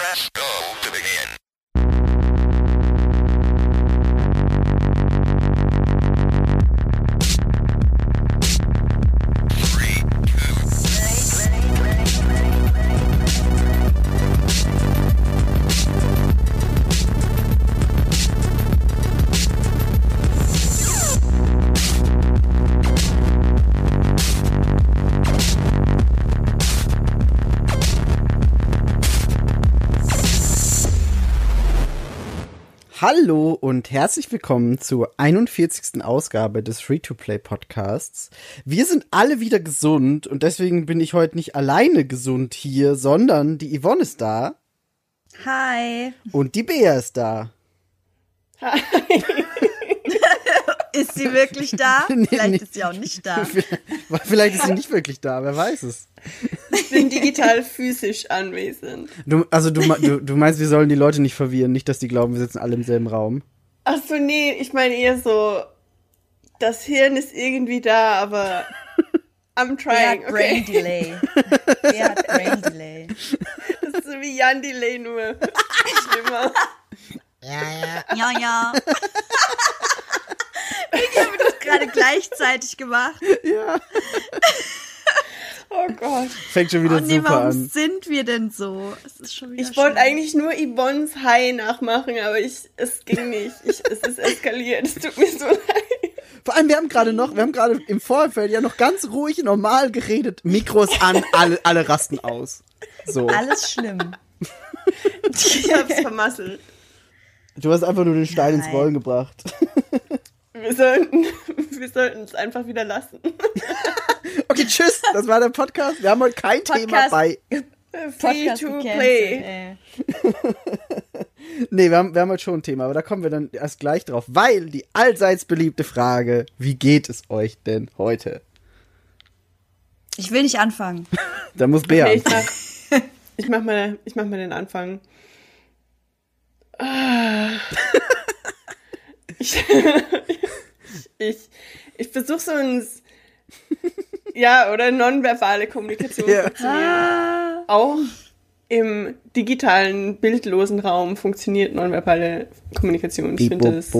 Press go to begin. Hallo und herzlich willkommen zur 41. Ausgabe des Free-to-Play Podcasts. Wir sind alle wieder gesund und deswegen bin ich heute nicht alleine gesund hier, sondern die Yvonne ist da Hi. und die Bea ist da. Ist sie wirklich da? Nee, Vielleicht nee. ist sie auch nicht da. Vielleicht ist sie nicht wirklich da, wer weiß es. Ich bin digital physisch anwesend. Du, also du, du, du meinst, wir sollen die Leute nicht verwirren, nicht, dass die glauben, wir sitzen alle im selben Raum. Ach so, nee, ich meine eher so, das Hirn ist irgendwie da, aber I'm trying, hat Brain okay? Delay? Wer hat Brain Delay? Das ist so wie Jan Delay nur schlimmer. Ja, ja. Ich habe das gerade gleichzeitig gemacht. Ja. Oh Gott. Fängt schon wieder Oh nee, super warum an. sind wir denn so? Es ist schon wieder Ich wollte eigentlich nur Yvonne's High nachmachen, aber ich, es ging nicht. Ich, es ist eskaliert. Es tut mir so leid. Vor allem, wir haben gerade noch, wir haben gerade im Vorfeld ja noch ganz ruhig normal geredet. Mikros an, alle, alle rasten aus. So. Alles schlimm. Ich hab's vermasselt. Du hast einfach nur den Stein ins Nein. Rollen gebracht. Wir sollten, wir sollten es einfach wieder lassen. Okay, tschüss. Das war der Podcast. Wir haben heute kein Thema Podcast- bei. Free Podcast to play. Nee, wir haben, wir haben heute schon ein Thema, aber da kommen wir dann erst gleich drauf. Weil die allseits beliebte Frage, wie geht es euch denn heute? Ich will nicht anfangen. Da muss Bea. Nee, ich anfangen. mach, ich mach mal, ich mach mal den Anfang. Ah. Ich, ich, ich versuche so ein, ja, oder nonverbale Kommunikation Ja. funktioniert. Auch im digitalen, bildlosen Raum funktioniert nonverbale Kommunikation. Ich finde das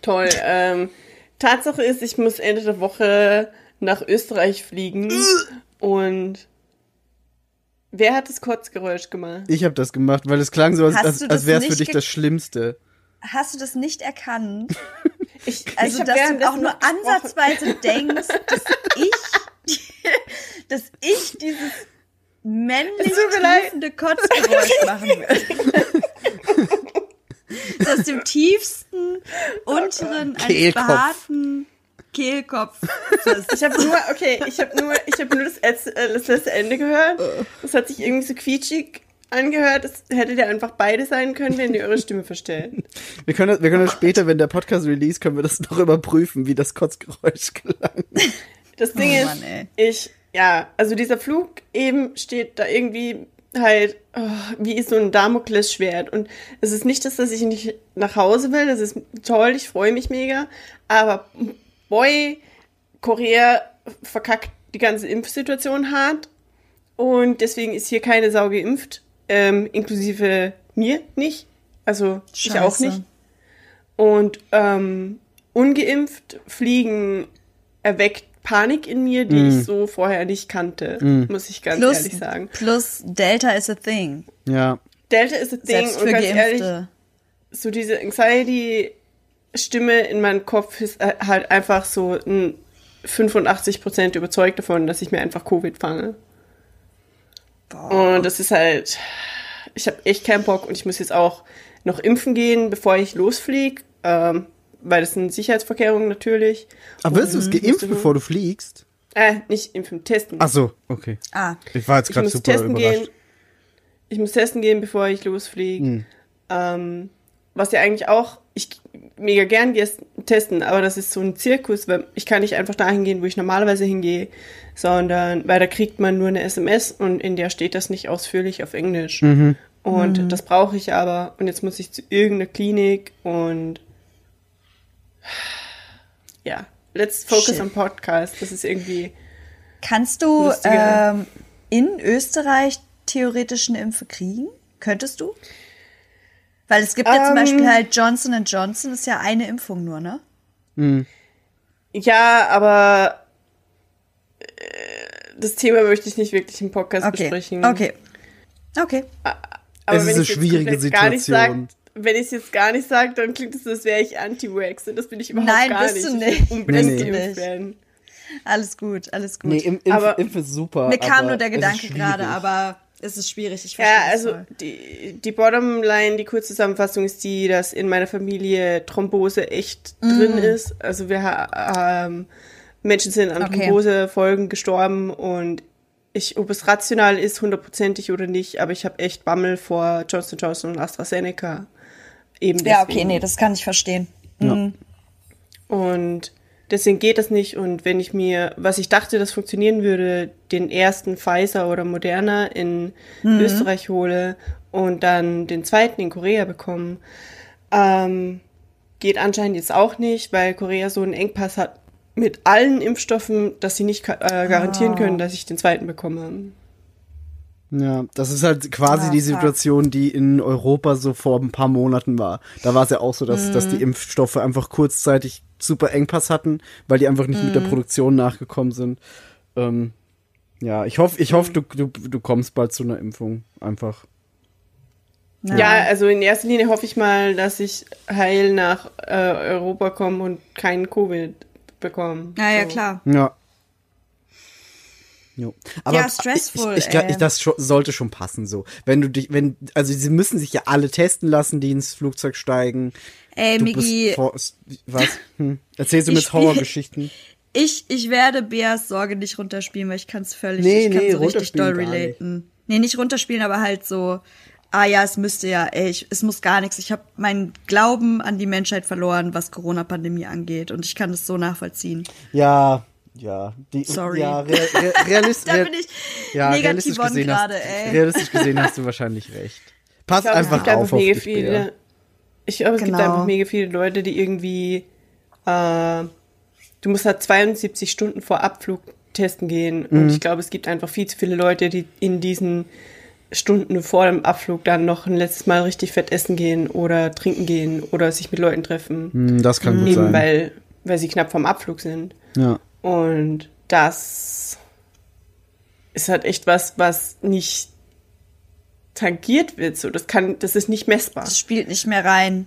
toll. Ähm, Tatsache ist, ich muss Ende der Woche nach Österreich fliegen und wer hat das Kotzgeräusch gemacht? Ich habe das gemacht, weil es klang so, als, als, als wäre es für dich das Schlimmste. Hast du das nicht erkannt? Ich, Also, ich dass du auch nur ansatzweise denkst, dass ich, dass ich dieses männlich tiefende Kotzgeräusch machen würde. so aus dem tiefsten, unteren, eines Kehlkopf. behaarten Kehlkopf. Ich habe nur, okay, ich habe nur, ich habe nur das, letzte- äh, das letzte Ende gehört. Das hat sich irgendwie so quietschig angehört. Das hätte ja einfach beide sein können, wenn ihr eure Stimme verstellt. Wir können, wir können das später, wenn der Podcast release, können wir das noch überprüfen, wie das Kotzgeräusch klang. Das Ding Oh ist, Mann, ey. ich, ja, also dieser Flug eben steht da irgendwie halt oh, wie so ein Damoklesschwert. Und es ist nicht, das, dass ich nicht nach Hause will. Das ist toll, ich freue mich mega. Aber boy, Korea verkackt die ganze Impfsituation hart. Und deswegen ist hier keine Sau geimpft, ähm, inklusive mir nicht. Also ich auch Scheiße. nicht. Und ähm, ungeimpft fliegen erweckt Panik in mir, die ich so vorher nicht kannte, muss ich ganz Plus, ehrlich sagen. plus Delta is a thing. Ja. Delta ist das Ding Selbst und für ganz ehrlich, Geimpfte. so diese Anxiety-Stimme in meinem Kopf ist äh, halt einfach so ein 85% überzeugt davon, dass ich mir einfach Covid fange. Und das ist halt, ich habe echt keinen Bock und ich muss jetzt auch noch impfen gehen, bevor ich losfliege, ähm, weil das sind Sicherheitsverkehrungen natürlich. Aber wirst du es geimpft, bevor du fliegst? Äh, nicht impfen, testen. Ach so, okay. Ah, Ich war jetzt gerade muss super testen überrascht. gehen. Ich muss testen gehen, bevor ich losfliege. Ähm, was ja eigentlich auch, ich mega gern testen, aber das ist so ein Zirkus, weil ich kann nicht einfach dahin gehen, wo ich normalerweise hingehe, sondern, weil da kriegt man nur eine SMS und in der steht das nicht ausführlich auf Englisch. Und das brauche ich aber. Und jetzt muss ich zu irgendeiner Klinik und ja, let's focus Shit. on Podcast. Das ist irgendwie kannst du ähm, in Österreich theoretisch eine Impfe kriegen? Könntest du? Weil es gibt ja zum Ähm. Beispiel halt Johnson Johnson, ist ja eine Impfung nur, ne? Ja, aber äh, das Thema möchte ich nicht wirklich im Podcast Okay. besprechen. Okay. Okay. Aber Es ist wenn eine schwierige sag, Situation. wenn ich es jetzt gar nicht sage, dann klingt es so, als wäre ich Anti-Wax. Und das bin ich überhaupt Nein, gar bist nicht. du nicht. Unbedingt geimpft nicht. werden. Alles gut, alles gut. Nee, Im, Impf, Aber- Impf ist super. Mir kam aber nur der Gedanke gerade, aber es ist schwierig. Ich verstehe Ja, also voll. die, die Bottomline, die Kurzzusammenfassung ist die, dass in meiner Familie Thrombose echt Mm. drin ist. Also wir ähm, Menschen sind an Okay. Thrombosefolgen gestorben und ich, ob es rational ist, hundertprozentig oder nicht, aber ich habe echt Bammel vor Johnson Johnson und AstraZeneca. Eben deswegen. Ja, okay, nee, das kann ich verstehen. Mhm. Und deswegen geht das nicht. Und wenn ich mir, was ich dachte, das funktionieren würde, den ersten Pfizer oder Moderna in Österreich hole und dann den zweiten in Korea bekomme, ähm, geht anscheinend jetzt auch nicht, weil Korea so einen Engpass hat mit allen Impfstoffen, dass sie nicht äh, garantieren können, dass ich den zweiten bekomme. Ja, das ist halt quasi Ah, die. Situation, die in Europa so vor ein paar Monaten war. Da war es ja auch so, dass, dass die Mhm. Impfstoffe einfach kurzzeitig super Engpass hatten, weil die einfach nicht mit der Mhm. Produktion nachgekommen sind. Ähm, ja, ich hoffe, ich hoffe, du, du, du kommst bald zu einer Impfung. Einfach. Ja. also in erster Linie hoffe ich mal, dass ich heil nach äh, Europa komme und keinen Covid bekomme. Ja, ja, So. klar. Ja. Jo. Aber Ja, stressful, Ich, ich, ich, ich, das scho- sollte schon passen so. Wenn du dich, wenn, also sie müssen sich ja alle testen lassen, die ins Flugzeug steigen. Ey, Du Migi, vor, was? Hm. Erzählst du spiel- Horrorgeschichten? ich, ich werde Beas Sorge nicht runterspielen, weil ich kann es völlig, Nee, ich kann nee, so richtig doll gar nicht. relaten. Nee, nicht runterspielen, aber halt so, ah ja, es müsste ja, ey, ich, es muss gar nichts. Ich habe meinen Glauben an die Menschheit verloren, was Corona-Pandemie angeht. Und ich kann das so nachvollziehen. Ja, ja. Die, Sorry. Ja, re, re, realist, Da rea- bin ich ja, realistisch negativ on gesehen, gerade, hast, ey. realistisch gesehen hast du wahrscheinlich recht. Pass Ich glaube, es einfach gibt auf einfach auf mega viele. Ich glaube, es gibt Genau. einfach mega viele Leute, die irgendwie. Äh, du musst halt 72 Stunden vor Abflug testen gehen. Und ich glaube, es gibt einfach viel zu viele Leute, die in diesen Stunden vor dem Abflug dann noch ein letztes Mal richtig fett essen gehen oder trinken gehen oder sich mit Leuten treffen. Hm, das kann gut Eben sein. weil, weil sie knapp vom Abflug sind. ja. Und das ist halt echt was, was nicht tangiert wird. So, das kann, das ist nicht messbar. Das spielt nicht mehr rein.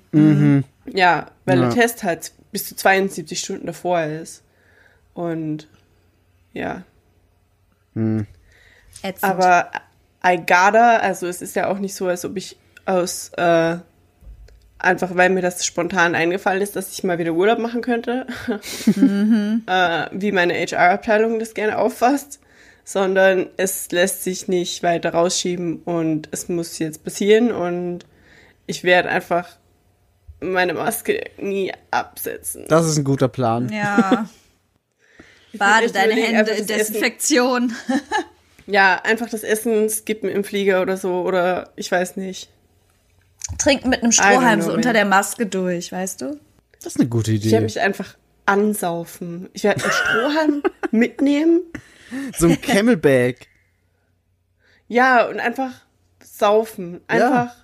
Ja, weil Ja. der Test halt bis zu 72 Stunden davor ist. Und ja. Ätzend. Aber I gotta, also es ist ja auch nicht so, als ob ich aus, äh, einfach weil mir das spontan eingefallen ist, dass ich mal wieder Urlaub machen könnte, äh, wie meine HR-Abteilung das gerne auffasst, sondern es lässt sich nicht weiter rausschieben und es muss jetzt passieren und ich werde einfach meine Maske nie absetzen. Das ist ein guter Plan. ja. Bade deine Hände in Desinfektion. Ja, einfach das Essen skippen im Flieger oder so oder ich weiß nicht. Trinken mit einem Strohhalm so unter der Maske durch, weißt du? Das ist eine gute Ich werde Idee. mich einfach ansaufen. Ich werde einen Strohhalm mitnehmen. So ein Camelback. Ja, und einfach saufen. Einfach.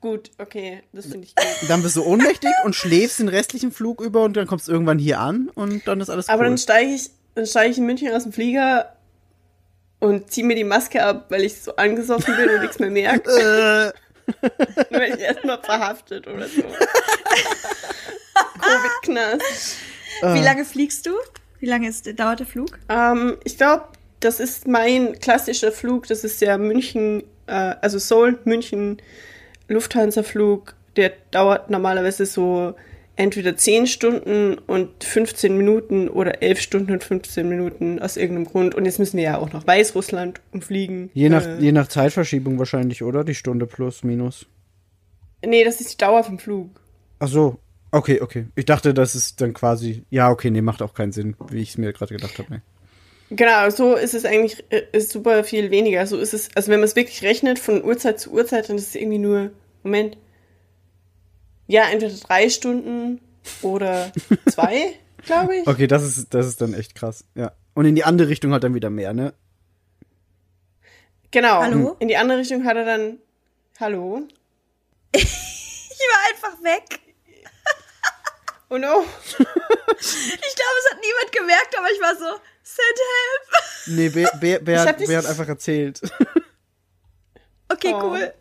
Gut, okay, das finde ich gut. Dann bist du ohnmächtig und schläfst den restlichen Flug über und dann kommst du irgendwann hier an und dann ist alles cool. Aber dann steige ich, dann steige ich in München aus dem Flieger und ziehe mir die Maske ab, weil ich so angesoffen bin und nichts mehr merke. äh, Dann werde ich erstmal verhaftet oder so. Covid-Knast. Wie lange fliegst du? Wie lange ist, dauert der Flug? Ähm, ich glaube, das ist mein klassischer Flug. Das ist ja München, äh, also Seoul, München, Lufthansa-Flug. Der dauert normalerweise so entweder 10 Stunden und 15 Minuten oder 11 Stunden und 15 Minuten aus irgendeinem Grund. Und jetzt müssen wir ja auch nach Weißrussland umfliegen. je, nach, Äh, je nach Zeitverschiebung wahrscheinlich, oder? Die Stunde plus, minus. nee, das ist die Dauer vom Flug. Ach so. Okay, okay. Ich dachte, das ist dann quasi. Ja, okay, nee, macht auch keinen Sinn, wie ich es mir gerade gedacht habe. Nee. Genau, so ist es eigentlich äh, ist super viel weniger. So ist es, also wenn man es wirklich rechnet von Uhrzeit zu Uhrzeit, dann ist es irgendwie nur, Moment, ja, entweder drei Stunden oder zwei, glaube ich. Okay, das ist, das ist dann echt krass. Ja. Und in die andere Richtung halt dann wieder mehr, ne? Genau. Hallo? In die andere Richtung hat er dann. Hallo? Ich war einfach weg. Oh no. Ich glaube, es hat niemand gemerkt, aber ich war so, send help. Nee, Bär, hat einfach erzählt. Okay, Oh. cool.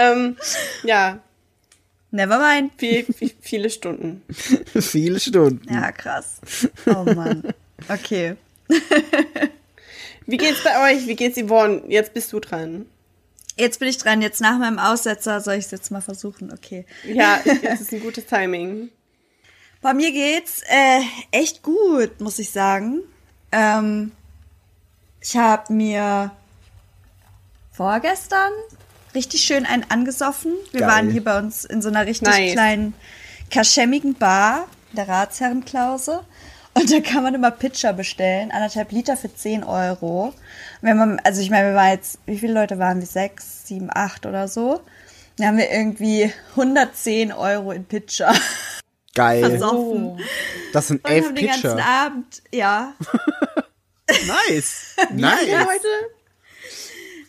Ähm, ja, Never mind. viel, viel, viele Stunden. Viele Stunden. Ja, krass. Oh Mann. Okay. Wie geht's bei euch? Wie geht's Yvonne? Jetzt bist du dran. Jetzt bin ich dran. Jetzt nach meinem Aussetzer soll ich es jetzt mal versuchen. Okay. Ja, jetzt ist ein gutes Timing. Bei mir geht's äh, echt gut, muss ich sagen. Ähm, ich habe mir vorgestern richtig schön einen angesoffen. Wir Geil. waren hier bei uns in so einer richtig Nice. kleinen, kaschemmigen Bar, der Ratsherrenklause. Und da kann man immer Pitcher bestellen, anderthalb Liter für 10 Euro. Wenn man, also ich meine, wir waren jetzt, wie viele Leute waren wir? Sechs, sieben, acht oder so. Dann haben wir irgendwie 110 Euro in Pitcher Geil. versoffen. Das sind Und elf haben den ganzen Pitcher. Abend, ja. Nice. Wie nice. Leute?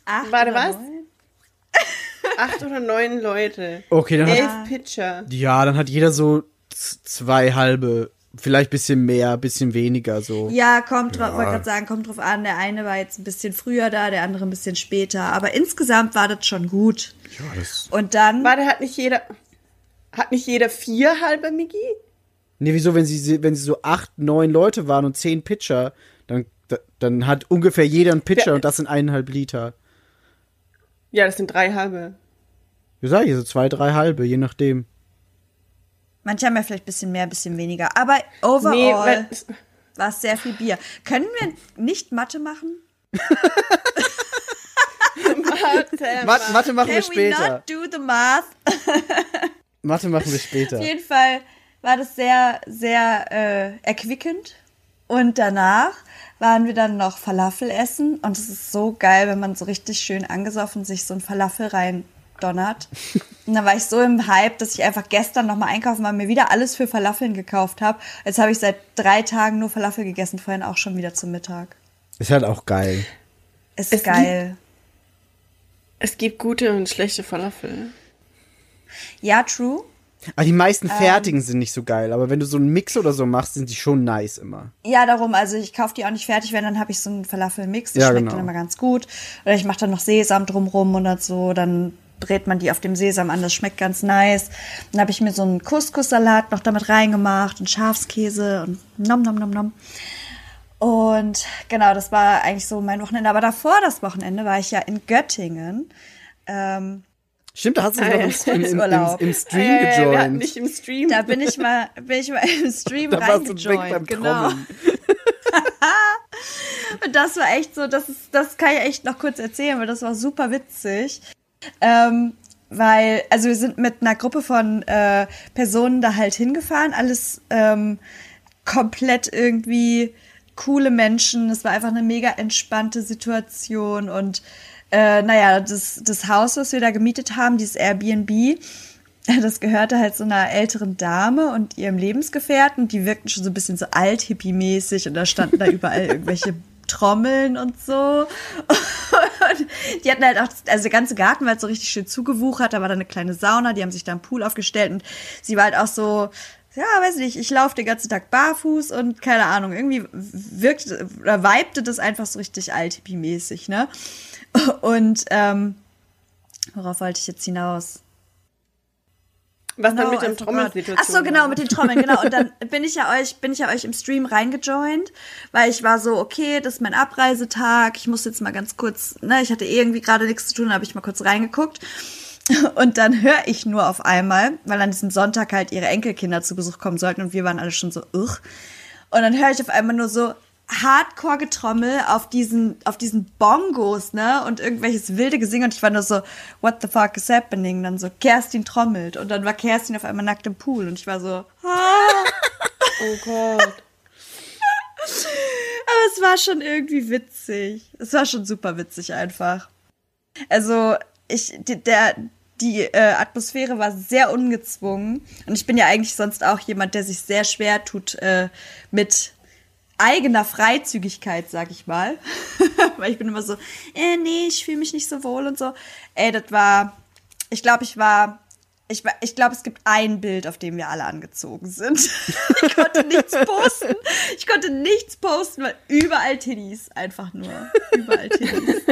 Acht Warte, oder was? neun? Acht oder neun Leute. Okay, dann hat, Elf Pitcher. ja, dann hat jeder so zwei halbe, vielleicht bisschen mehr, bisschen weniger so. Ja, kommt drauf, Ja. wollte gerade sagen, kommt drauf an. Der eine war jetzt ein bisschen früher da, der andere ein bisschen später. Aber insgesamt war das schon gut. Ja, das. Und dann, Warte, hat nicht jeder. Hat nicht jeder vier halbe Migi? Nee, wieso, wenn sie, wenn sie so acht, neun Leute waren und zehn Pitcher, dann, da- dann hat ungefähr jeder einen Pitcher Ja. und das sind eineinhalb Liter. Ja, das sind drei halbe. Wie sag ich, so zwei, drei halbe, je nachdem. manche haben ja vielleicht ein bisschen mehr, ein bisschen weniger. Aber overall Nee, war es sehr viel Bier. Können wir nicht Mathe machen? warte, Mathe, Mathe machen wir Can we später. not do the math? Mathe machen wir später. Auf jeden Fall war das sehr, sehr äh, erquickend. Und danach waren wir dann noch Falafel essen. Und es ist so geil, wenn man so richtig schön angesoffen sich so ein Falafel rein donnert. Und dann war ich so im Hype, dass ich einfach gestern nochmal einkaufen war, mir wieder alles für Falafeln gekauft habe. Jetzt habe ich seit drei Tagen nur Falafel gegessen, vorhin auch schon wieder zum Mittag. Ist halt auch geil. Ist Es geil. Es gibt gute und schlechte Falafel. Ja, true. Aber die meisten Ähm. fertigen sind nicht so geil, aber wenn du so einen Mix oder so machst, sind die schon nice immer. Ja, darum, also ich kaufe die auch nicht fertig, wenn dann habe ich so einen Falafel-Mix, das Ja, schmeckt genau. dann immer ganz gut. Oder ich mache dann noch Sesam drumrum oder so, dann brät man die auf dem Sesam an, das schmeckt ganz nice. Dann habe ich mir so einen Couscous-Salat noch damit reingemacht und Schafskäse und nom nom nom nom. Und genau, das war eigentlich so mein Wochenende. Aber davor das Wochenende war ich ja in Göttingen. Ähm, Stimmt, da hast du dich Ah, noch im, ja. im, im, im, Stream Äh, wir hatten gejoint. nicht im Stream. da bin ich mal, bin ich mal im Stream Da reingejoint. Genau. Und das war echt so, das ist, das kann ich echt noch kurz erzählen, weil das war super witzig. Ähm, weil, also wir sind mit einer Gruppe von äh, Personen da halt hingefahren, alles ähm, komplett irgendwie coole Menschen. Es war einfach eine mega entspannte Situation und äh, naja, das, das Haus, was wir da gemietet haben, dieses Airbnb, das gehörte halt so einer älteren Dame und ihrem Lebensgefährten. Die wirkten schon so ein bisschen so alt-hippie-mäßig und da standen da überall irgendwelche Trommeln und so. Und die hatten halt auch, also der ganze Garten war halt so richtig schön zugewuchert. Da war da eine kleine Sauna, die haben sich da einen Pool aufgestellt und sie war halt auch so, ja, weiß nicht, ich laufe den ganzen Tag barfuß und keine Ahnung, irgendwie wirkte oder vibete das einfach so richtig alt-hippie-mäßig, ne? Und ähm, worauf wollte ich jetzt hinaus? Was dann Genau, mit dem I forgot. Trommelsituation Ach so, genau, mit den Trommeln, genau. Und dann bin ich ja euch, bin ich ja euch im Stream reingejoint, weil ich war so, okay, das ist mein Abreisetag, ich muss jetzt mal ganz kurz, ne, ich hatte irgendwie gerade nichts zu tun, habe ich mal kurz reingeguckt. Und dann höre ich nur auf einmal, weil an diesem Sonntag halt ihre Enkelkinder zu Besuch kommen sollten und wir waren alle schon so, ugh. Und dann höre ich auf einmal nur so Hardcore-Getrommel auf diesen, auf diesen Bongos, ne? Und irgendwelches wilde Gesinge. Und ich war nur so, what the fuck is happening? Dann so, Kerstin trommelt. Und dann war Kerstin auf einmal nackt im Pool. Und ich war so, ah. Oh Gott. Aber es war schon irgendwie witzig. Es war schon super witzig einfach. Also, ich, die, der, die äh, Atmosphäre war sehr ungezwungen. Und ich bin ja eigentlich sonst auch jemand, der sich sehr schwer tut äh, mit eigener Freizügigkeit, sag ich mal. Weil ich bin immer so, äh, nee, ich fühle mich nicht so wohl und so. Ey, das war, ich glaube, ich war, ich, ich glaube, es gibt ein Bild, auf dem wir alle angezogen sind. ich konnte nichts posten. Ich konnte nichts posten, weil überall Tiddies, einfach nur. Überall Tiddies.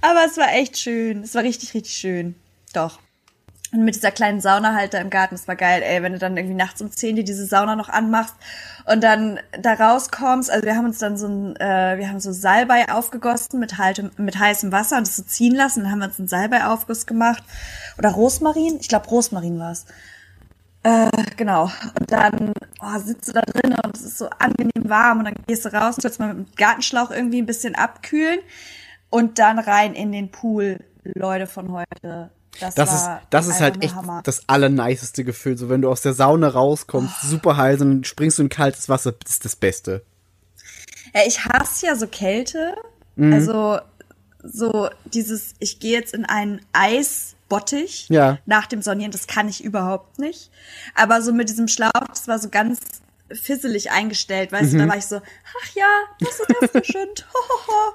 Aber es war echt schön. Es war richtig, richtig schön. Doch. Und mit dieser kleinen Sauna halt da im Garten, das war geil, ey, wenn du dann irgendwie nachts um 10 dir diese Sauna noch anmachst und dann da rauskommst. Also wir haben uns dann so ein, äh, wir haben so Salbei aufgegossen mit, halt, mit heißem Wasser und das so ziehen lassen. Dann haben wir uns einen Salbei-Aufguss gemacht. Oder Rosmarin? Ich glaube, Rosmarin war es. Äh, genau. Und dann oh, sitzt du da drin und es ist so angenehm warm und dann gehst du raus und willst mal mit dem Gartenschlauch irgendwie ein bisschen abkühlen und dann rein in den Pool, Leute von heute. Das, Das ist, das ist halt echt Hammer. das allerniceste Gefühl. So, wenn du aus der Sauna rauskommst, super heiß und dann springst du in kaltes Wasser, das ist das Beste. Ja, ich hasse ja so Kälte. Mhm. Also so dieses, ich gehe jetzt in einen Eisbottich Ja. nach dem Sonnieren, das kann ich überhaupt nicht. Aber so mit diesem Schlauch, das war so ganz fisselig eingestellt, weißt Mhm. du, da war ich so, ach ja, das ist erfrischend. Hohoho.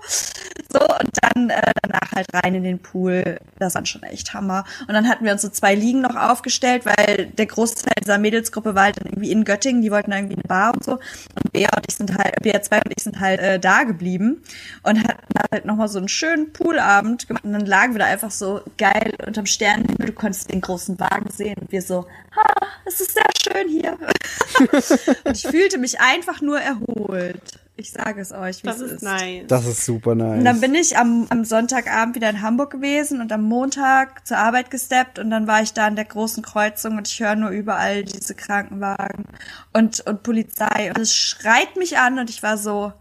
so, und dann äh, danach halt rein in den Pool. Das war schon echt Hammer. Und dann hatten wir uns so zwei Liegen noch aufgestellt, weil der Großteil dieser Mädelsgruppe war halt dann irgendwie in Göttingen, die wollten irgendwie eine Bar und so. Und Bea und ich sind halt, Bea 2 und ich sind halt äh, da geblieben und hatten halt nochmal so einen schönen Poolabend gemacht. Und dann lagen wir da einfach so geil unterm Sternenhimmel. Du konntest den großen Wagen sehen und wir so, ha, es ist sehr schön hier. und ich fühlte mich einfach nur erholt. Ich sage es euch, wie Das ist ist. nice. Das ist super nice. Und dann bin ich am, am Sonntagabend wieder in Hamburg gewesen und am Montag zur Arbeit gesteppt und dann war ich da an der großen Kreuzung und ich höre nur überall diese Krankenwagen und, und Polizei und es schreit mich an und ich war so,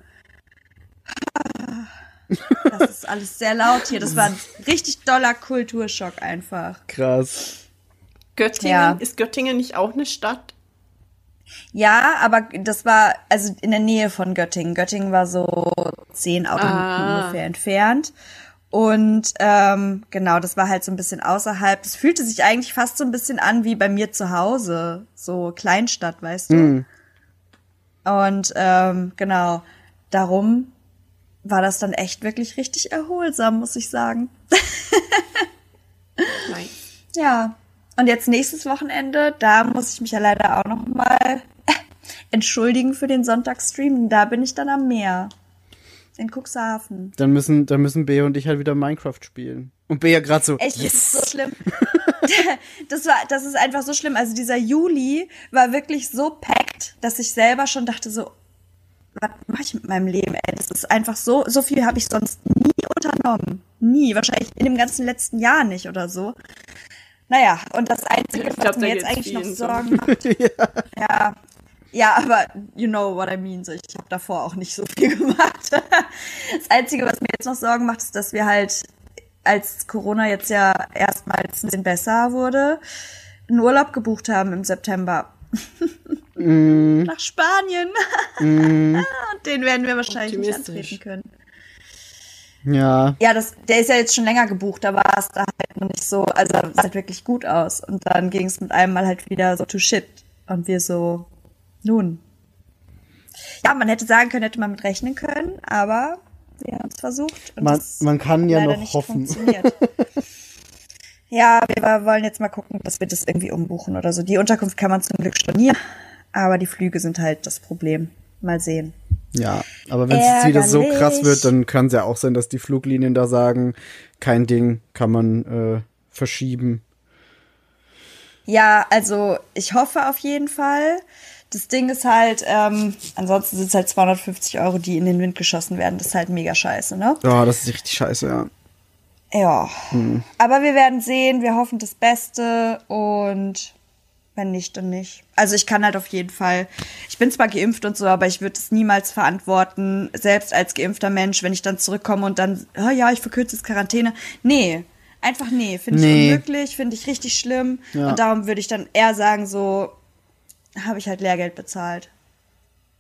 das ist alles sehr laut hier. Das war ein richtig doller Kulturschock einfach. Krass. Göttingen, Ja. ist Göttingen nicht auch eine Stadt? Ja, aber das war also in der Nähe von Göttingen. Göttingen war so zehn Autominuten Ah. ungefähr entfernt. Und ähm, genau, das war halt so ein bisschen außerhalb. Es fühlte sich eigentlich fast so ein bisschen an wie bei mir zu Hause, so Kleinstadt, weißt du. Und ähm, genau, darum war das dann echt wirklich richtig erholsam, muss ich sagen. Nein. Ja. Und jetzt nächstes Wochenende, da muss ich mich ja leider auch noch mal entschuldigen für den Sonntagsstream. Da bin ich dann am Meer. In Cuxhaven. Dann müssen, dann müssen Bea und ich halt wieder Minecraft spielen. Und Bea gerade so, Echt, das yes. ist so schlimm. das war, das ist einfach so schlimm. Also dieser Juli war wirklich so packt, dass ich selber schon dachte so, was mache ich mit meinem Leben? Ey, das ist einfach so, so viel habe ich sonst nie unternommen. Nie. Wahrscheinlich in dem ganzen letzten Jahr nicht oder so. Naja, und das Einzige, was glaub, da mir jetzt eigentlich noch. Sorgen macht. ja. Ja, aber you know what I mean. So, ich habe davor auch nicht so viel gemacht. Das Einzige, was mir jetzt noch Sorgen macht, ist, dass wir halt, als Corona jetzt ja erstmals ein bisschen besser wurde, einen Urlaub gebucht haben im September. Nach Spanien. Und den werden wir wahrscheinlich nicht antreten können. Ja, Ja, das, der ist ja jetzt schon länger gebucht, da war es da halt noch nicht so, also es sah halt wirklich gut aus. Und dann ging es mit einem Mal halt wieder so to shit. Und wir so, nun. Ja, man hätte sagen können, hätte man mit rechnen können, aber wir haben es versucht. Man, man kann ja noch nicht hoffen. ja, wir wollen jetzt mal gucken, dass wir das irgendwie umbuchen oder so. Die Unterkunft kann man zum Glück stornieren, aber die Flüge sind halt das Problem. Mal sehen. Ja, aber wenn es jetzt wieder so krass wird, dann kann es ja auch sein, dass die Fluglinien da sagen, kein Ding, kann man äh, verschieben. Ja, also ich hoffe auf jeden Fall. Das Ding ist halt, ähm, ansonsten sind es halt 250 Euro, die in den Wind geschossen werden. Das ist halt mega scheiße, ne? Ja, das ist richtig scheiße, ja. Ja. Aber wir werden sehen, wir hoffen das Beste und wenn nicht, dann nicht. Also ich kann halt auf jeden Fall, ich bin zwar geimpft und so, aber ich würde es niemals verantworten, selbst als geimpfter Mensch, wenn ich dann zurückkomme und dann, oh ja, ich verkürze jetzt Quarantäne. Nee, einfach nee, finde ich Nee. unmöglich, finde ich richtig schlimm. Ja. Und darum würde ich dann eher sagen, so habe ich halt Lehrgeld bezahlt.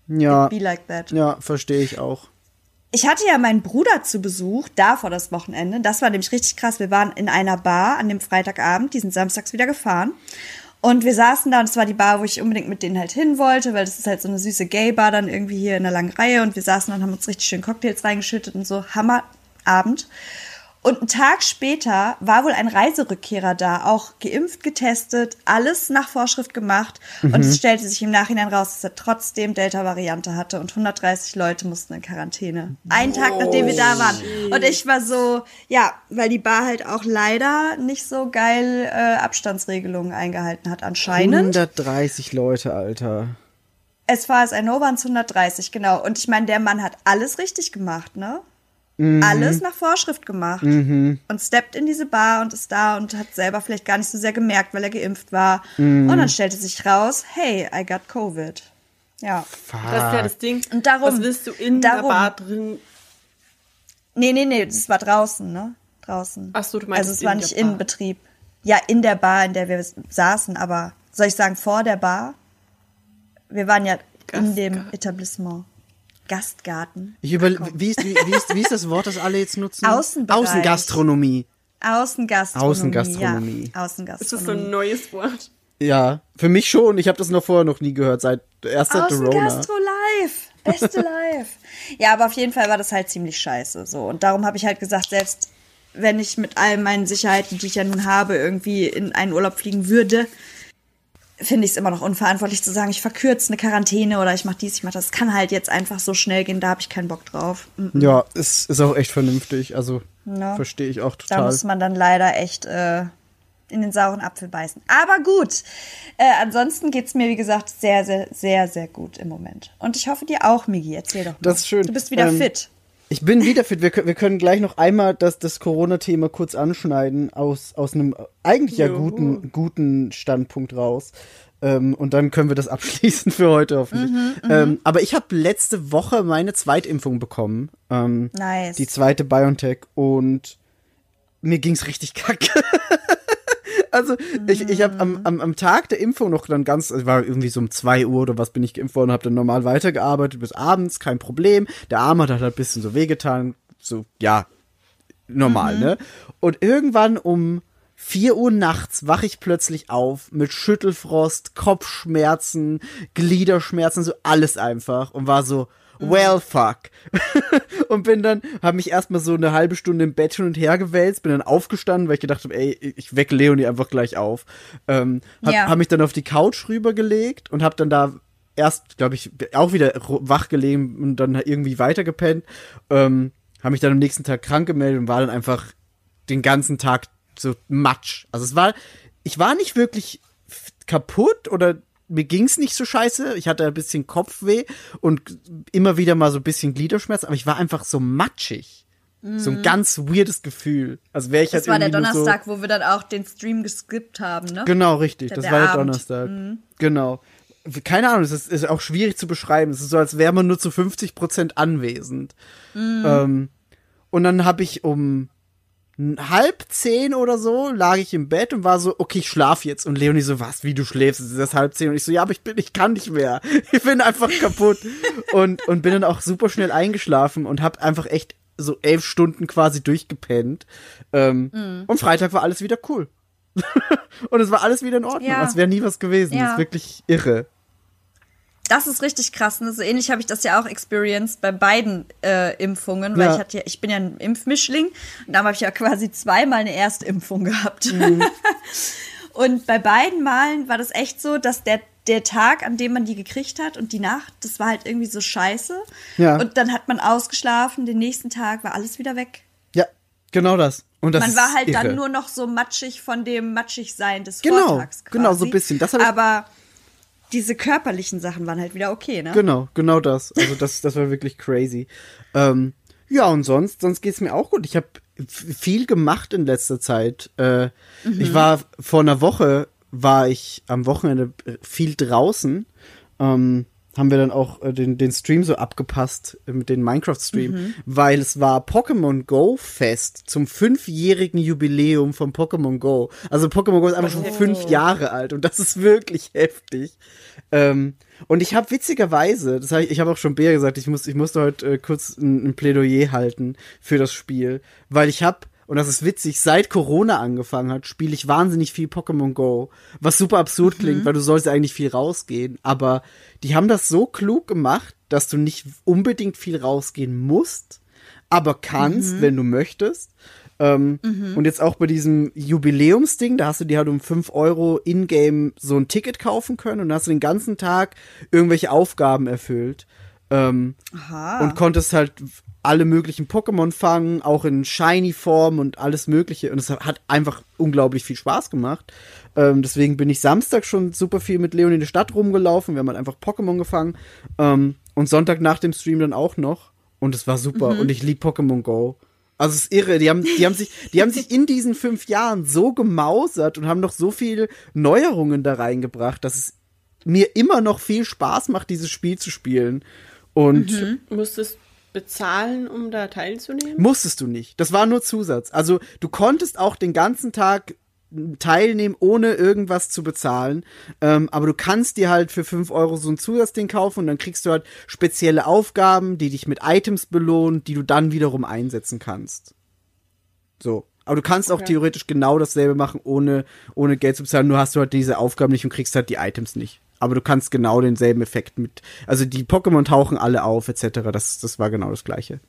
Ja, Be like that. ja, verstehe ich auch. Ich hatte ja meinen Bruder zu Besuch, da vor das Wochenende. Das war nämlich richtig krass. Wir waren in einer Bar an dem Freitagabend, die sind samstags wieder gefahren. Und wir saßen da und es war die Bar, wo ich unbedingt mit denen halt hin wollte, weil das ist halt so eine süße Gay-Bar dann irgendwie hier in einer langen Reihe und wir saßen und haben uns richtig schön Cocktails reingeschüttet und so. Hammerabend. Und einen Tag später war wohl ein Reiserückkehrer da, auch geimpft, getestet, alles nach Vorschrift gemacht. Und es stellte sich im Nachhinein raus, dass er trotzdem Delta-Variante hatte und 130 Leute mussten in Quarantäne. Einen Tag, nachdem wir da waren. Und ich war so, ja, weil die Bar halt auch leider nicht so geil äh, Abstandsregelungen eingehalten hat anscheinend. 130 Leute, Alter. Es war es ein waren es 130, genau. Und ich meine, der Mann hat alles richtig gemacht, ne? Alles nach Vorschrift gemacht. Und steppt in diese Bar und ist da und hat selber vielleicht gar nicht so sehr gemerkt, weil er geimpft war. Und dann stellte sich raus, hey, I got Covid. Ja. Das ist ja das Ding. Und darum- Was willst du in darum- der Bar drin? Nee, nee, nee, das war draußen, ne? Draußen. Ach so, du meinst Also es in war nicht Bar. Innenbetrieb. Ja, in der Bar, in der wir saßen, aber soll ich sagen, vor der Bar? Wir waren ja in dem Gastgarten. Etablissement. Gastgarten. Ich über, wie, ist, wie, wie, ist, wie ist das Wort, das alle jetzt nutzen? Außenbereich. Außengastronomie. Außengastronomie. Außengastronomie. Ja, Ist das so Außengastronomie. ein neues Wort? Ja, für mich schon. Ich habe das noch vorher noch nie gehört, seit erst seit. Außengastro live. Beste live. ja, aber auf jeden Fall war das halt ziemlich scheiße. So. Und darum habe ich halt gesagt, selbst wenn ich mit all meinen Sicherheiten, die ich ja nun habe, irgendwie in einen Urlaub fliegen würde, finde ich es immer noch unverantwortlich zu sagen, ich verkürze eine Quarantäne oder ich mache dies, ich mache das. Es kann halt jetzt einfach so schnell gehen, da habe ich keinen Bock drauf. Mm, Ja, es ist auch echt vernünftig. Also Ja. verstehe ich auch Da total. muss man dann leider echt äh, in den sauren Apfel beißen. Aber gut. Äh, ansonsten geht's mir, wie gesagt, sehr, sehr, sehr, sehr gut im Moment. Und ich hoffe dir auch, Migi. Erzähl doch mal. Das ist schön. Du bist wieder Ähm, fit. Ich bin wieder fit. Wir, können- wir können gleich noch einmal das, das Corona-Thema kurz anschneiden, aus, aus einem eigentlich ja guten, guten Standpunkt raus. Ähm, und dann können wir das abschließen für heute hoffentlich. Mhm, ähm, aber ich habe letzte Woche meine Zweitimpfung bekommen. Ähm, Nice. Die zweite BioNTech und mir ging's richtig kacke. Also ich, ich habe am, am, am Tag der Impfung noch dann ganz, es war irgendwie so um 2 Uhr oder was bin ich geimpft worden, habe dann normal weitergearbeitet bis abends, kein Problem. Der Arm hat halt ein bisschen so wehgetan, so ja, normal, ne? Und irgendwann um 4 Uhr nachts wache ich plötzlich auf mit Schüttelfrost, Kopfschmerzen, Gliederschmerzen, so alles einfach und war so, well fuck. und bin dann, habe mich erstmal so eine halbe Stunde im Bett hin und her gewälzt, bin dann aufgestanden, weil ich gedacht habe, ey, ich wecke Leonie einfach gleich auf. Ähm, hab, Ja. hab mich dann auf die Couch rübergelegt und hab dann da erst, glaube ich, auch wieder wach gelegen und dann irgendwie weitergepennt. Ähm, habe mich dann am nächsten Tag krank gemeldet und war dann einfach den ganzen Tag so matsch. Also es war, ich war nicht wirklich kaputt oder mir ging's nicht so scheiße. Ich hatte ein bisschen Kopfweh und immer wieder mal so ein bisschen Gliederschmerz, aber ich war einfach so matschig. So ein ganz weirdes Gefühl. Als wäre ich. Das halt war der Donnerstag, wo wir dann auch den Stream geskippt haben, ne? So, genau, richtig. Der- Das der war der Abend. Donnerstag. Genau. Keine Ahnung, es ist, ist auch schwierig zu beschreiben. Es ist so, als wäre man nur zu 50 Prozent anwesend. Mhm. Ähm, und dann habe ich um halb zehn oder so lag ich im Bett und war so, okay, ich schlaf jetzt. Und Leonie so, was, wie du schläfst? Es ist erst halb zehn. Und ich so, ja, aber ich bin, ich kann nicht mehr. Ich bin einfach kaputt. und, und bin dann auch super schnell eingeschlafen und hab einfach echt so elf Stunden quasi durchgepennt. Ähm, Mhm. Und Freitag war alles wieder cool. und es war alles wieder in Ordnung. Ja. Als wäre nie was gewesen. Ja. Das ist wirklich irre. Das ist richtig krass. Ne? So ähnlich habe ich das ja auch experienced bei beiden äh, Impfungen, weil Ja. ich hatte ja, ich bin ja ein Impfmischling und da habe ich ja quasi zweimal eine Erstimpfung gehabt. Mhm. und bei beiden Malen war das echt so, dass der der Tag, an dem man die gekriegt hat und die Nacht, das war halt irgendwie so scheiße. Ja. Und dann hat man ausgeschlafen, den nächsten Tag war alles wieder weg. Ja, genau das. Und das man war halt irre. dann nur noch so matschig von dem Matschigsein des Genau, Vortags. Quasi. genau, so ein bisschen. Das Aber diese körperlichen Sachen waren halt wieder okay, ne? Genau, genau das. Also das, das war wirklich crazy. Ähm, ja, und sonst, sonst geht's mir auch gut. Ich habe viel gemacht in letzter Zeit. Äh, Ich war vor einer Woche, war ich am Wochenende viel draußen. Ähm, haben wir dann auch äh, den, den Stream so abgepasst äh, mit dem Minecraft-Stream, weil es war Pokémon Go Fest zum fünfjährigen Jubiläum von Pokémon Go. Also Pokémon Go ist einfach schon fünf Jahre alt und das ist wirklich heftig. Ähm, und ich habe witzigerweise, das hab ich, ich habe auch schon Bea gesagt, ich, muss, ich musste heute äh, kurz ein, ein Plädoyer halten für das Spiel, weil ich habe und das ist witzig, seit Corona angefangen hat, spiele ich wahnsinnig viel Pokémon Go, was super absurd klingt, weil du sollst eigentlich viel rausgehen, aber die haben das so klug gemacht, dass du nicht unbedingt viel rausgehen musst, aber kannst, wenn du möchtest. Ähm, Und jetzt auch bei diesem Jubiläumsding, da hast du dir halt um 5 Euro in-game so ein Ticket kaufen können und hast du den ganzen Tag irgendwelche Aufgaben erfüllt. Ähm, und konntest halt alle möglichen Pokémon fangen, auch in Shiny-Form und alles Mögliche. Und es hat einfach unglaublich viel Spaß gemacht. Ähm, deswegen bin ich Samstag schon super viel mit Leon in der Stadt rumgelaufen. Wir haben halt einfach Pokémon gefangen. Ähm, und Sonntag nach dem Stream dann auch noch. Und es war super. Und ich lieb Pokémon Go. Also es ist irre. Die haben, die haben sich, die haben sich in diesen fünf Jahren so gemausert und haben noch so viel Neuerungen da reingebracht, dass es mir immer noch viel Spaß macht, dieses Spiel zu spielen. Und Musstest bezahlen, um da teilzunehmen? Musstest du nicht. Das war nur Zusatz. Also du konntest auch den ganzen Tag teilnehmen, ohne irgendwas zu bezahlen. Ähm, aber du kannst dir halt für 5 Euro so ein Zusatzding kaufen und dann kriegst du halt spezielle Aufgaben, die dich mit Items belohnen, die du dann wiederum einsetzen kannst. So. Aber du kannst auch Okay. theoretisch genau dasselbe machen, ohne, ohne Geld zu bezahlen. Nur hast du halt diese Aufgaben nicht und kriegst halt die Items nicht. Aber du kannst genau denselben Effekt mit. Also die Pokémon tauchen alle auf, etc. Das, das war genau das gleiche.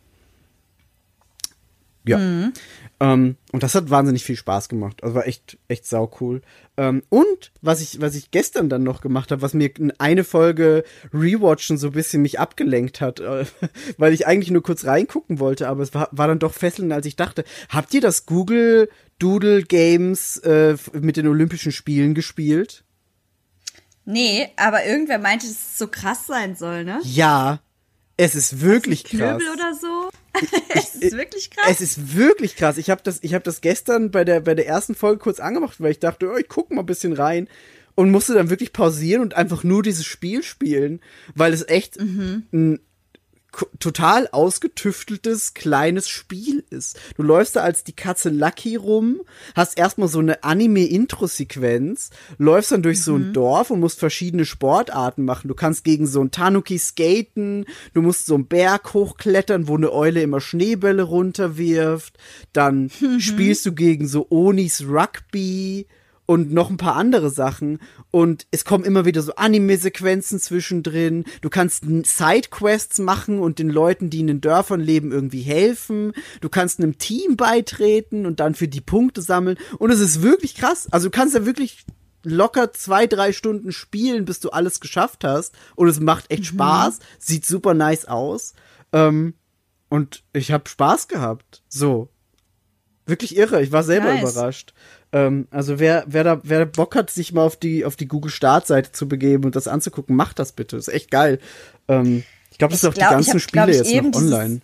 Ja. Ähm, und das hat wahnsinnig viel Spaß gemacht. Also war echt, echt sau cool. Ähm, und was ich, was ich gestern dann noch gemacht habe, was mir in eine Folge Rewatchen so ein bisschen mich abgelenkt hat, äh, weil ich eigentlich nur kurz reingucken wollte, aber es war, war dann doch fesselnder, als ich dachte. Habt ihr das Google Doodle Games äh, mit den Olympischen Spielen gespielt? Nee, aber irgendwer meinte, dass es so krass sein soll, ne? Ja. Es ist wirklich krass. Knöbel oder so? es ist wirklich krass. Es ist wirklich krass. Ich habe das, ich habe das gestern bei der bei der ersten Folge kurz angemacht, weil ich dachte, oh, ich guck mal ein bisschen rein und musste dann wirklich pausieren und einfach nur dieses Spiel spielen, weil es echt ein ko- total ausgetüfteltes kleines Spiel ist. Du läufst da als die Katze Lucky rum, hast erstmal so eine Anime-Intro-Sequenz, läufst dann durch so ein Dorf und musst verschiedene Sportarten machen. Du kannst gegen so ein Tanuki skaten, du musst so einen Berg hochklettern, wo eine Eule immer Schneebälle runterwirft. Dann spielst du gegen so Onis Rugby und noch ein paar andere Sachen. Und es kommen immer wieder so Anime-Sequenzen zwischendrin. Du kannst Sidequests machen und den Leuten, die in den Dörfern leben, irgendwie helfen. Du kannst einem Team beitreten und dann für die Punkte sammeln. Und es ist wirklich krass. Also du kannst ja wirklich locker zwei, drei Stunden spielen, bis du alles geschafft hast. Und es macht echt Spaß. Sieht super nice aus. Ähm, und ich habe Spaß gehabt. So. Wirklich irre. Ich war selber Nice. überrascht. Ähm, also wer, wer da, wer Bock hat, sich mal auf die, auf die Google Startseite zu begeben und das anzugucken, macht das bitte. ist echt geil. Ähm, ich glaube, das sind auch glaub, die ganzen hab, Spiele jetzt noch online.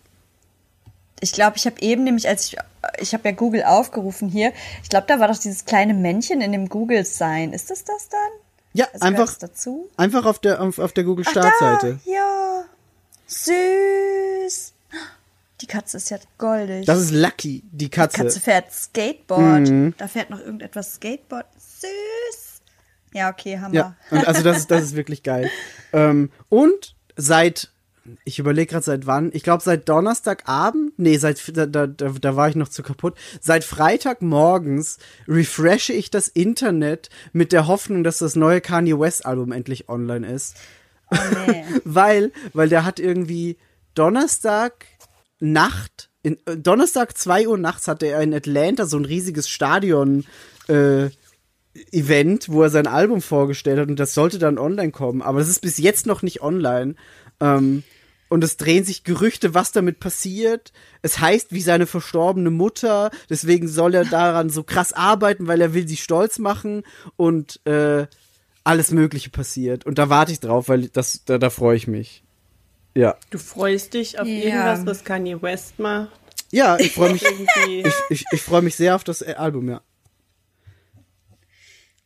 Ich glaube, ich habe eben nämlich, als ich, ich habe ja Google aufgerufen hier, ich glaube, da war doch dieses kleine Männchen in dem Google-Sign. Ist das das dann? Ja, Also einfach, dazu? einfach auf der, auf, auf der Google Ach, Startseite. Da, ja. Süß. Die Katze ist ja goldig. Das ist Lucky, die Katze. Katze fährt Skateboard. Mhm. Da fährt noch irgendetwas Skateboard. Süß. Ja, okay, Hammer. Ja, und also das ist, das ist wirklich geil. Ähm, und seit, ich überlege gerade seit wann, ich glaube seit Donnerstagabend, nee, seit, da, da, da da war ich noch zu kaputt, seit Freitagmorgens refreshe ich das Internet mit der Hoffnung, dass das neue Kanye West Album endlich online ist. Oh, nee. weil, weil der hat irgendwie Donnerstag Nacht, in, äh, Donnerstag 2 Uhr nachts hatte er in Atlanta so ein riesiges Stadion, äh, Event, wo er sein Album vorgestellt hat und das sollte dann online kommen, aber das ist bis jetzt noch nicht online. Ähm, und es drehen sich Gerüchte, was damit passiert. Es heißt wie seine verstorbene Mutter, deswegen soll er daran so krass arbeiten, weil er will sie stolz machen und äh, alles Mögliche passiert. Und da warte ich drauf, weil das, da, da freue ich mich. Ja. Du freust dich auf Ja. irgendwas, was Kanye West macht. Ja, ich freue mich. Ich ich, ich freue mich sehr auf das äh, Album, ja.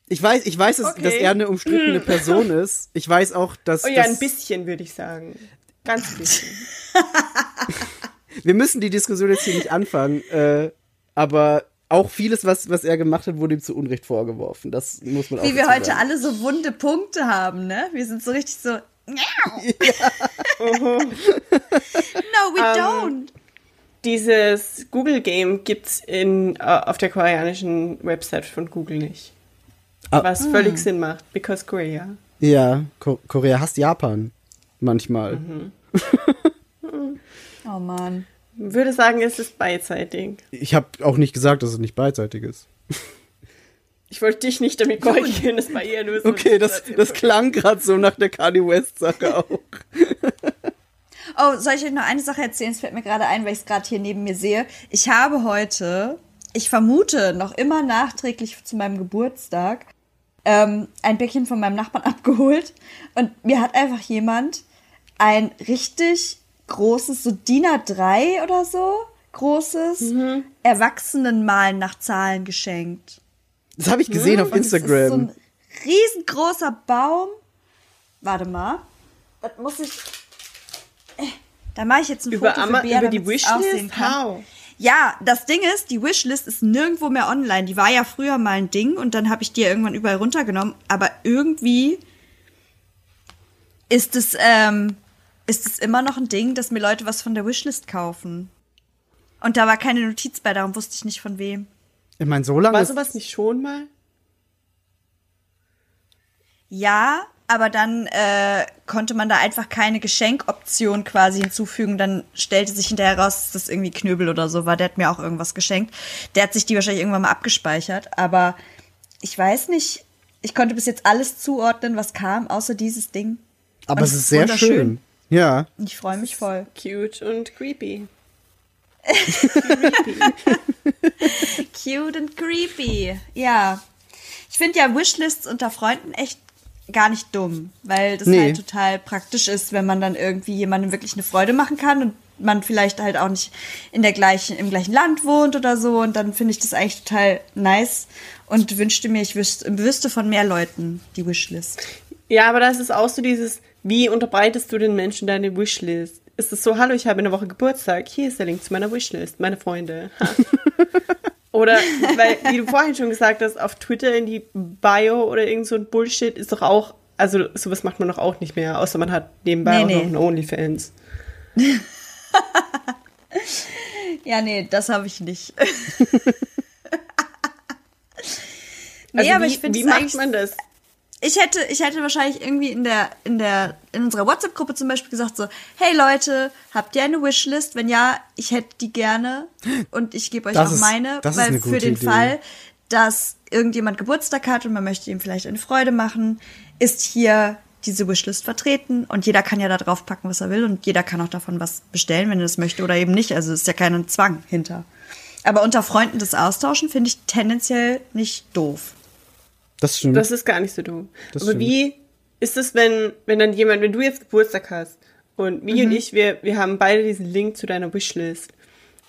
Ich weiß, ich weiß, dass, Okay. dass er eine umstrittene Person ist. Ich weiß auch, dass, Oh ja, dass ein bisschen, würde ich sagen. Ganz bisschen. wir müssen die Diskussion jetzt hier nicht anfangen, äh, aber auch vieles, was, was er gemacht hat, wurde ihm zu Unrecht vorgeworfen. Das muss man auch Wie wir heute alle so wunde Punkte haben, ne? Wir sind so richtig so. no, we Ähm, don't. Dieses Google-Game gibt's in, äh, auf der koreanischen Website von Google nicht. Ah. Was völlig Sinn macht, because Korea. Ja, Ko Korea hasst Japan. Manchmal. Oh Mann. Würde sagen, es ist beidseitig. Ich habe auch nicht gesagt, dass es nicht beidseitig ist. Ich wollte dich nicht damit korrigieren, das war eher nur so. Okay, das, das klang gerade so nach der Kanye West-Sache auch. Oh, soll ich euch noch eine Sache erzählen? Es fällt mir gerade ein, weil ich es gerade hier neben mir sehe. Ich habe heute, ich vermute, noch immer nachträglich zu meinem Geburtstag, ähm, ein Päckchen von meinem Nachbarn abgeholt. Und mir hat einfach jemand ein richtig großes, so DIN A3 oder so, großes Erwachsenenmalen nach Zahlen geschenkt. Das habe ich gesehen auf Und es ist so Instagram. ein riesengroßer Baum. Warte mal. Das muss ich. Äh, Da mache ich jetzt ein Über, Foto Ama für Bea, über die Wishlist? How? Ja, das Ding ist, die Wishlist ist nirgendwo mehr online. Die war ja früher mal ein Ding und dann habe ich die ja irgendwann überall runtergenommen. Aber irgendwie ist es, ähm, ist es immer noch ein Ding, dass mir Leute was von der Wishlist kaufen. Und da war keine Notiz bei, darum wusste ich nicht von wem. Ich meine, so lange War ist, sowas nicht schon mal? Ja, aber dann äh, konnte man da einfach keine Geschenkoption quasi hinzufügen. Dann stellte sich hinterher raus, dass das irgendwie Knöbel oder so war. Der hat mir auch irgendwas geschenkt. Der hat sich die wahrscheinlich irgendwann mal abgespeichert. Aber ich weiß nicht. Ich konnte bis jetzt alles zuordnen, was kam, außer dieses Ding. aber Und es ist sehr schön. Ja. Ich freue mich voll. Cute und creepy. Cute and creepy. Ja. Ich finde ja Wishlists unter Freunden echt gar nicht dumm, weil das Nee. halt total praktisch ist, wenn man dann irgendwie jemandem wirklich eine Freude machen kann und man vielleicht halt auch nicht in der gleichen, im gleichen Land wohnt oder so. Und dann finde ich das eigentlich total nice und wünschte mir, ich wüsste, wüsste von mehr Leuten die Wishlist. Ja, aber das ist auch so dieses, wie unterbreitest du den Menschen deine Wishlist? Ist es so, hallo, ich habe in der Woche Geburtstag, hier ist der Link zu meiner Wishlist, meine Freunde. Oder, weil, wie du vorhin schon gesagt hast, auf Twitter in die Bio oder irgend so ein Bullshit ist doch auch, also sowas macht man doch auch nicht mehr, außer man hat nebenbei Nee, auch nee. noch einen Onlyfans. Ja, nee, das habe ich nicht. nee, Also aber wie, ich finde wie macht man das? Ich hätte, ich hätte wahrscheinlich irgendwie in der, in der, in unserer WhatsApp-Gruppe zum Beispiel gesagt so, hey Leute, habt ihr eine Wishlist? Wenn ja, ich hätte die gerne und ich gebe euch Das auch ist- meine, das ist weil für den Idee. Fall, dass irgendjemand Geburtstag hat und man möchte ihm vielleicht eine Freude machen, ist hier diese Wishlist vertreten und jeder kann ja da drauf packen, was er will und jeder kann auch davon was bestellen, wenn er das möchte oder eben nicht. Also es ist ja kein Zwang hinter. Aber unter Freunden das Austauschen finde ich tendenziell nicht doof. Das stimmt. Das ist gar nicht so dumm. Das Aber stimmt. wie ist es, wenn, wenn dann jemand, wenn du jetzt Geburtstag hast und Migi Mhm. und ich, wir, wir haben beide diesen Link zu deiner Wishlist.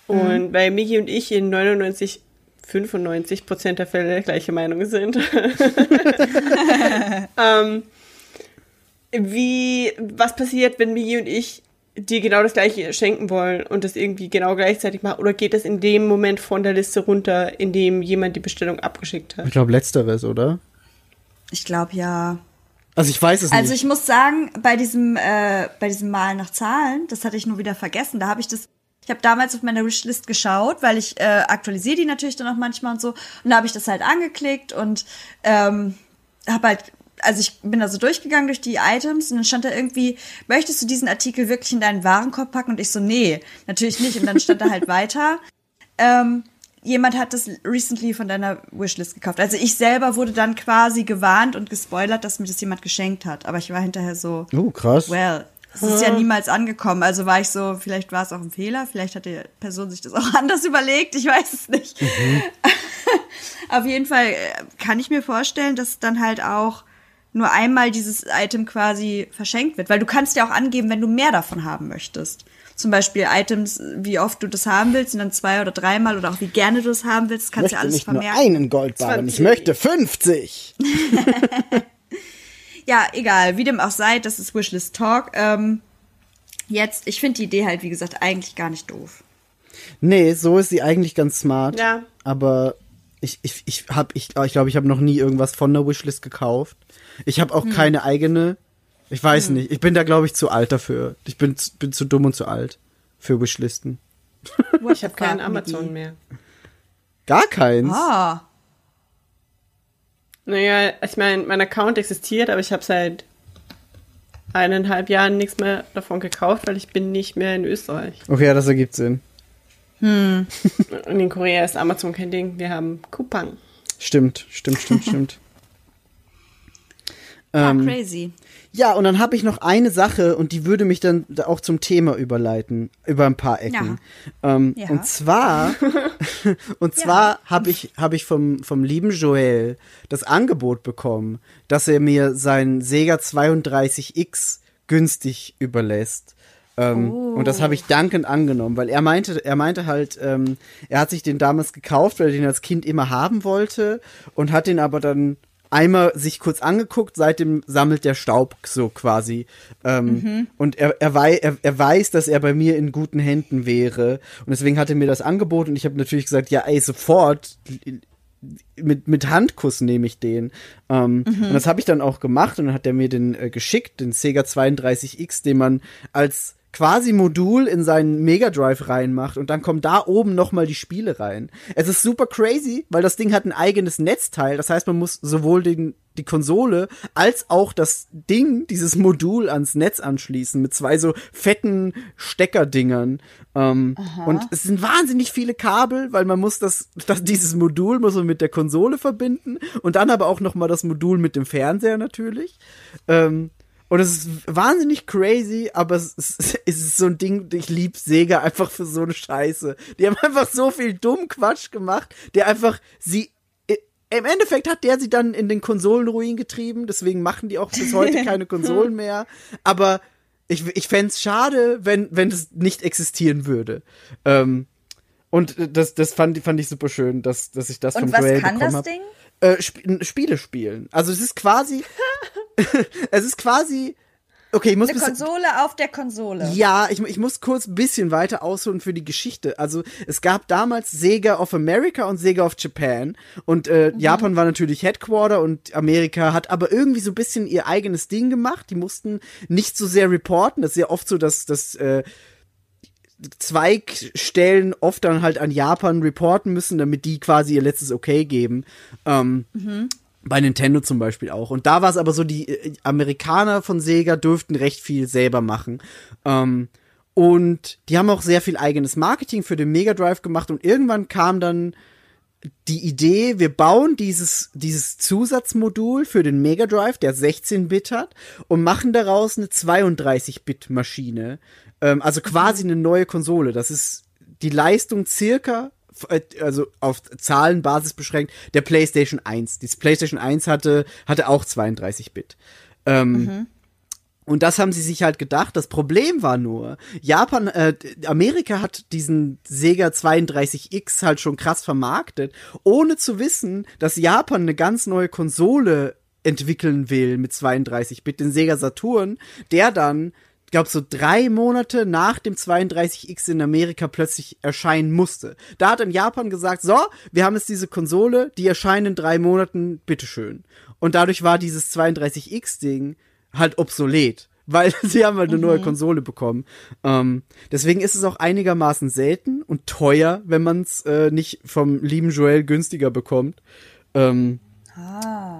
Mhm. Und weil Migi und ich in 99, 95 Prozent der Fälle der gleiche Meinung sind. ähm, wie, was passiert, wenn Migi und ich dir genau das gleiche schenken wollen und das irgendwie genau gleichzeitig machen? Oder geht das in dem Moment von der Liste runter, in dem jemand die Bestellung abgeschickt hat? ich glaube, letzteres, oder? Ich glaube ja. Also ich weiß es Also nicht. ich muss sagen, bei diesem, äh, bei diesem Malen nach Zahlen, das hatte ich nur wieder vergessen. Da habe ich das, ich habe damals auf meiner Wishlist geschaut, weil ich äh, aktualisiere die natürlich dann auch manchmal und so. Und da habe ich das halt angeklickt und ähm, habe halt, also ich bin da so durchgegangen durch die Items und dann stand da irgendwie, möchtest du diesen Artikel wirklich in deinen Warenkorb packen? Und ich so, nee, natürlich nicht. Und dann stand da halt weiter. Ähm, jemand hat das recently von deiner Wishlist gekauft. Also ich selber wurde dann quasi gewarnt und gespoilert, dass mir das jemand geschenkt hat. Aber ich war hinterher so, oh, krass. well, es ist ja niemals angekommen. Also war ich so, vielleicht war es auch ein Fehler, vielleicht hat die Person sich das auch anders überlegt, ich weiß es nicht. Auf jeden Fall äh, kann ich mir vorstellen, dass dann halt auch nur einmal dieses Item quasi verschenkt wird, weil du kannst ja auch angeben, wenn du mehr davon haben möchtest. Zum Beispiel Items, wie oft du das haben willst, und dann zwei oder dreimal oder auch wie gerne du es haben willst, ich kannst ja alles nicht nur vermerken. einen Goldbarren, ich 20. möchte 50. Ja, egal, wie dem auch sei, das ist Wishlist Talk. Ähm, jetzt, ich finde die Idee halt, wie gesagt, eigentlich gar nicht doof. Nee, so ist sie eigentlich ganz smart. Ja. Aber ich, ich, ich habe, ich, ich glaube, ich habe noch nie irgendwas von der Wishlist gekauft. Ich habe Hm. auch keine eigene. Ich weiß nicht. Ich bin da, glaube ich, zu alt dafür. Ich bin, zu- bin zu dumm und zu alt für Wishlisten. What Ich habe keinen Amazon mehr. Gar keins. Ah. Naja, ich meine, mein Account existiert, aber ich habe seit eineinhalb Jahren nichts mehr davon gekauft, weil ich bin nicht mehr in Österreich. Okay, ja, das ergibt Sinn. Und in Korea ist Amazon kein Ding. Wir haben Coupang. Stimmt, stimmt, stimmt, stimmt. Ja, Ähm, crazy. Ja, und dann habe ich noch eine Sache und die würde mich dann da auch zum Thema überleiten, über ein paar Ecken. Ähm, Ja. Und zwar, und zwar habe ich, hab ich vom, vom lieben Joel das Angebot bekommen, dass er mir sein Sega 32X günstig überlässt. Ähm, Und das habe ich dankend angenommen, weil er meinte, er meinte halt, ähm, er hat sich den damals gekauft, weil er den als Kind immer haben wollte und hat den aber dann einmal sich kurz angeguckt, seitdem sammelt der Staub so quasi. Ähm, Und er, er, wei er, er weiß, dass er bei mir in guten Händen wäre. Und deswegen hat er mir das angeboten und ich habe natürlich gesagt, ja, ey, sofort mit, mit Handkuss nehme ich den. Ähm, Und das habe ich dann auch gemacht und dann hat er mir den äh, geschickt, den Sega 32X, den man als quasi Modul in seinen Mega Drive reinmacht und dann kommen da oben nochmal die Spiele rein. Es ist super crazy, weil das Ding hat ein eigenes Netzteil. Das heißt, man muss sowohl den, die Konsole als auch das Ding, dieses Modul ans Netz anschließen mit zwei so fetten Steckerdingern. Ähm, und es sind wahnsinnig viele Kabel, weil man muss das, das dieses Modul muss man mit der Konsole verbinden und dann aber auch noch mal das Modul mit dem Fernseher natürlich. Ähm, und es ist wahnsinnig crazy, aber es ist, es ist so ein Ding, ich lieb Sega einfach für so eine Scheiße. Die haben einfach so viel dumm Quatsch gemacht, der einfach sie im Endeffekt hat der sie dann in den Konsolenruin getrieben, deswegen machen die auch bis heute keine Konsolen mehr. Aber ich, ich fänd's schade, wenn, wenn es nicht existieren würde. Ähm, und das, das fand, fand ich super schön, dass, dass ich das Und von was Joel kann bekommen das hab. Äh, Sp Spiele spielen. Also es ist quasi, es ist quasi, okay, ich muss Eine bisschen, Konsole auf der Konsole. ja, ich, ich muss kurz ein bisschen weiter ausholen für die Geschichte. Also es gab damals Sega of America und Sega of Japan und äh, Japan war natürlich Headquarter und Amerika hat aber irgendwie so ein bisschen ihr eigenes Ding gemacht. Die mussten nicht so sehr reporten. Das ist ja oft so, dass dass äh, Zweigstellen oft dann halt an Japan reporten müssen, damit die quasi ihr letztes Okay geben. Ähm, Bei Nintendo zum Beispiel auch. Und da war es aber so, die äh, Amerikaner von Sega dürften recht viel selber machen. Ähm, und die haben auch sehr viel eigenes Marketing für den Mega Drive gemacht und irgendwann kam dann die Idee, wir bauen dieses, dieses Zusatzmodul für den Mega Drive, der 16-Bit hat, und machen daraus eine 32-Bit-Maschine. Ähm, also quasi eine neue Konsole. Das ist die Leistung circa, äh, also auf Zahlenbasis beschränkt, der PlayStation 1. Die PlayStation 1 hatte, hatte auch 32-Bit. Ähm, und das haben sie sich halt gedacht. Das Problem war nur, Japan, äh, Amerika hat diesen Sega 32X halt schon krass vermarktet, ohne zu wissen, dass Japan eine ganz neue Konsole entwickeln will mit 32-Bit, den Sega Saturn, der dann, glaub so drei Monate nach dem 32X in Amerika plötzlich erscheinen musste. Da hat in Japan gesagt, so, wir haben jetzt diese Konsole, die erscheint in drei Monaten, bitteschön. Und dadurch war dieses 32X-Ding halt obsolet, weil sie haben halt eine neue Konsole bekommen. Ähm, deswegen ist es auch einigermaßen selten und teuer, wenn man es äh, nicht vom lieben Joel günstiger bekommt. Ähm,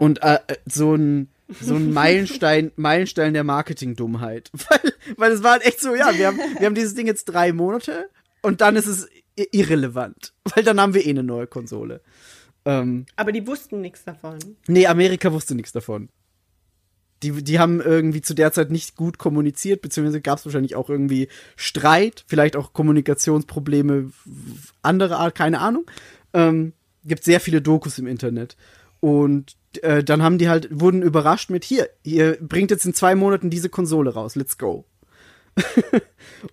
Und äh, äh, so ein so ein Meilenstein, Meilenstein der Marketingdummheit. Weil, weil es war halt echt so, ja, wir haben, wir haben dieses Ding jetzt drei Monate und dann ist es irrelevant. Weil dann haben wir eh eine neue Konsole. Ähm, Aber die wussten nichts davon. Nee, Amerika wusste nichts davon. Die, die haben irgendwie zu der Zeit nicht gut kommuniziert, beziehungsweise gab es wahrscheinlich auch irgendwie Streit, vielleicht auch Kommunikationsprobleme anderer Art, keine Ahnung. Ähm, gibt sehr viele Dokus im Internet. Und äh, dann haben die halt, wurden überrascht mit, hier, ihr bringt jetzt in zwei Monaten diese Konsole raus, let's go.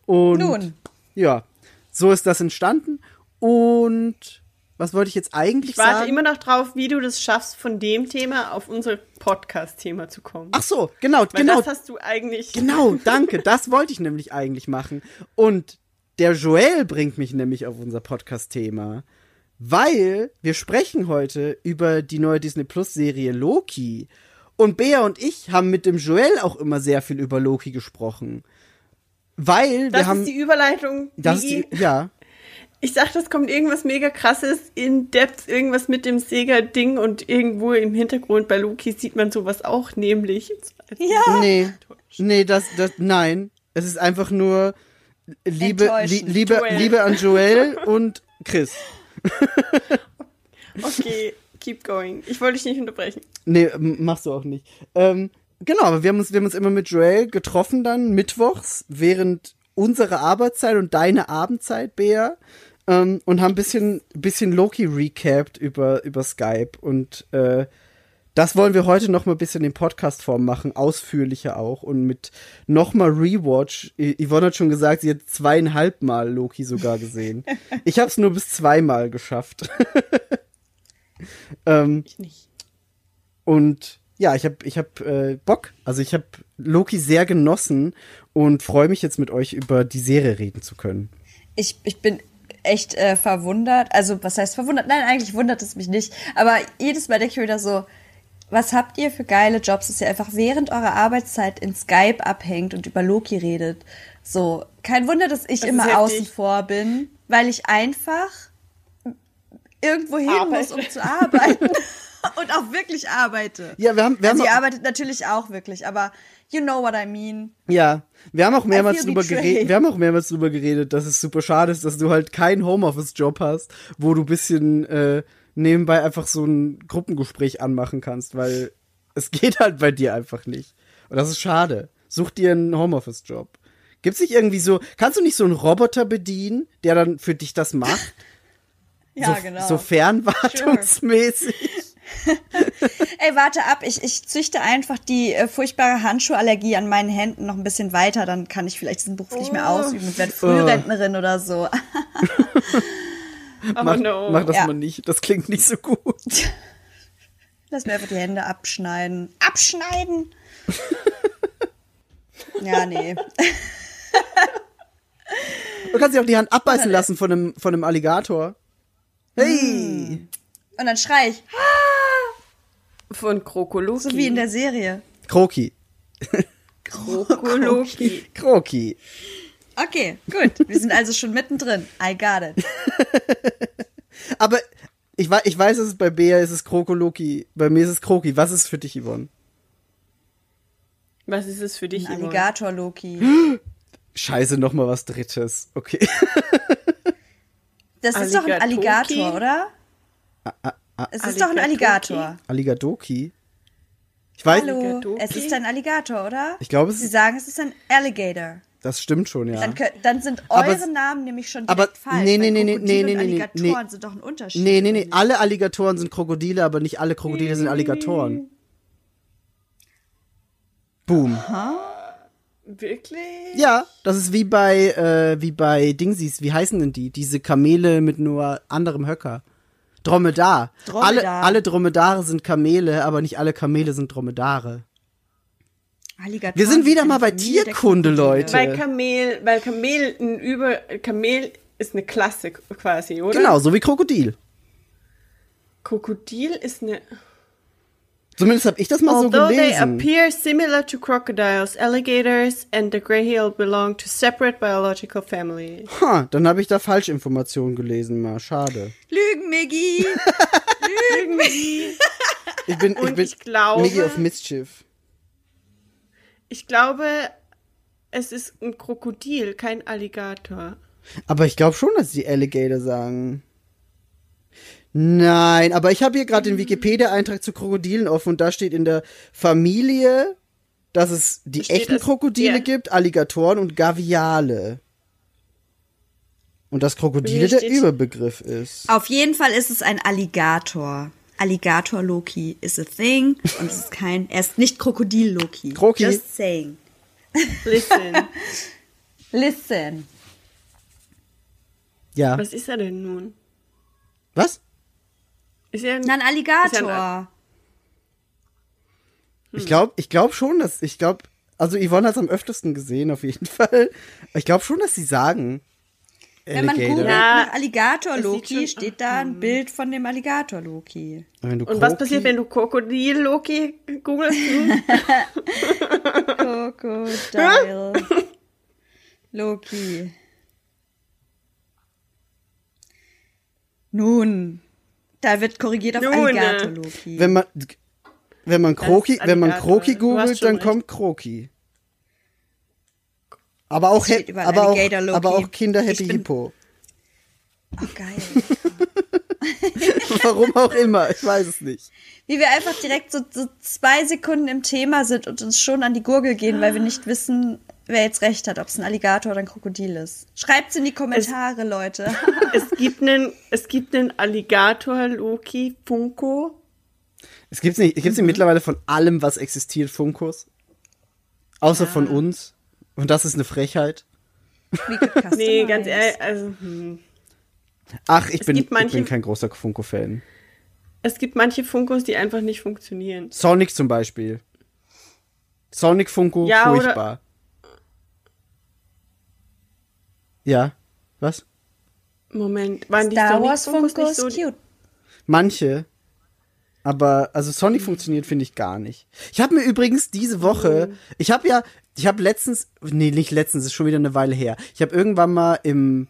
Und Nun. ja, so ist das entstanden. Und was wollte ich jetzt eigentlich Ich warte sagen? immer noch drauf, wie du das schaffst, von dem Thema auf unser Podcast-Thema zu kommen. Ach so, genau, Weil genau. das hast du eigentlich. Genau, danke. Das wollte ich nämlich eigentlich machen. Und der Joel bringt mich nämlich auf unser Podcast-Thema, weil wir sprechen heute über die neue Disney Plus Serie Loki. Und Bea und ich haben mit dem Joel auch immer sehr viel über Loki gesprochen. Weil Das wir haben. ist die Überleitung. das ist die, die, ja. Ich sag, das kommt irgendwas mega krasses in Depth, irgendwas mit dem Sega-Ding und irgendwo im Hintergrund bei Loki sieht man sowas auch, nämlich. Ja. Nee, nee, das, das, nein. Es ist einfach nur Liebe, li. Liebe, Joel. Liebe an Joel und Chris. Okay, keep going. Ich wollte dich nicht unterbrechen. Nee, machst du auch nicht. Ähm, genau, aber wir haben, uns, wir haben uns immer mit Joel getroffen dann, mittwochs, während unserer Arbeitszeit und deine Abendzeit, Bea, ähm, und haben ein bisschen, bisschen Loki recapped über, über Skype. Und äh, das wollen wir heute noch mal ein bisschen in Podcast-Form machen, ausführlicher auch und mit noch mal Rewatch. Yvonne hat schon gesagt, sie hat zweieinhalb Mal Loki sogar gesehen. ich habe es nur bis zweimal geschafft. ähm, Ich nicht. und ja, ich habe ich hab, äh, Bock. Also ich habe Loki sehr genossen und freue mich jetzt mit euch über die Serie reden zu können. Ich, ich bin echt äh, verwundert. Also, was heißt verwundert? Nein, eigentlich wundert es mich nicht. Aber jedes Mal denke ich mir wieder so, was habt ihr für geile Jobs, dass ihr einfach während eurer Arbeitszeit in Skype abhängt und über Loki redet? So, kein Wunder, dass ich Das immer außen vor bin, weil ich einfach irgendwo hin muss, um zu arbeiten. und auch wirklich arbeite. Ja, wir haben, wir haben Also ihr auch, arbeitet natürlich auch wirklich, aber you know what I mean. ja, wir haben auch mehrmals drüber geredet. Wir haben auch mehrmals drüber geredet, dass es super schade ist, dass du halt keinen Homeoffice-Job hast, wo du bisschen äh, nebenbei einfach so ein Gruppengespräch anmachen kannst, weil es geht halt bei dir einfach nicht. Und das ist schade. Such dir einen Homeoffice-Job. Gibt's nicht irgendwie so, kannst du nicht so einen Roboter bedienen, der dann für dich das macht? Ja, so, genau. So fernwartungsmäßig. Ey, warte ab, ich, ich züchte einfach die äh, furchtbare Handschuhallergie an meinen Händen noch ein bisschen weiter, dann kann ich vielleicht diesen Beruf nicht mehr Oh. ausüben und werde Frührentnerin oder so. Oh mach, no. mach das Ja. mal nicht. Das klingt nicht so gut. Lass mir einfach die Hände abschneiden. Abschneiden! ja, nee. Du kannst dir auch die Hand abbeißen lassen von einem, von einem Alligator. Hey! Und dann schrei ich, Von Krokoloki. so wie in der Serie. Kroki. Krokoloki. Kroki. Okay, gut. Wir sind also schon mittendrin. I got it. Aber ich, ich weiß, dass es bei Bea ist es Krokoloki. Bei mir ist es Kroki. Was ist für dich, Yvonne? Was ist es für dich, Ein Yvonne? Alligator, Loki. Scheiße, noch mal was Drittes. Okay. Das ist doch ein? Alligator, oder? Es ist doch ein? Alligator. Alligadoki. Ich weiß, Hallo, es ist ein Alligator, oder? Ich glaube, es Sie ist- sagen, es ist ein Alligator. das stimmt schon, ja. Dann, dann sind Aber eure es- Namen nämlich schon aber- direkt falsch. nee, nee, nee, nee, nee, nee, Alligatoren nee. sind doch ein Unterschied. Nee, nee, nee. Alle Alligatoren sind Krokodile, aber nicht alle Krokodile sind Alligatoren. Boom. Wirklich? Ja, das ist wie bei, äh, wie bei Dingsies. Wie heißen denn die? Diese Kamele mit nur anderem Höcker. Dromedar. Dromedar. Alle, alle Dromedare sind Kamele, aber nicht alle Kamele sind Dromedare. Alligatoren Wir sind wieder mal bei Tierkunde. Leute. Weil Kamel, weil Kamel ein Über, Kamel ist eine Klasse quasi, oder? Genau, so wie Krokodil. Krokodil ist eine. Zumindest habe ich das mal so Although they gelesen. appear similar to crocodiles, alligators and the grey heel belong to separate biological families. Ha, dann habe ich da Falschinformationen gelesen, mal. Schade. Lügen, Miggi! Irgendwie. Ich bin, ich bin ich glaube- Miggy of Mischief. Ich glaube, es ist ein Krokodil, kein Alligator. Aber ich glaube schon, dass die Alligator sagen. Nein, aber ich habe hier gerade den Wikipedia-Eintrag zu Krokodilen offen und da steht in der Familie, dass es die Steht echten das- Krokodile ja. gibt, Alligatoren und Gaviale. Und dass Krokodile der Überbegriff ist. Auf jeden Fall ist es ein Alligator. Alligator Loki is a thing und es ist kein, er ist nicht Krokodil Loki. Kroki. Just saying. Listen, Listen. Ja. was ist er denn nun? Was? Ist er ein, Na, ein Ist Alligator. ja Ich glaube ich glaub schon, dass, ich glaube, also Yvonne hat es am öftesten gesehen, auf jeden Fall. Ich glaube schon, dass sie sagen. Wenn man Alligator. googelt Ja, nach Alligator Loki, steht da ein Bild von dem Alligator Loki. Du Und was passiert, wenn du Krokodil Loki googelst? Crocodile Loki. Nun, da wird korrigiert auf Nun, Alligator, Loki. Wenn man, wenn man Kroki, wenn man. Kroki googelt, dann recht. kommt Kroki. Aber auch, aber auch, aber auch Kinder Happy Hippo. Oh, geil. Warum auch immer, ich weiß es nicht. Wie wir einfach direkt so, so zwei Sekunden im Thema sind und uns schon an die Gurgel gehen, weil wir nicht wissen, wer jetzt recht hat, ob es ein Alligator oder ein Krokodil ist. Schreibt's in die Kommentare, Leute. Es gibt einen, es gibt einen Alligator Loki Funko. Es gibt nicht, es Mhm. gibt's nicht mittlerweile von allem, was existiert, Funkos. Außer von uns. Und das ist eine Frechheit. Wie. Nee, ganz ehrlich, also hm. Ach, ich, bin, gibt ich manche- bin kein großer Funko-Fan. es gibt manche Funkos, die einfach nicht funktionieren. Sonic zum Beispiel. Sonic Funko, Ja, oder- furchtbar. Ja, was? Moment, waren die Star Sonic Wars Funkos Funko nicht so? cute. Manche. Aber, also Sonic funktioniert, finde ich gar nicht. Ich habe mir übrigens diese Woche, ich habe ja, ich habe letztens, nee, nicht letztens, ist schon wieder eine Weile her. Ich habe irgendwann mal im,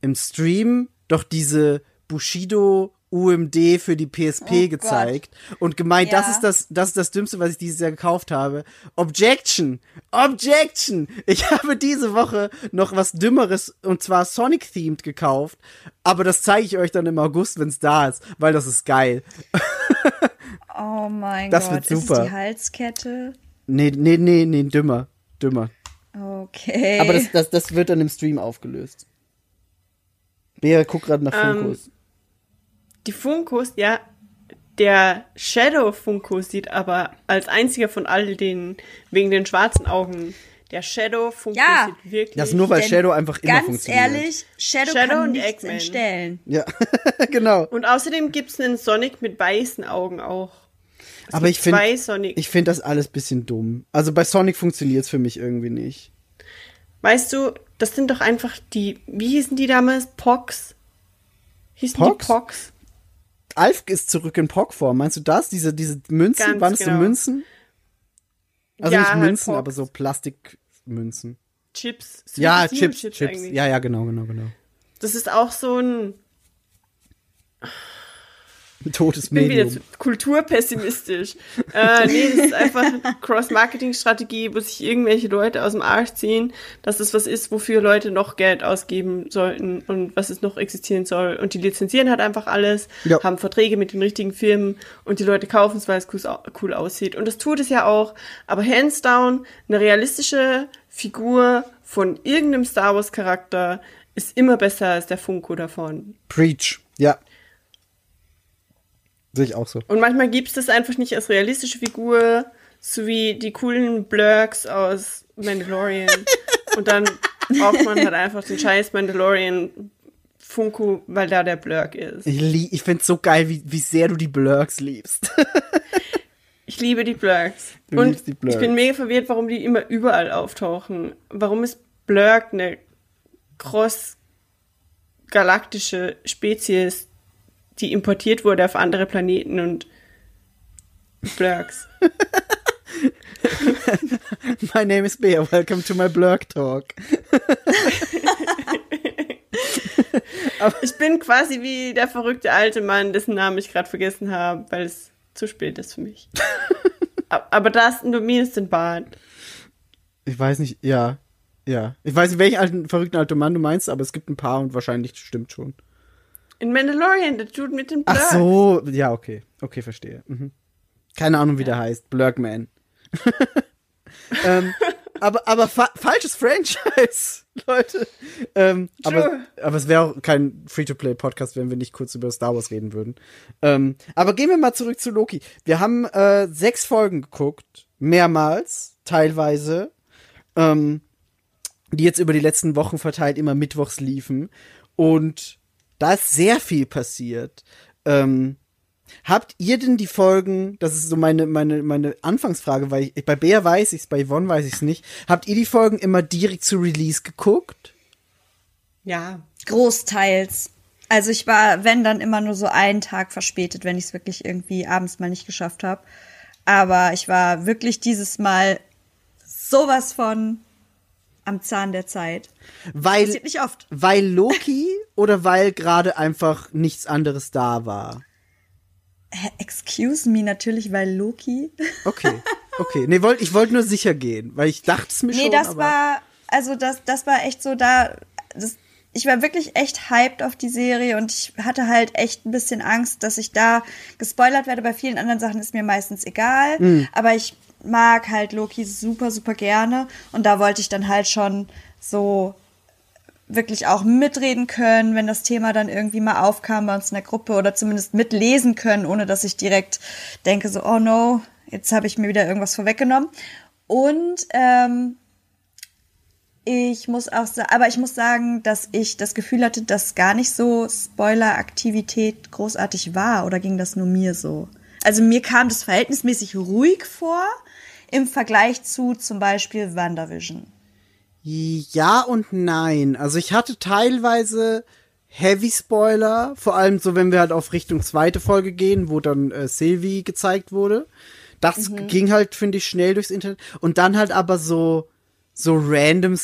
im Stream doch diese Bushido UMD für die PSP Oh gezeigt und gemeint, das Ja. ist das, das ist das Dümmste, was ich dieses Jahr gekauft habe. Objection! Objection! Ich habe diese Woche noch was Dümmeres und zwar Sonic-themed gekauft, aber das zeige ich euch dann im August, wenn es da ist, weil das ist geil. Oh mein Das Gott. wird Ist super. es die Halskette? Nee, nee, nee, nee, dümmer. Dümmer. Okay. Aber das, das, das wird dann im Stream aufgelöst. Bea, guck gerade nach Ähm, Funkos. Die Funkos, ja, der Shadow Funko sieht aber als einziger von all denen wegen den schwarzen Augen. Der Shadow Funko Ja. sieht wirklich. Das ist nur, weil Shadow einfach immer Ganz funktioniert. ehrlich, Shadow, Shadow kann und nichts Eggman. entstellen. Ja, genau. Und außerdem gibt's einen Sonic mit weißen Augen auch. Es Aber gibt ich finde zwei Sonic. ich finde das alles bisschen dumm. Also bei Sonic funktioniert es für mich irgendwie nicht. Weißt du, das sind doch einfach die, wie hießen die damals? Pox? Hießen Pox? die Pox? Alf ist zurück in Pockform. Meinst du das? Diese, diese Münzen? Ganz Waren das so genau. Münzen? Also Ja, nicht halt Münzen, Pox. aber so Plastikmünzen. Chips. Sweet Ja, Chips Chips. eigentlich. Ja, ja, genau, genau, genau. Das ist auch so ein, Totes ich bin wieder Medium. kulturpessimistisch. äh, nee, das ist einfach eine Cross-Marketing-Strategie, wo sich irgendwelche Leute aus dem Arsch ziehen, dass das was ist, wofür Leute noch Geld ausgeben sollten und was es noch existieren soll. Und die lizenzieren halt einfach alles, Ja. haben Verträge mit den richtigen Firmen und die Leute kaufen es, weil es cool, cool aussieht. Und das tut es ja auch. Aber hands down, eine realistische Figur von irgendeinem Star Wars-Charakter ist immer besser als der Funko davon. Preach. Ja. Sehe ich auch so. Und manchmal gibt es das einfach nicht als realistische Figur, so wie die coolen Blurks aus Mandalorian. Und dann braucht man halt einfach den scheiß Mandalorian Funko, weil da der Blurk ist. Ich, ich finde es so geil, wie, wie sehr du die Blurks liebst. Ich liebe die Blurks. Du Und die Blurks. ich bin mega verwirrt, warum die immer überall auftauchen. Warum ist Blurk eine cross-galaktische Spezies, die importiert wurde auf andere Planeten und Blurks? My name is Bea. Welcome to my Blurk Talk. Ich bin quasi wie der verrückte alte Mann, dessen Namen ich gerade vergessen habe, weil es zu spät ist für mich. Aber das nur minus den Bart. Ich weiß nicht, ja. Ja. Ich weiß nicht, welchen alten, verrückten alten Mann du meinst, aber es gibt ein paar und wahrscheinlich stimmt schon. In Mandalorian, der Dude mit dem Blur. Ach so, ja, okay. Okay, verstehe. Mhm. Keine Ahnung, wie der heißt. Blurkman. ähm, aber aber fa falsches Franchise, Leute. Ähm, aber, True. aber es wäre auch kein Free-to-Play-Podcast, wenn wir nicht kurz über Star Wars reden würden. Ähm, aber gehen wir mal zurück zu Loki. Wir haben äh, sechs Folgen geguckt, mehrmals, teilweise, ähm, die jetzt über die letzten Wochen verteilt immer mittwochs liefen. Und da ist sehr viel passiert. Ähm, Habt ihr denn die Folgen, das ist so meine, meine, meine Anfangsfrage, weil ich, bei Bea weiß ich's, bei Yvonne weiß ich's nicht. Habt ihr die Folgen immer direkt zu Release geguckt? Ja. Großteils. Also ich war, wenn dann immer nur so einen Tag verspätet, wenn ich es wirklich irgendwie abends mal nicht geschafft habe. Aber ich war wirklich dieses Mal sowas von am Zahn der Zeit. Weil, Passiert nicht oft. weil Loki oder weil gerade einfach nichts anderes da war? Excuse me, natürlich, weil Loki. Okay, okay. Nee, wollt, ich wollte nur sicher gehen, weil ich dachte es mir Nee, schon, das aber war, also das, das war echt so da. Das, ich war wirklich echt hyped auf die Serie und ich hatte halt echt ein bisschen Angst, dass ich da gespoilert werde. Bei vielen anderen Sachen ist mir meistens egal. Mhm. Aber ich mag halt Loki super, super gerne. Und da wollte ich dann halt schon so wirklich auch mitreden können, wenn das Thema dann irgendwie mal aufkam bei uns in der Gruppe oder zumindest mitlesen können, ohne dass ich direkt denke so, oh no, jetzt habe ich mir wieder irgendwas vorweggenommen. Und ähm, ich muss auch sagen, aber ich muss sagen, dass ich das Gefühl hatte, dass gar nicht so Spoiler-Aktivität großartig war. Oder ging das nur mir so? Also mir kam das verhältnismäßig ruhig vor im Vergleich zu zum Beispiel WandaVision. Ja und nein. Also ich hatte teilweise Heavy Spoiler, vor allem so, wenn wir halt auf Richtung zweite Folge gehen, wo dann äh, Sylvie gezeigt wurde. Das ging halt, finde ich, schnell durchs Internet. Und dann halt aber so, so random,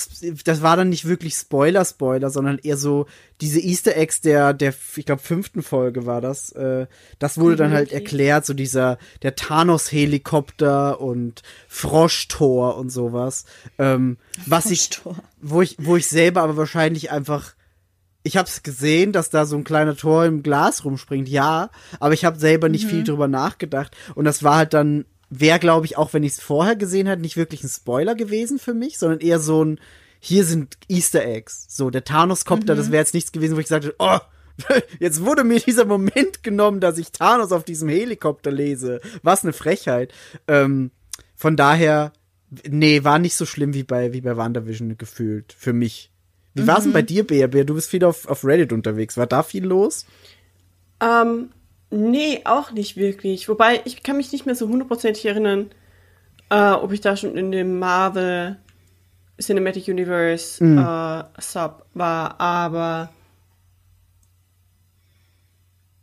das war dann nicht wirklich Spoiler-Spoiler, sondern eher so diese Easter Eggs der, der, ich glaube, fünften Folge war das. Äh, das wurde dann halt erklärt, so dieser, der Thanos-Helikopter und Froschtor und sowas. Ähm, was ich, wo ich, wo ich selber aber wahrscheinlich einfach ich hab's gesehen, dass da so ein kleiner Tor im Glas rumspringt, ja, aber ich habe selber nicht viel drüber nachgedacht und das war halt dann wäre glaube ich auch wenn ich es vorher gesehen hätte nicht wirklich ein Spoiler gewesen für mich, sondern eher so ein hier sind Easter Eggs. So der Thanos Copter, das wäre jetzt nichts gewesen, wo ich sagte, oh, jetzt wurde mir dieser Moment genommen, dass ich Thanos auf diesem Helikopter lese. Was eine Frechheit. Ähm, von daher nee, war nicht so schlimm wie bei wie bei WandaVision gefühlt für mich. Wie war's denn bei dir, Bea? Bea, du bist viel auf, auf Reddit unterwegs. War da viel los? Ähm, nee, auch nicht wirklich. Wobei, ich kann mich nicht mehr so hundertprozentig erinnern, äh, ob ich da schon in dem Marvel Cinematic Universe äh, Sub war, aber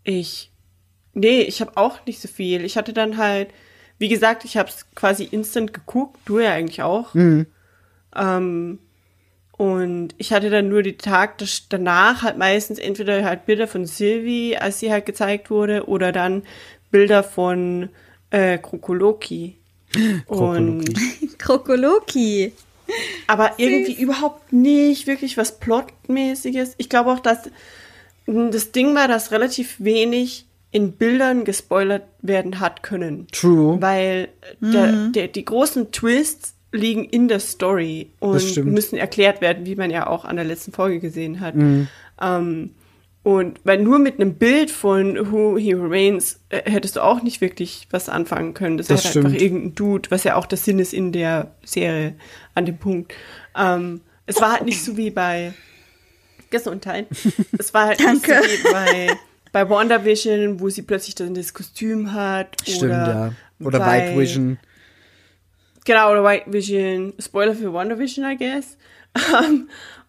ich, nee, ich habe auch nicht so viel. Ich hatte dann halt, wie gesagt, ich habe es quasi instant geguckt, du ja eigentlich auch. Ähm, und ich hatte dann nur die Tag danach halt meistens entweder halt Bilder von Sylvie, als sie halt gezeigt wurde, oder dann Bilder von äh, Krokoloki. Und Krokoloki. aber irgendwie überhaupt nicht wirklich was Plotmäßiges. Ich glaube auch, dass mh, das Ding war, dass relativ wenig in Bildern gespoilert werden hat können. True. Weil der, der, die großen Twists liegen in der Story und müssen erklärt werden, wie man ja auch an der letzten Folge gesehen hat. Ähm, und weil nur mit einem Bild von Who He Remains äh, hättest du auch nicht wirklich was anfangen können. Das, Das halt einfach irgendein Dude, was ja auch der Sinn ist in der Serie an dem Punkt. Ähm, es war halt nicht so wie bei Gesundheit. Es war halt nicht so wie bei, bei WandaVision, wo sie plötzlich dann das Kostüm hat. Stimmt, oder ja. Oder bei- White Vision. Genau, oder White Vision. Spoiler für WandaVision, I guess. Ähm,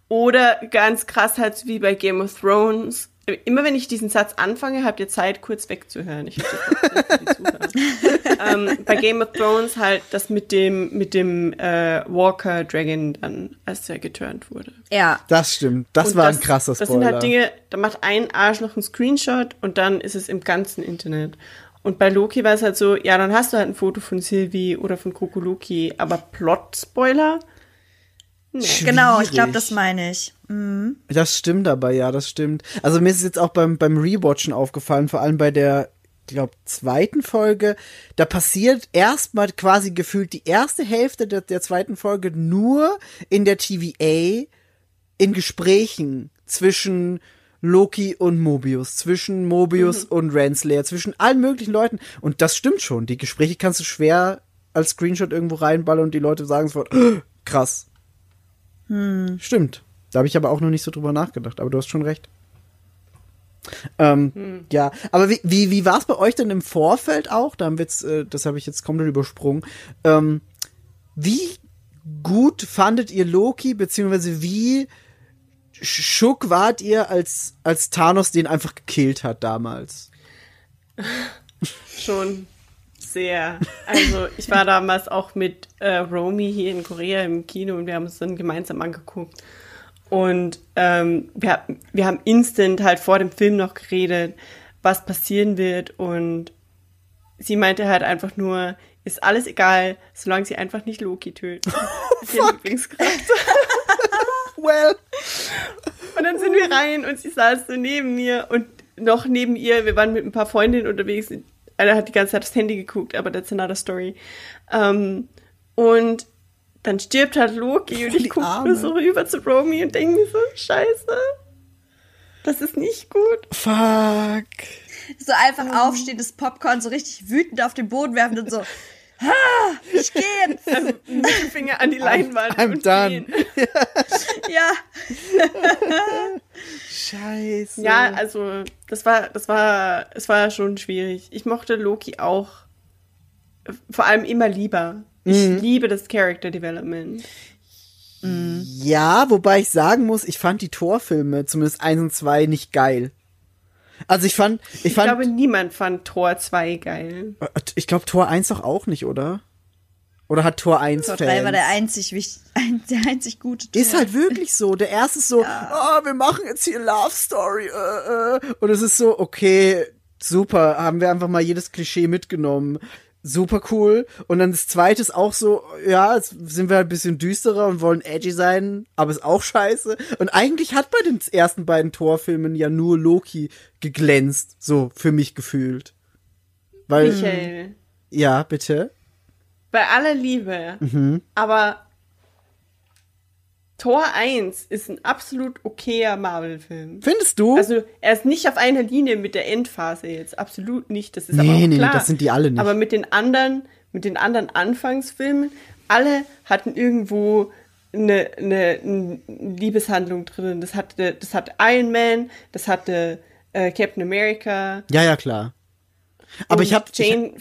oder ganz krass halt wie bei Game of Thrones. Immer wenn ich diesen Satz anfange, habt ihr Zeit, kurz wegzuhören. Ich das ähm, bei Game of Thrones halt das mit dem, mit dem äh, Walker Dragon dann, als er geturnt wurde. Ja. Das stimmt. Das Und war ein krasser Das Spoiler. sind halt Dinge, da macht ein Arsch noch einen Screenshot und dann ist es im ganzen Internet. Und bei Loki war es halt so, ja, dann hast du halt ein Foto von Sylvie oder von Krokoloki, aber Plot-Spoiler? Genau, ich glaube, das meine ich. Das stimmt aber, ja, das stimmt. Also mir ist es jetzt auch beim, beim Rewatchen aufgefallen, vor allem bei der, ich glaube, zweiten Folge, da passiert erstmal quasi gefühlt die erste Hälfte der, der zweiten Folge nur in der TVA in Gesprächen zwischen Loki und Mobius, zwischen Mobius und Renslayer, zwischen allen möglichen Leuten. Und das stimmt schon. Die Gespräche kannst du schwer als Screenshot irgendwo reinballern und die Leute sagen sofort, "Oh, krass. Stimmt. Da habe ich aber auch noch nicht so drüber nachgedacht, aber du hast schon recht. Ähm, Ja, aber wie, wie, wie war es bei euch denn im Vorfeld auch? Da haben wir jetzt, äh, das habe ich jetzt komplett übersprungen. Ähm, wie gut fandet ihr Loki, beziehungsweise wie schock wart ihr, als, als Thanos den einfach gekillt hat damals? Schon Sehr. Also ich war damals auch mit äh, Romy hier in Korea im Kino und wir haben uns dann gemeinsam angeguckt. Und ähm, wir, wir haben instant halt vor dem Film noch geredet, was passieren wird. Und sie meinte halt einfach nur, ist alles egal, solange sie einfach nicht Loki tötet. Das ist ihr Lieblingscharakter. Well. Und dann sind wir rein und sie saß so neben mir und noch neben ihr, wir waren mit ein paar Freundinnen unterwegs. Einer hat die ganze Zeit aufs Handy geguckt, aber that's another story. Ähm, und dann stirbt halt Loki und ich gucke nur so rüber zu Romy und denke mir so, scheiße, das ist nicht gut. Fuck. So einfach aufstehen, das Popcorn so richtig wütend auf den Boden werfen und so, ha, ich gehe jetzt. Also Mittelfinger an die Leinwand I'm und done. gehen. Ja, Scheiße. Ja, also das war, das war, es war schon schwierig. Ich mochte Loki auch vor allem immer lieber. Ich Mhm. liebe das Character Development. Ja, wobei ich sagen muss, ich fand die Torfilme, zumindest eins und zwei, nicht geil. Also ich fand, ich Ich fand, glaube, niemand fand Tor 2 geil. ich glaube Tor 1 doch auch nicht, oder? Oder hat Tor 1 Tor Fans? 3 war der einzig, ein, der einzig gute Tor. Ist halt wirklich so. Der erste ist so, oh, wir machen jetzt hier Love Story. Äh, äh. Und es ist so, okay, super, haben wir einfach mal jedes Klischee mitgenommen. Super cool. Und dann das zweite ist auch so, ja, jetzt sind wir halt ein bisschen düsterer und wollen edgy sein, aber ist auch scheiße. Und eigentlich hat bei den ersten beiden Torfilmen ja nur Loki geglänzt, so für mich gefühlt. Weil, Michael, ja, bitte. bei aller Liebe, Mhm. aber Tor 1 ist ein absolut okayer Marvel-Film. Findest du? Also er ist nicht auf einer Linie mit der Endphase jetzt, absolut nicht. Das ist aber Nee, auch nee, nee, klar. das sind die alle nicht. Aber mit den anderen, mit den anderen Anfangsfilmen, alle hatten irgendwo eine, eine, eine Liebeshandlung drin. Das hatte, das hatte Iron Man, das hatte äh, Captain America. ja, ja, klar. Aber ich habe Jane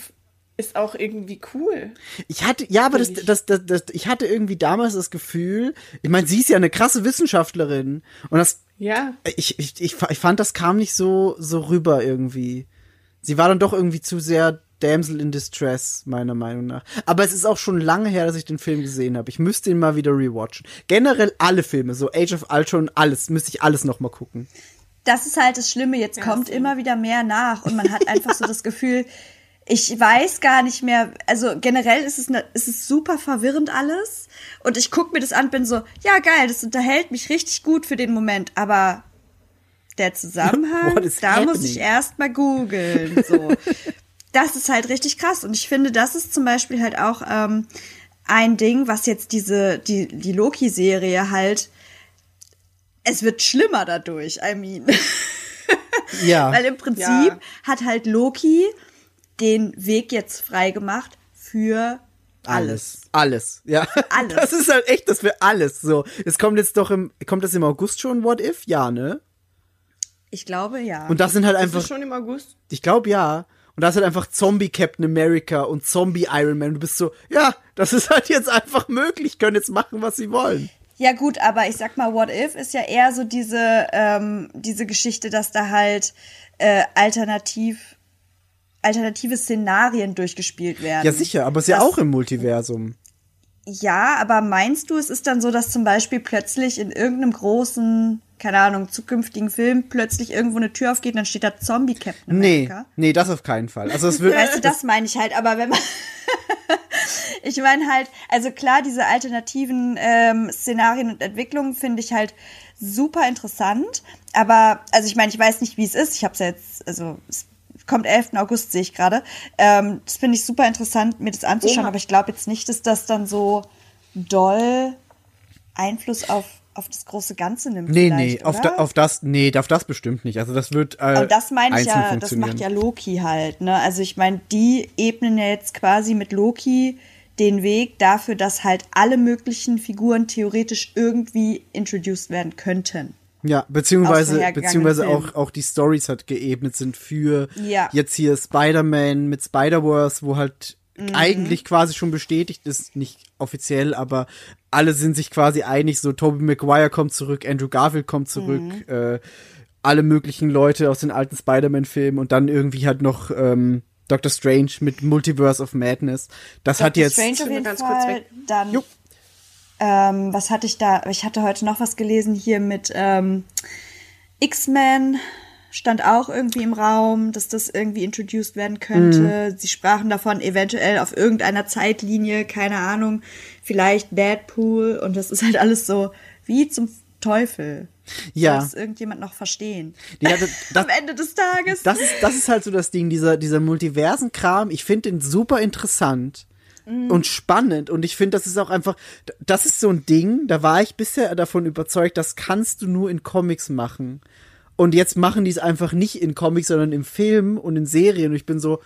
ist auch irgendwie cool. Ich hatte, ja, aber das, das, das, das, ich hatte irgendwie damals das Gefühl, ich meine, sie ist ja eine krasse Wissenschaftlerin und das, Ja. ich, ich, ich, ich fand, das kam nicht so, so rüber irgendwie. Sie war dann doch irgendwie zu sehr Damsel in Distress, meiner Meinung nach. Aber es ist auch schon lange her, dass ich den Film gesehen habe. Ich müsste ihn mal wieder rewatchen. Generell alle Filme, so Age of Ultron, alles, müsste ich alles noch mal gucken. das ist halt das Schlimme. Jetzt kommt immer wieder mehr nach und man hat einfach so das Gefühl, ich weiß gar nicht mehr. Also generell ist es, ne, ist es super verwirrend alles. Und ich gucke mir das an, bin so, ja geil, das unterhält mich richtig gut für den Moment. Aber der Zusammenhang, da muss happening? ich erst mal googeln. So. das ist halt richtig krass. Und ich finde, das ist zum Beispiel halt auch ähm, ein Ding, was jetzt diese die die Loki-Serie halt es wird schlimmer dadurch, I mean. Ja. Weil im Prinzip Ja. hat halt Loki den Weg jetzt freigemacht für alles. Alles. Ja. Alles. Das ist halt echt, das für alles. So. Es kommt jetzt doch im, kommt das im August schon, What If? Ja, ne? Ich glaube, ja. Und das sind halt Das einfach, ist schon im August. ich glaube ja. Und das ist halt einfach Zombie Captain America und Zombie Iron Man. Du bist so, ja, das ist halt jetzt einfach möglich, können jetzt machen, was sie wollen. ja gut, aber ich sag mal, What If ist ja eher so diese, ähm, diese Geschichte, dass da halt äh, alternativ, alternative Szenarien durchgespielt werden. Ja, sicher, aber es ist ja auch im Multiversum. Ja, aber meinst du, es ist dann so, dass zum Beispiel plötzlich in irgendeinem großen, keine Ahnung, zukünftigen Film plötzlich irgendwo eine Tür aufgeht und dann steht da Zombie Captain Nee, America? nee, das auf keinen Fall. Also es wird, Weißt du, das meine ich halt, aber wenn man. ich meine halt, also klar, diese alternativen ähm, Szenarien und Entwicklungen finde ich halt super interessant. Aber, also ich meine, ich weiß nicht, wie es ist. Ich habe es ja jetzt, also es kommt 11. August, sehe ich gerade. Ähm, das finde ich super interessant, mir das anzuschauen, Oha. aber ich glaube jetzt nicht, dass das dann so doll Einfluss auf, auf das große Ganze nimmt. nee, nee, auf, da, auf das, nee, auf das bestimmt nicht. Also das wird äh, Aber das meine ich ja, das macht ja Loki halt, ne? Also ich meine, die ebnen ja jetzt quasi mit Loki den Weg dafür, dass halt alle möglichen Figuren theoretisch irgendwie introduced werden könnten. Ja, beziehungsweise, beziehungsweise auch, auch die Stories halt geebnet sind für Ja. jetzt hier Spider-Man mit Spider-Verse, wo halt Mhm. eigentlich quasi schon bestätigt ist, nicht offiziell, aber alle sind sich quasi einig, so Tobey Maguire kommt zurück, Andrew Garfield kommt zurück, Mhm. äh, alle möglichen Leute aus den alten Spider-Man-Filmen und dann irgendwie halt noch ähm, Doctor Strange mit Multiverse of Madness. Das hat Doctor jetzt. Strange auf jeden ganz kurz Fall. weg. Dann, Jupp. Ähm, was hatte ich da? Ich hatte heute noch was gelesen hier mit ähm, X-Men. Stand auch irgendwie im Raum, dass das irgendwie introduced werden könnte. Sie sprachen davon, eventuell auf irgendeiner Zeitlinie, keine Ahnung, vielleicht Deadpool. Und das ist halt alles so, wie zum Teufel. Ja. Soll das irgendjemand noch verstehen? Ja, das, das, Am Ende des Tages. das, ist, das ist halt so das Ding, dieser, dieser Multiversen-Kram. Ich finde den super interessant und spannend. Und ich finde, das ist auch einfach, das ist so ein Ding, da war ich bisher davon überzeugt, das kannst du nur in Comics machen. Und jetzt machen die es einfach nicht in Comics, sondern im Film und in Serien. Und ich bin so,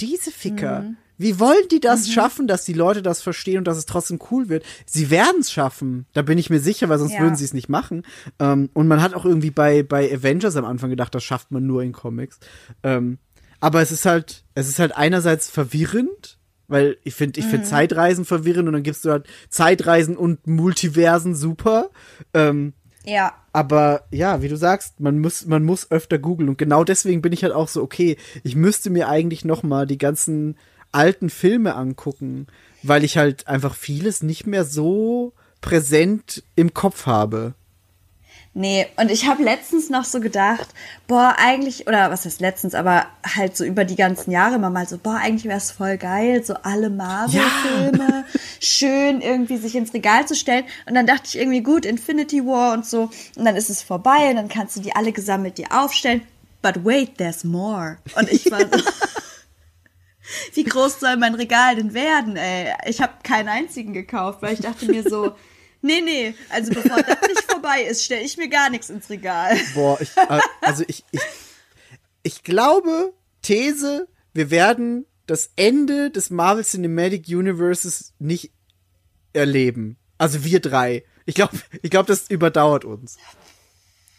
diese Ficker, wie wollen die das schaffen, dass die Leute das verstehen und dass es trotzdem cool wird? Sie werden es schaffen, da bin ich mir sicher, weil sonst Ja. würden sie es nicht machen. Ähm, und man hat auch irgendwie bei, bei Avengers am Anfang gedacht, das schafft man nur in Comics. Ähm, aber es ist halt, es ist halt einerseits verwirrend, weil ich finde, ich finde Zeitreisen verwirrend und dann gibst du halt Zeitreisen und Multiversen super. Ähm, ja. aber ja, wie du sagst, man muss, man muss öfter googeln und genau deswegen bin ich halt auch so, okay, ich müsste mir eigentlich noch mal die ganzen alten Filme angucken, weil ich halt einfach vieles nicht mehr so präsent im Kopf habe. Nee, und ich habe letztens noch so gedacht, boah, eigentlich, oder was heißt letztens, aber halt so über die ganzen Jahre immer mal so, boah, eigentlich wäre es voll geil, so alle Marvel-Filme schön irgendwie sich ins Regal zu stellen. Und dann dachte ich irgendwie, gut, Infinity War und so, und dann ist es vorbei und dann kannst du die alle gesammelt dir aufstellen. But wait, there's more. Und ich war so, wie groß soll mein Regal denn werden, ey? Ich habe keinen einzigen gekauft, weil ich dachte mir so, nee, nee, also bevor das nicht vorbei ist, stelle ich mir gar nichts ins Regal. Boah, ich, äh, also ich, ich, ich glaube, These, wir werden das Ende des Marvel Cinematic Universes nicht erleben. Also wir drei. Ich glaube, ich glaube, das überdauert uns.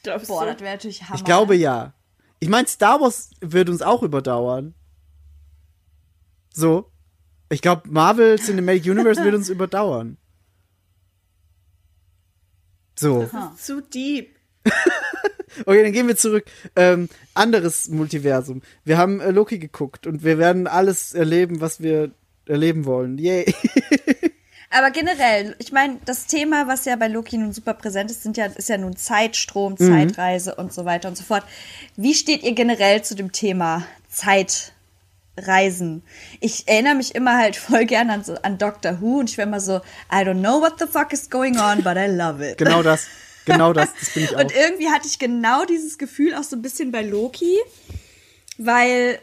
Glaubst Boah, du? das wäre natürlich Hammer. Ich glaube ja. Ich meine, Star Wars wird uns auch überdauern. So. Ich glaube, Marvel Cinematic Universe wird uns überdauern. So. Zu deep. Okay, dann gehen wir zurück. Ähm, anderes Multiversum. Wir haben äh, Loki geguckt und wir werden alles erleben, was wir erleben wollen. Yay. Aber generell, ich meine, das Thema, was ja bei Loki nun super präsent ist, sind ja, ist ja nun Zeitstrom, Mhm. Zeitreise und so weiter und so fort. Wie steht ihr generell zu dem Thema Zeitreisen? Ich erinnere mich immer halt voll gern an, so, an Doctor Who und ich wäre immer so, I don't know what the fuck is going on, but I love it. genau das. Genau das. Das bin ich auch. Und irgendwie hatte ich genau dieses Gefühl auch so ein bisschen bei Loki, weil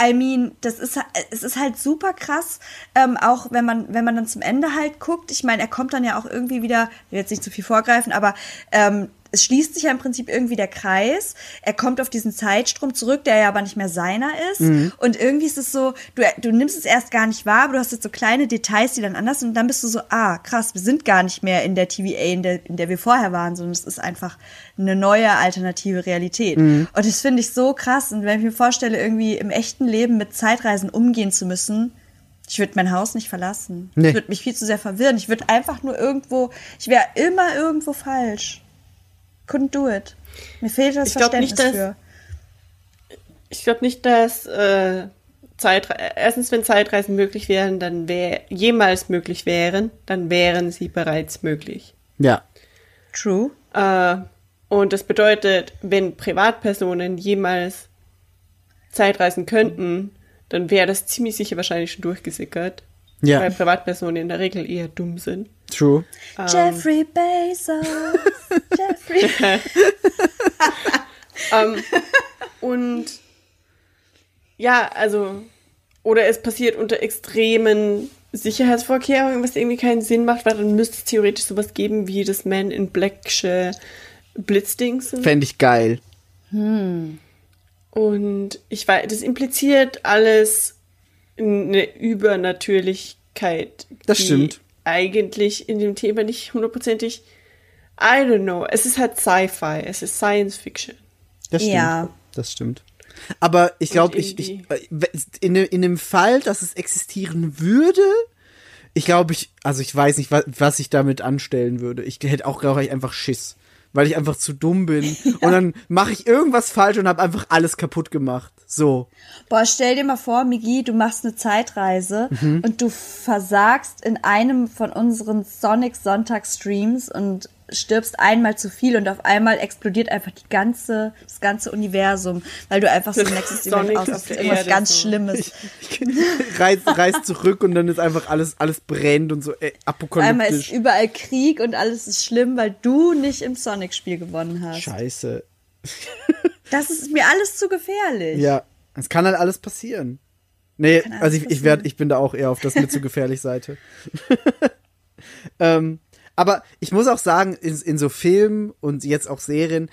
I mean, das ist es ist halt super krass, ähm, auch wenn man wenn man dann zum Ende halt guckt. Ich meine, er kommt dann ja auch irgendwie wieder, ich will jetzt nicht zu viel vorgreifen, aber ähm, es schließt sich ja im Prinzip irgendwie der Kreis. Er kommt auf diesen Zeitstrom zurück, der ja aber nicht mehr seiner ist. Und irgendwie ist es so, du, du nimmst es erst gar nicht wahr, aber du hast jetzt so kleine Details, die dann anders sind. Und dann bist du so, ah, krass, wir sind gar nicht mehr in der TVA, in der, in der wir vorher waren, sondern es ist einfach eine neue alternative Realität. Und das finde ich so krass. Und wenn ich mir vorstelle, irgendwie im echten Leben mit Zeitreisen umgehen zu müssen, ich würde mein Haus nicht verlassen. Nee. Ich würde mich viel zu sehr verwirren. Ich würde einfach nur irgendwo, ich wäre immer irgendwo falsch. Couldn't do it. Mir fehlt das Ich Verständnis nicht, dass- für. Ich glaube nicht, dass äh, Zeitre erstens, wenn Zeitreisen möglich wären, dann wär jemals möglich wären, dann wären sie bereits möglich. ja. True. Äh, und das bedeutet, wenn Privatpersonen jemals Zeitreisen könnten, dann wäre das ziemlich sicher wahrscheinlich schon durchgesickert. Ja. Weil Privatpersonen in der Regel eher dumm sind. True. Jeffrey Bezos. Jeffrey. Ähm, und ja, also, oder es passiert unter extremen Sicherheitsvorkehrungen, was irgendwie keinen Sinn macht, weil dann müsste es theoretisch sowas geben wie das Man in Blacksche Blitzdingsen. Fände ich geil. Und ich weiß, das impliziert alles eine Übernatürlichkeit. Das die stimmt. Eigentlich in dem Thema nicht hundertprozentig. I don't know. Es ist halt Sci-Fi. Es ist Science Fiction. Das stimmt. Ja. Das stimmt. Aber ich glaube, ich, ich, äh, in, dem- in dem Fall, dass es existieren würde, ich glaube, ich, also ich weiß nicht, was, was ich damit anstellen würde. Ich hätte auch, glaube ich, einfach Schiss. weil ich einfach zu dumm bin. Und dann mache ich irgendwas falsch und habe einfach alles kaputt gemacht. So. Boah, stell dir mal vor, Migi, du machst eine Zeitreise Mhm. und du versagst in einem von unseren Sonic Sonntag Streams und stirbst einmal zu viel und auf einmal explodiert einfach die ganze, das ganze Universum, weil du einfach so ein nächstes Event auf aus der irgendwas ganz so. Schlimmes. Reiß, reiß zurück und dann ist einfach alles, alles brennt und so äh, Einmal ist apokalyptisch. überall Krieg und alles ist schlimm, weil du nicht im Sonic-Spiel gewonnen hast. Scheiße. Das ist mir alles zu gefährlich. Ja, es kann halt alles passieren. Nee, Kann alles also ich, ich, werd, ich bin da auch eher auf das mit zu gefährlich Seite. ähm, aber ich muss auch sagen, in, in so Filmen und jetzt auch Serien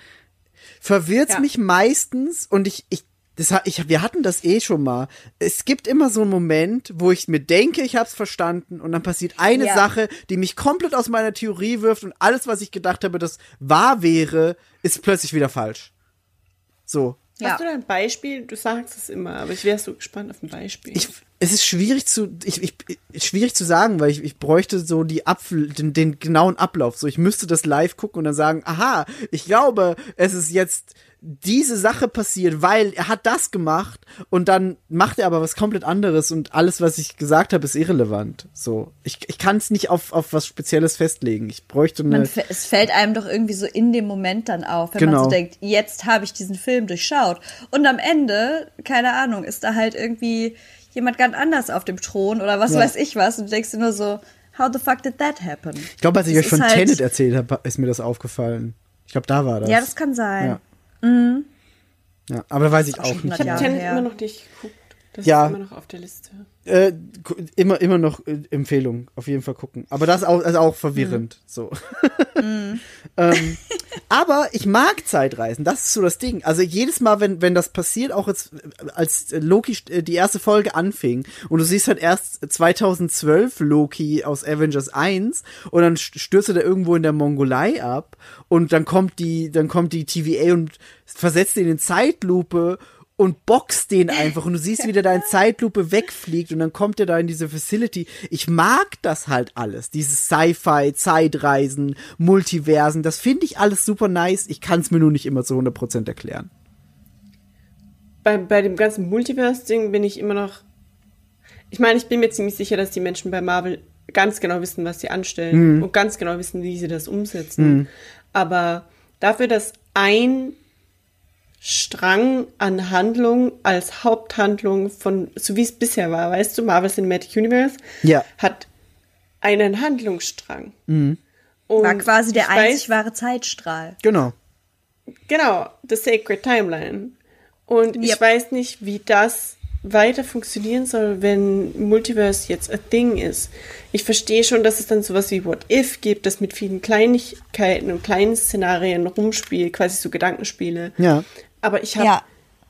verwirrt's Ja. mich meistens und ich, ich, das, ich, wir hatten das eh schon mal. Es gibt immer so einen Moment, wo ich mir denke, ich hab's verstanden und dann passiert eine Ja. Sache, die mich komplett aus meiner Theorie wirft und alles, was ich gedacht habe, das wahr wäre, ist plötzlich wieder falsch. So. Ja. Hast du da ein Beispiel? Du sagst es immer, aber ich wäre so gespannt auf ein Beispiel. ich, es ist schwierig zu, ich, ich, ich- schwierig zu sagen, weil ich, ich bräuchte so die Abfl den, den genauen Ablauf. So, ich müsste das live gucken und dann sagen, aha, ich glaube, es ist jetzt diese Sache passiert, weil er hat das gemacht und dann macht er aber was komplett anderes und alles, was ich gesagt habe, ist irrelevant. So, ich, ich kann es nicht auf, auf was Spezielles festlegen. Ich bräuchte eine. Es fällt einem doch irgendwie so in dem Moment dann auf, wenn Genau. man so denkt, jetzt habe ich diesen Film durchschaut. Und am Ende, keine Ahnung, ist da halt irgendwie jemand ganz anders auf dem Thron oder was Ja. weiß ich was. Und du denkst dir nur so, how the fuck did that happen? ich glaube, als ich Das euch von halt- Tenet erzählt habe, ist mir das aufgefallen. Ich glaube, da war das. Ja, das kann sein. Ja. Ja, aber da weiß ich auch nicht. ich habe Tenet immer noch nicht geguckt. Das Ja. ist immer noch auf der Liste. Äh, immer, immer noch äh, Empfehlung, auf jeden Fall gucken. Aber das ist auch, ist auch verwirrend. So. ähm, aber ich mag Zeitreisen, das ist so das Ding. Also jedes Mal, wenn, wenn das passiert, auch jetzt, äh, als Loki äh, die erste Folge anfing und du siehst halt erst 2012 Loki aus Avengers 1 und dann st- stürzt er da irgendwo in der Mongolei ab und dann kommt die, dann kommt die TVA und versetzt ihn in Zeitlupe und boxt den einfach und du siehst, wie der da in Zeitlupe wegfliegt und dann kommt er da in diese Facility. Ich mag das halt alles. Dieses Sci-Fi, Zeitreisen, Multiversen, das finde ich alles super nice. Ich kann es mir nur nicht immer zu 100% erklären. Bei, bei dem ganzen Multiverse-Ding bin ich immer noch. Ich meine, ich bin mir ziemlich sicher, dass die Menschen bei Marvel ganz genau wissen, was sie anstellen und ganz genau wissen, wie sie das umsetzen. Aber dafür, dass ein Strang an Handlung als Haupthandlung von, so wie es bisher war, weißt du, Marvel Cinematic Universe Ja. hat einen Handlungsstrang. Und War quasi der ich weiß- einzig wahre Zeitstrahl. Genau. Genau, The Sacred Timeline. Und ich Yep. weiß nicht, wie das weiter funktionieren soll, wenn Multiverse jetzt a thing ist. Ich verstehe schon, dass es dann sowas wie What If gibt, das mit vielen Kleinigkeiten und kleinen Szenarien rumspielt, quasi so Gedankenspiele. Ja. Aber ich habe, Ja.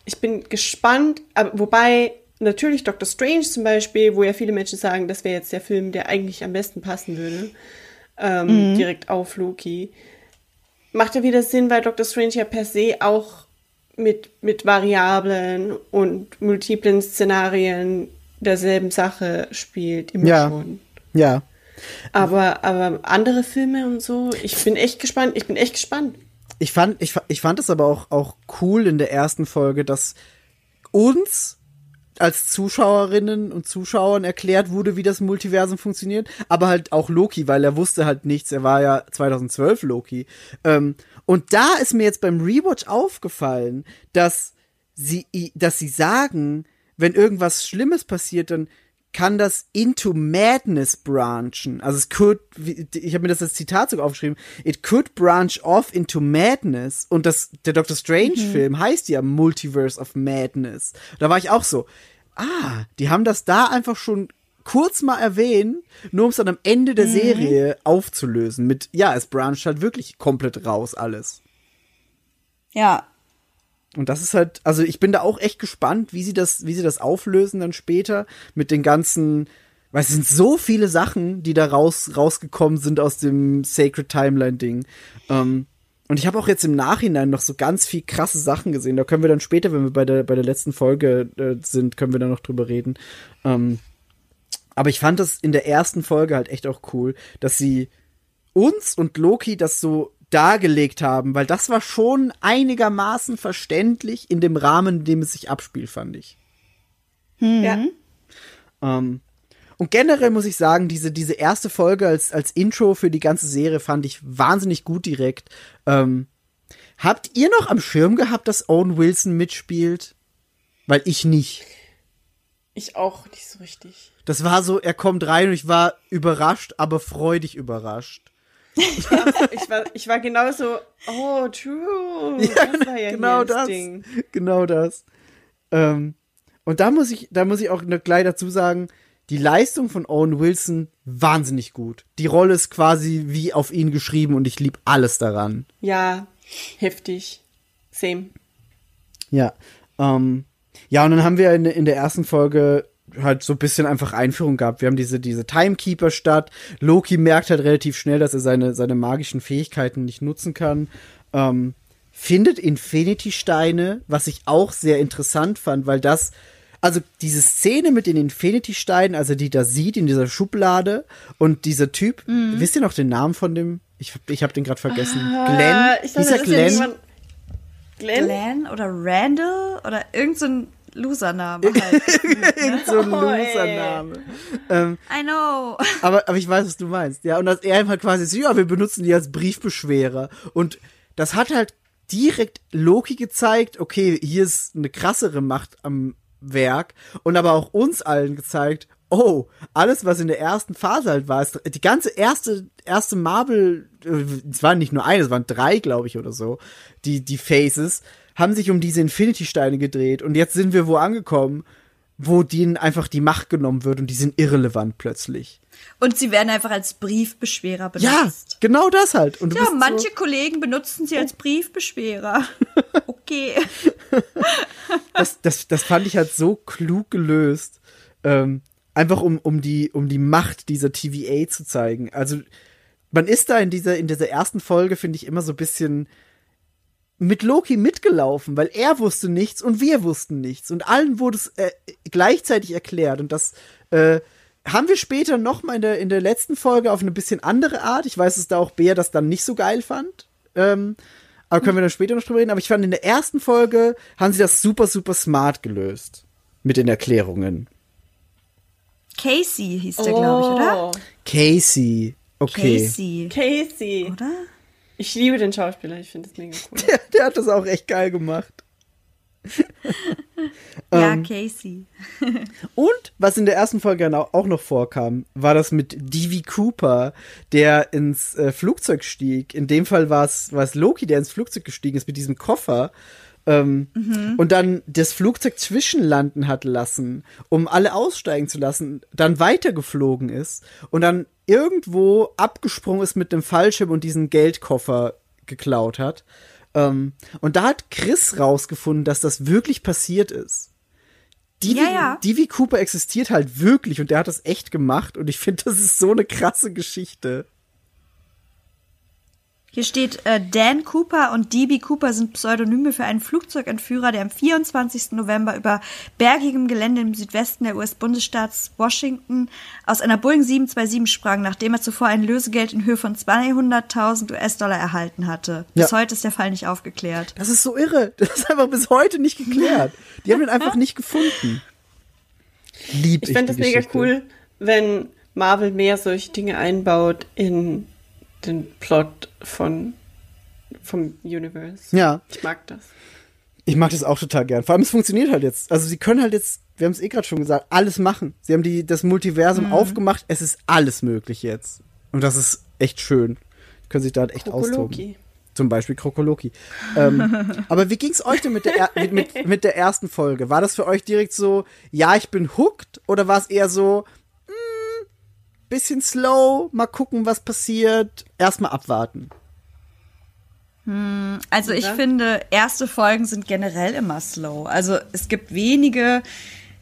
ich bin gespannt, aber wobei natürlich Doctor Strange zum Beispiel, wo ja viele Menschen sagen, das wäre jetzt der Film, der eigentlich am besten passen würde, ähm, direkt auf Loki, macht ja wieder Sinn, weil Doctor Strange ja per se auch mit, mit Variablen und multiplen Szenarien derselben Sache spielt, immer Ja. schon. Ja. Aber, aber andere Filme und so, ich bin echt gespannt, ich bin echt gespannt. Ich fand, ich, ich fand es aber auch, auch cool in der ersten Folge, dass uns als Zuschauerinnen und Zuschauern erklärt wurde, wie das Multiversum funktioniert, aber halt auch Loki, weil er wusste halt nichts, er war ja 2012 Loki. Ähm, und da ist mir jetzt beim Rewatch aufgefallen, dass sie, dass sie sagen, wenn irgendwas Schlimmes passiert, dann kann das into madness branchen. Also es could, ich habe mir das als Zitat sogar aufgeschrieben, it could branch off into madness. Und das, der Doctor Strange Film heißt ja Multiverse of Madness. Da war ich auch so, ah, die haben das da einfach schon kurz mal erwähnt, nur um es dann am Ende der Serie aufzulösen. Mit, ja, es brancht halt wirklich komplett raus alles. Ja. Und das ist halt, also ich bin da auch echt gespannt, wie sie das, wie sie das auflösen dann später mit den ganzen, weil es sind so viele Sachen, die da raus, rausgekommen sind aus dem Sacred Timeline Ding. Ähm, und ich habe auch jetzt im Nachhinein noch so ganz viel krasse Sachen gesehen. Da können wir dann später, wenn wir bei der, bei der letzten Folge äh, sind, können wir da noch drüber reden. Ähm, aber ich fand das in der ersten Folge halt echt auch cool, dass sie uns und Loki das so dargelegt haben, weil das war schon einigermaßen verständlich in dem Rahmen, in dem es sich abspielt, fand ich. Ja. Ähm, und generell muss ich sagen, diese, diese erste Folge als, als Intro für die ganze Serie fand ich wahnsinnig gut direkt. Ähm, habt ihr noch am Schirm gehabt, dass Owen Wilson mitspielt? Weil ich nicht. Ich auch nicht so richtig. Das war so, er kommt rein und ich war überrascht, aber freudig überrascht. Ich war, ich war genauso, oh, true. das war ja genau das. Ding. Genau das. Ähm, und da muss ich, da muss ich auch noch gleich dazu sagen, die Leistung von Owen Wilson wahnsinnig gut. Die Rolle ist quasi wie auf ihn geschrieben und ich lieb alles daran. Ja, heftig. Same. Ja. Ähm, ja, und dann haben wir in, in der ersten Folge halt so ein bisschen einfach Einführung gehabt. Wir haben diese, diese Timekeeper-Stadt. Loki merkt halt relativ schnell, dass er seine, seine magischen Fähigkeiten nicht nutzen kann. Ähm, findet Infinity-Steine, was ich auch sehr interessant fand, weil das, also diese Szene mit den Infinity-Steinen, also die da sieht in dieser Schublade und dieser Typ, wisst ihr noch den Namen von dem? Ich hab, ich hab den gerade vergessen. Glenn? Ah, ich dachte, er ja Glenn? Glenn? Glenn oder Randall oder irgend so Losername halt. Irgend so ein Oh. Losername. Ähm, I know. aber, aber ich weiß, was du meinst. Ja, und dass er halt quasi so, ja, wir benutzen die als Briefbeschwerer. Und das hat halt direkt Loki gezeigt, okay, hier ist eine krassere Macht am Werk. Und aber auch uns allen gezeigt, oh, alles, was in der ersten Phase halt war, ist, die ganze erste, erste Marvel, äh, es waren nicht nur eine, es waren drei, glaube ich, oder so, die, die Phases, haben sich um diese Infinity-Steine gedreht. Und jetzt sind wir wo angekommen, wo denen einfach die Macht genommen wird und die sind irrelevant plötzlich. Und sie werden einfach als Briefbeschwerer Ja, benutzt. genau das halt. Und Ja, manche so, Kollegen benutzen sie als Briefbeschwerer. Okay. das, das, das fand ich halt so klug gelöst. Ähm, einfach um, um, die, um die Macht dieser TVA zu zeigen. Also, man ist da in dieser, in dieser ersten Folge, finde ich, immer so ein bisschen mit Loki mitgelaufen, weil er wusste nichts und wir wussten nichts. Und allen wurde es äh, gleichzeitig erklärt. Und das äh, haben wir später noch mal in der, in der letzten Folge auf eine bisschen andere Art. Ich weiß, dass da auch Bea das dann nicht so geil fand. Ähm, aber können wir dann später noch drüber reden. Aber ich fand, in der ersten Folge haben sie das super, super smart gelöst. Mit den Erklärungen. Casey hieß der, glaube ich, oder? Oh, Casey. Okay. Casey. Casey. Oder? Ich liebe den Schauspieler, ich finde das mega cool. Der, der hat das auch echt geil gemacht. Ja, Ähm. Casey. Und was in der ersten Folge dann auch noch vorkam, war das mit D.V. Cooper, der ins äh, Flugzeug stieg. In dem Fall war es war es Loki, der ins Flugzeug gestiegen ist mit diesem Koffer. Ähm, Und dann das Flugzeug zwischenlanden hat lassen, um alle aussteigen zu lassen, dann weitergeflogen ist und dann irgendwo abgesprungen ist mit dem Fallschirm und diesen Geldkoffer geklaut hat. Ähm, und da hat Chris rausgefunden, dass das wirklich passiert ist. Divi, Ja, ja. Divi Cooper existiert halt wirklich und der hat das echt gemacht und ich finde, das ist so eine krasse Geschichte. Hier steht, äh, Dan Cooper und DB Cooper sind Pseudonyme für einen Flugzeugentführer, der am 24. November über bergigem Gelände im Südwesten der US-Bundesstaats Washington aus einer Boeing 727 sprang, nachdem er zuvor ein Lösegeld in Höhe von 200.000 US-Dollar erhalten hatte. Bis Ja. heute ist der Fall nicht aufgeklärt. Das ist so irre. Das ist einfach bis heute nicht geklärt. Die haben ihn einfach nicht gefunden. Lieb Ich fände die das mega Geschichte. cool, wenn Marvel mehr solche Dinge einbaut in den Plot von vom Universe. Ja, Ich mag das. ich mag das auch total gern. Vor allem, es funktioniert halt jetzt. Also, sie können halt jetzt, wir haben es eh gerade schon gesagt, alles machen. Sie haben die, das Multiversum Mhm. aufgemacht. Es ist alles möglich jetzt. Und das ist echt schön. Können sich da halt echt austoben. Krokoloki. Zum Beispiel Krokoloki. ähm, aber wie ging's euch denn mit der, er- mit, mit, mit der ersten Folge? War das für euch direkt so, ja, ich bin hooked? Oder war es eher so, bisschen slow, mal gucken, was passiert, erstmal abwarten? Also ich Oder? finde, erste Folgen sind generell immer slow. Also es gibt wenige,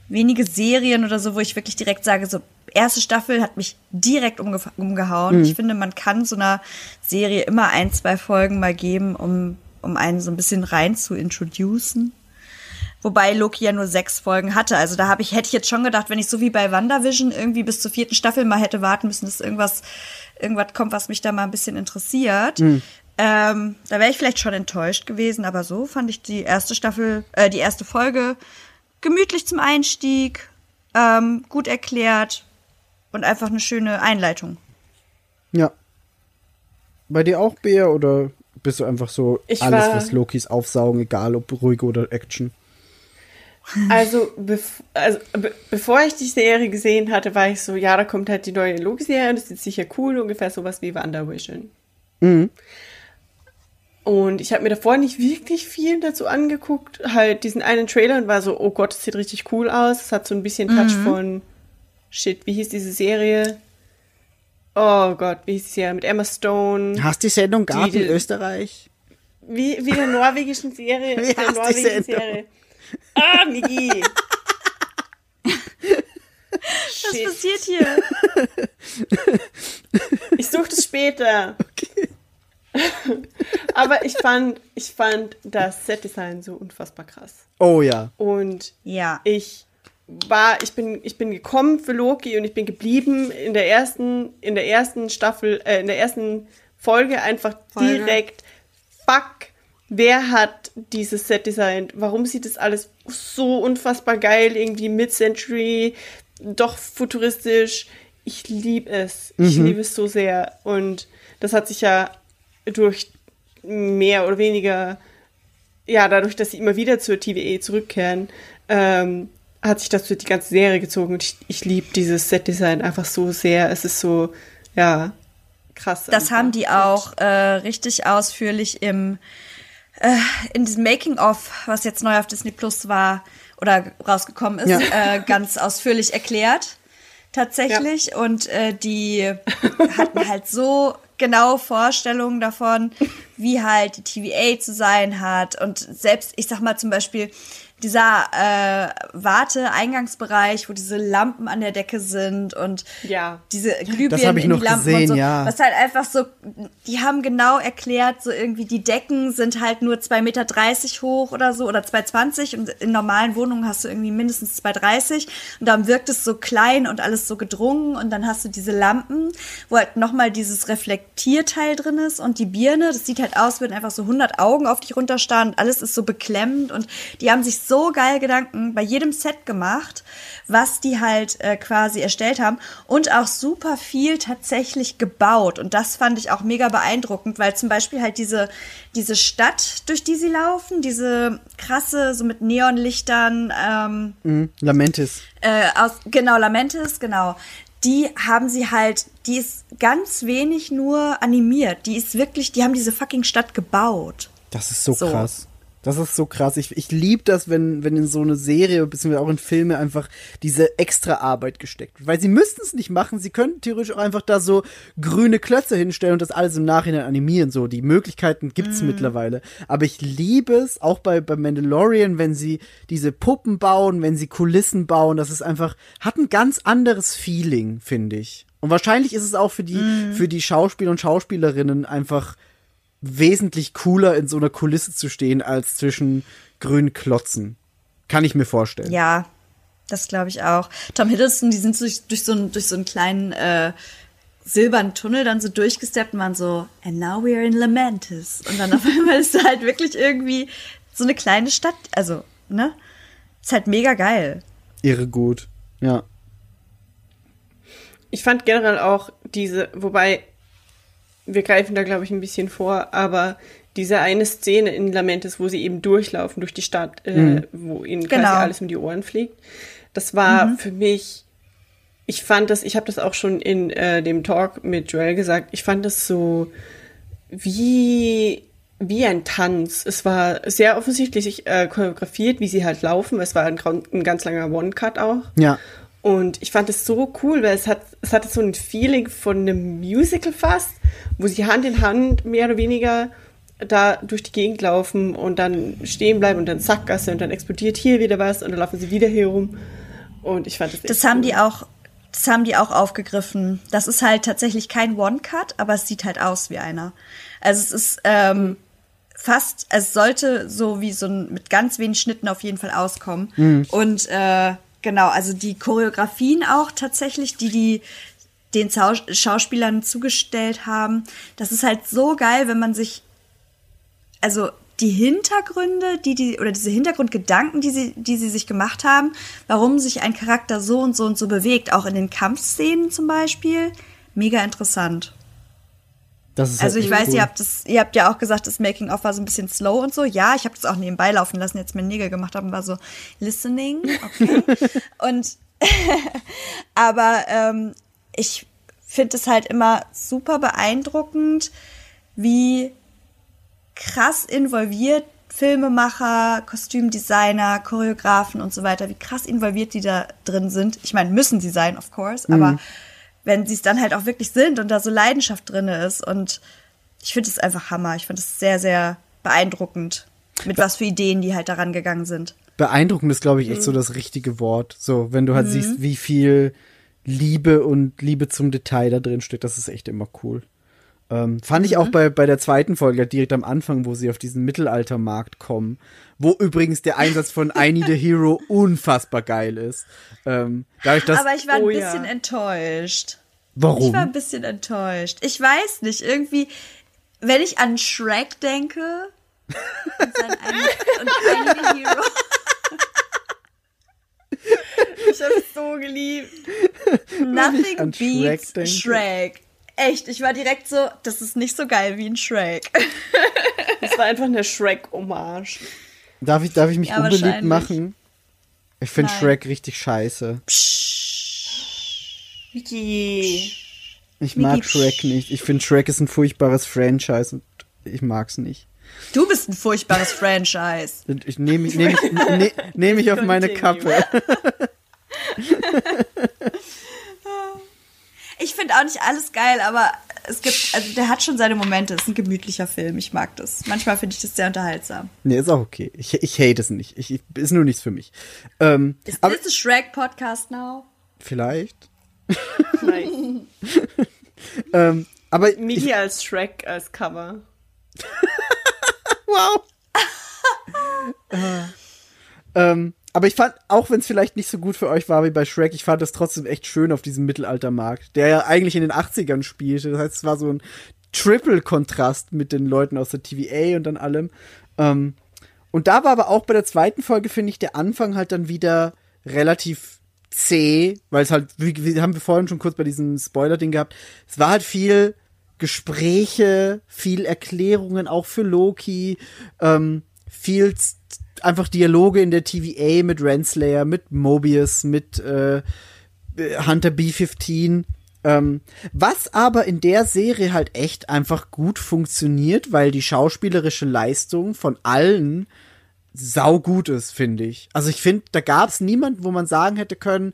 wenige Serien oder so, wo ich wirklich direkt sage, so erste Staffel hat mich direkt umge umgehauen. Ich finde, man kann so einer Serie immer ein, zwei Folgen mal geben, um, um einen so ein bisschen rein zu introducen. Wobei Loki ja nur sechs Folgen hatte. Also da habe ich, hätte ich jetzt schon gedacht, wenn ich so wie bei WandaVision irgendwie bis zur vierten Staffel mal hätte warten müssen, dass irgendwas, irgendwas kommt, was mich da mal ein bisschen interessiert. Ähm, da wäre ich vielleicht schon enttäuscht gewesen, aber so fand ich die erste Staffel, äh, die erste Folge gemütlich zum Einstieg, ähm, gut erklärt und einfach eine schöne Einleitung. Ja. Bei dir auch, Bea, oder bist du einfach so Ich alles, was Lokis aufsaugen, egal ob ruhig oder Action? Also, bev also be bevor ich die Serie gesehen hatte, war ich so, ja, da kommt halt die neue Loki-Serie und das ist sicher cool, ungefähr sowas wie WandaVision. Mhm. Und ich habe mir davor nicht wirklich viel dazu angeguckt, halt diesen einen Trailer und war so, oh Gott, das sieht richtig cool aus. Es hat so ein bisschen Touch von, shit, wie hieß diese Serie? Oh Gott, wie hieß die Serie? Mit Emma Stone. Hast die Sendung Garten die- Österreich? Wie, wie der norwegischen Serie. Wie der norwegischen? Serie. Ah, Migi. Was Shit. passiert hier? Ich suche das später. Aber ich fand, ich fand das Setdesign so unfassbar krass. Oh ja. Und ja. ich war, ich bin, ich bin gekommen für Loki und ich bin geblieben in der ersten, in der ersten Staffel, äh, in der ersten Folge einfach Folge. direkt. Fuck, wer hat dieses Set designt? Warum sieht das alles so unfassbar geil, irgendwie Mid-Century, doch futuristisch? Ich liebe es. Ich liebe es so sehr. Und das hat sich ja durch mehr oder weniger ja, dadurch, dass sie immer wieder zur TVA zurückkehren, ähm, hat sich das durch die ganze Serie gezogen. Und ich, ich liebe dieses Set-Design einfach so sehr. Es ist so, ja, krass. Das einfach. haben die auch äh, richtig ausführlich im äh, in diesem Making of, was jetzt neu auf Disney Plus war oder rausgekommen ist, Ja. äh, ganz ausführlich erklärt. Tatsächlich. Und äh, die hatten halt so genaue Vorstellungen davon, wie halt die TVA zu sein hat. Und selbst, ich sag mal zum Beispiel, dieser äh, Warte-Eingangsbereich, wo diese Lampen an der Decke sind und Ja. diese Glühbirnen Das hab ich in noch die Lampen gesehen, und so. ja. Was halt einfach so, die haben genau erklärt, so irgendwie die Decken sind halt nur 2,30 Meter hoch oder so oder 2,20 und in normalen Wohnungen hast du irgendwie mindestens 2,30 und dann wirkt es so klein und alles so gedrungen und dann hast du diese Lampen, wo halt nochmal dieses Reflektierteil drin ist und die Birne, das sieht halt aus, wenn einfach so 100 Augen auf dich runterstarren und alles ist so beklemmend und die haben sich so geil Gedanken bei jedem Set gemacht, was die halt äh, quasi erstellt haben und auch super viel tatsächlich gebaut. Und das fand ich auch mega beeindruckend, weil zum Beispiel halt diese, diese Stadt, durch die sie laufen, diese krasse, so mit Neonlichtern, ähm, Mhm. Lamentis. äh, aus, genau, Lamentis, genau. Die haben sie halt, die ist ganz wenig nur animiert. Die ist wirklich, die haben diese fucking Stadt gebaut. Das ist so, So. krass. Das ist so krass. Ich, ich liebe das, wenn, wenn in so eine Serie, beziehungsweise auch in Filme einfach diese extra Arbeit gesteckt wird. Weil sie müssten es nicht machen. Sie könnten theoretisch auch einfach da so grüne Klötze hinstellen und das alles im Nachhinein animieren. So, die Möglichkeiten gibt's mittlerweile. Aber ich liebe es, auch bei, bei Mandalorian, wenn sie diese Puppen bauen, wenn sie Kulissen bauen. Das ist einfach, hat ein ganz anderes Feeling, finde ich. Und wahrscheinlich ist es auch für die, für die Schauspieler und Schauspielerinnen einfach wesentlich cooler in so einer Kulisse zu stehen als zwischen grünen Klotzen. Kann ich mir vorstellen. Ja, das glaube ich auch. Tom Hiddleston, die sind durch, durch, so, einen, durch so einen kleinen äh, silbernen Tunnel dann so durchgesteppt und waren so, and now we're in Lamentis. Und dann auf einmal ist da halt wirklich irgendwie so eine kleine Stadt. Also, ne? Ist halt mega geil. Irre gut. Ja. Ich fand generell auch diese, wobei wir greifen da, glaube ich, ein bisschen vor, aber diese eine Szene in Lamentes, wo sie eben durchlaufen durch die Stadt, äh, wo ihnen Genau. quasi alles um die Ohren fliegt, das war für mich, ich fand das, ich habe das auch schon in äh, dem Talk mit Joel gesagt, ich fand das so wie wie ein Tanz. Es war sehr offensichtlich äh, choreografiert, wie sie halt laufen. Es war ein, ein ganz langer One-Cut auch. Ja. Und ich fand es so cool, weil es hat, es hatte so ein Feeling von einem Musical fast, wo sie Hand in Hand mehr oder weniger da durch die Gegend laufen und dann stehen bleiben und dann Sackgasse und dann explodiert hier wieder was und dann laufen sie wieder hier rum. Und ich fand das echt Das haben cool. die auch, das haben die auch aufgegriffen. Das ist halt tatsächlich kein One-Cut, aber es sieht halt aus wie einer. Also es ist ähm, fast, es sollte so wie so ein, mit ganz wenigen Schnitten auf jeden Fall auskommen. Und äh, genau, also die Choreografien auch tatsächlich, die die den Zau Schauspielern zugestellt haben, das ist halt so geil, wenn man sich also die Hintergründe, die die oder diese Hintergrundgedanken, die sie, die sie sich gemacht haben, warum sich ein Charakter so und so und so bewegt, auch in den Kampfszenen zum Beispiel, mega interessant. Ist Also halt ich weiß, cool. ihr habt das, ihr habt ja auch gesagt, das Making of war so ein bisschen slow und so. Ja, ich habe das auch nebenbei laufen lassen, jetzt mir Nägel gemacht haben, war so listening, okay. und aber ähm, ich finde es halt immer super beeindruckend, wie krass involviert Filmemacher, Kostümdesigner, Choreografen und so weiter, wie krass involviert die da drin sind. Ich meine, müssen sie sein, of course, aber wenn sie es dann halt auch wirklich sind und da so Leidenschaft drin ist und ich finde es einfach Hammer. Ich finde es sehr, sehr beeindruckend, mit was für Ideen die halt daran gegangen sind. Beeindruckend ist, glaube ich, echt Mhm. so das richtige Wort. So, wenn du halt siehst, wie viel Liebe und Liebe zum Detail da drin steckt, das ist echt immer cool. Ähm, fand ich Mhm. auch bei, bei der zweiten Folge, direkt am Anfang, wo sie auf diesen Mittelaltermarkt kommen, wo übrigens der Einsatz von I Need a Hero unfassbar geil ist. Ähm, dadurch, dass, Aber ich war ein Oh ja. bisschen enttäuscht. Warum? Ich war ein bisschen enttäuscht. Ich weiß nicht, irgendwie, wenn ich an Shrek denke und und einige Hero. Ich habe es so geliebt. Nothing an Shrek beats denke. Shrek. Echt, ich war direkt so, das ist nicht so geil wie ein Shrek. Das war einfach eine Shrek-Hommage. Darf ich, darf ich mich Ja, unbeliebt machen? Ich finde. Shrek richtig scheiße. Vicky. Ich mag Mickey. Shrek nicht. Ich finde Shrek ist ein furchtbares Franchise und ich mag's nicht. Du bist ein furchtbares Franchise. Und Ich nehme mich, nehm ich, ne, nehm ich auf meine. Kappe. Ich finde auch nicht alles geil, aber es gibt, also der hat schon seine Momente. Es ist ein gemütlicher Film. Ich mag das. Manchmal finde ich das sehr unterhaltsam. Nee, ist auch okay. Ich, ich hate es nicht. Ich, ich, ist nur nichts für mich. Ähm, Ist aber this a Shrek Podcast now? vielleicht. Nice. Ähm, aber ich, Miki als Shrek als Cover. wow. ähm, aber ich fand, auch wenn es vielleicht nicht so gut für euch war wie bei Shrek, ich fand es trotzdem echt schön auf diesem Mittelaltermarkt, der ja eigentlich in den 80ern spielte. Das heißt, es war so ein Triple-Kontrast mit den Leuten aus der TVA und dann allem. Ähm, und da war aber auch bei der zweiten Folge, finde ich, der Anfang halt dann wieder relativ zäh, weil es halt, wie, wie haben wir vorhin schon kurz bei diesem Spoiler-Ding gehabt, es war halt viel Gespräche, viel Erklärungen auch für Loki, ähm, viel einfach Dialoge in der TVA mit Renslayer, mit Mobius, mit äh, Hunter B15. Ähm, was aber in der Serie halt echt einfach gut funktioniert, weil die schauspielerische Leistung von allen saugut ist, finde ich. Also ich finde, da gab es niemanden, wo man sagen hätte können,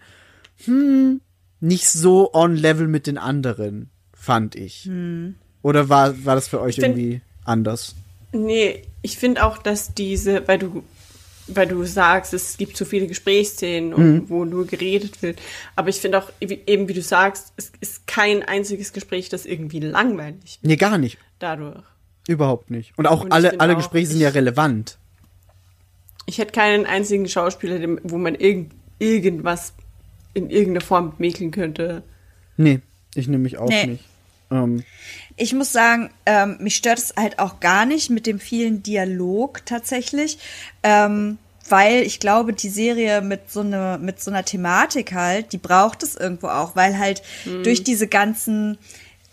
hm, nicht so on level mit den anderen, fand ich. Oder war, war das für euch find- irgendwie anders? Nee, ich finde auch, dass diese, weil du, weil du sagst, es gibt so viele Gesprächsszenen, und, wo nur geredet wird. Aber ich finde auch, eben wie du sagst, es ist kein einziges Gespräch, das irgendwie langweilig wird Nee, gar nicht. dadurch. Überhaupt nicht. Und auch Und alle, alle auch, Gespräche sind ja relevant. Ich hätte keinen einzigen Schauspieler, dem- wo man irgend, irgendwas in irgendeiner Form mäkeln könnte. Nee, ich nehme mich auch Nee. nicht. Ähm, Ich muss sagen, ähm, mich stört es halt auch gar nicht mit dem vielen Dialog tatsächlich, ähm, weil ich glaube, die Serie mit so eine mit so einer Thematik halt, die braucht es irgendwo auch, weil halt durch diese ganzen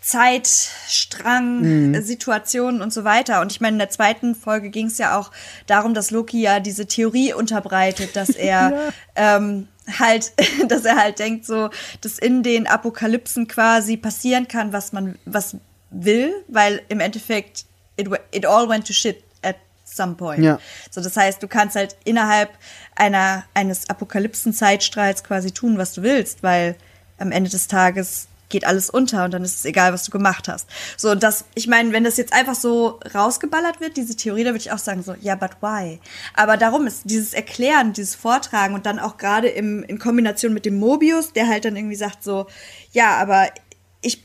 Zeitstrang, Situationen und so weiter. Und ich meine, in der zweiten Folge ging es ja auch darum, dass Loki ja diese Theorie unterbreitet, dass er ähm, halt, dass er halt denkt, so, dass in den Apokalypsen quasi passieren kann, was man, was will, weil im Endeffekt it, it all went to shit at some point. Ja. So, das heißt, du kannst halt innerhalb einer, eines Apokalypsen-Zeitstrahls quasi tun, was du willst, weil am Ende des Tages geht alles unter und dann ist es egal, was du gemacht hast. So, und das, ich meine, wenn das jetzt einfach so rausgeballert wird, diese Theorie, da würde ich auch sagen, so, ja, but why? Aber darum ist dieses Erklären, dieses Vortragen und dann auch gerade im, in Kombination mit dem Mobius, der halt dann irgendwie sagt so, ja, aber ich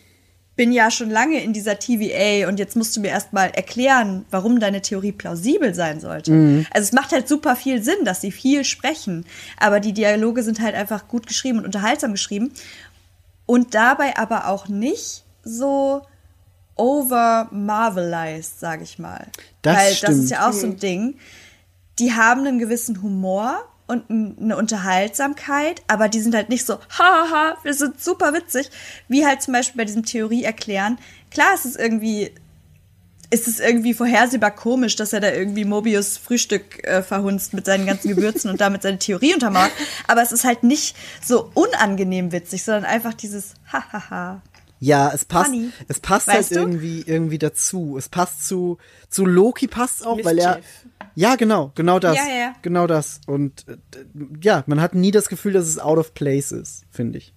bin ja schon lange in dieser TVA und jetzt musst du mir erstmal erklären, warum deine Theorie plausibel sein sollte. Also es macht halt super viel Sinn, dass sie viel sprechen, aber die Dialoge sind halt einfach gut geschrieben und unterhaltsam geschrieben und dabei aber auch nicht so over marvelized, sage ich mal. Das Weil das stimmt. ist ja auch so ein Ding. Die haben einen gewissen Humor und eine Unterhaltsamkeit, aber die sind halt nicht so, haha, wir sind super witzig, wie halt zum Beispiel bei diesem Theorie erklären. Klar, es ist irgendwie, ist es irgendwie vorhersehbar komisch, dass er da irgendwie Mobius Frühstück äh, verhunzt mit seinen ganzen Gewürzen und damit seine Theorie untermauert. Aber es ist halt nicht so unangenehm witzig, sondern einfach dieses Hahaha. Ja, es passt, Funny. es passt Weißt halt du? irgendwie, irgendwie dazu. Es passt zu, zu Loki passt auch, weil er, Mischief. ja, genau, genau das, Ja, ja, genau das. Und, äh, ja, man hat nie das Gefühl, dass es out of place ist, finde ich.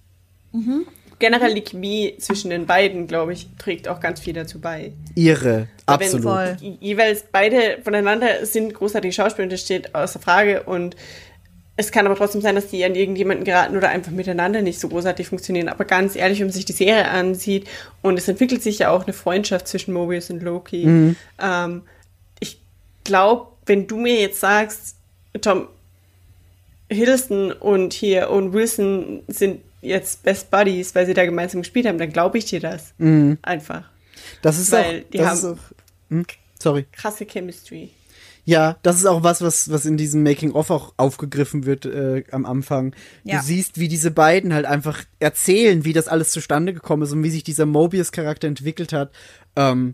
Generell die Chemie zwischen den beiden, glaube ich, trägt auch ganz viel dazu bei. Ihre, Wenn absolut. Jeweils beide voneinander sind großartige Schauspieler und das steht außer Frage und es kann aber trotzdem sein, dass die an irgendjemanden geraten oder einfach miteinander nicht so großartig funktionieren. Aber ganz ehrlich, wenn man sich die Serie ansieht und es entwickelt sich ja auch eine Freundschaft zwischen Mobius und Loki. Ähm, ich glaube, wenn du mir jetzt sagst, Tom Hiddleston und hier und Wilson sind jetzt Best Buddies, weil sie da gemeinsam gespielt haben, dann glaube ich dir das. Einfach. Das ist Weil auch, die haben- auch, hm, sorry. Krasse Chemistry. Ja, das ist auch was, was, was in diesem Making-of auch aufgegriffen wird äh, am Anfang. Ja. Du siehst, wie diese beiden halt einfach erzählen, wie das alles zustande gekommen ist und wie sich dieser Mobius-Charakter entwickelt hat. Ähm,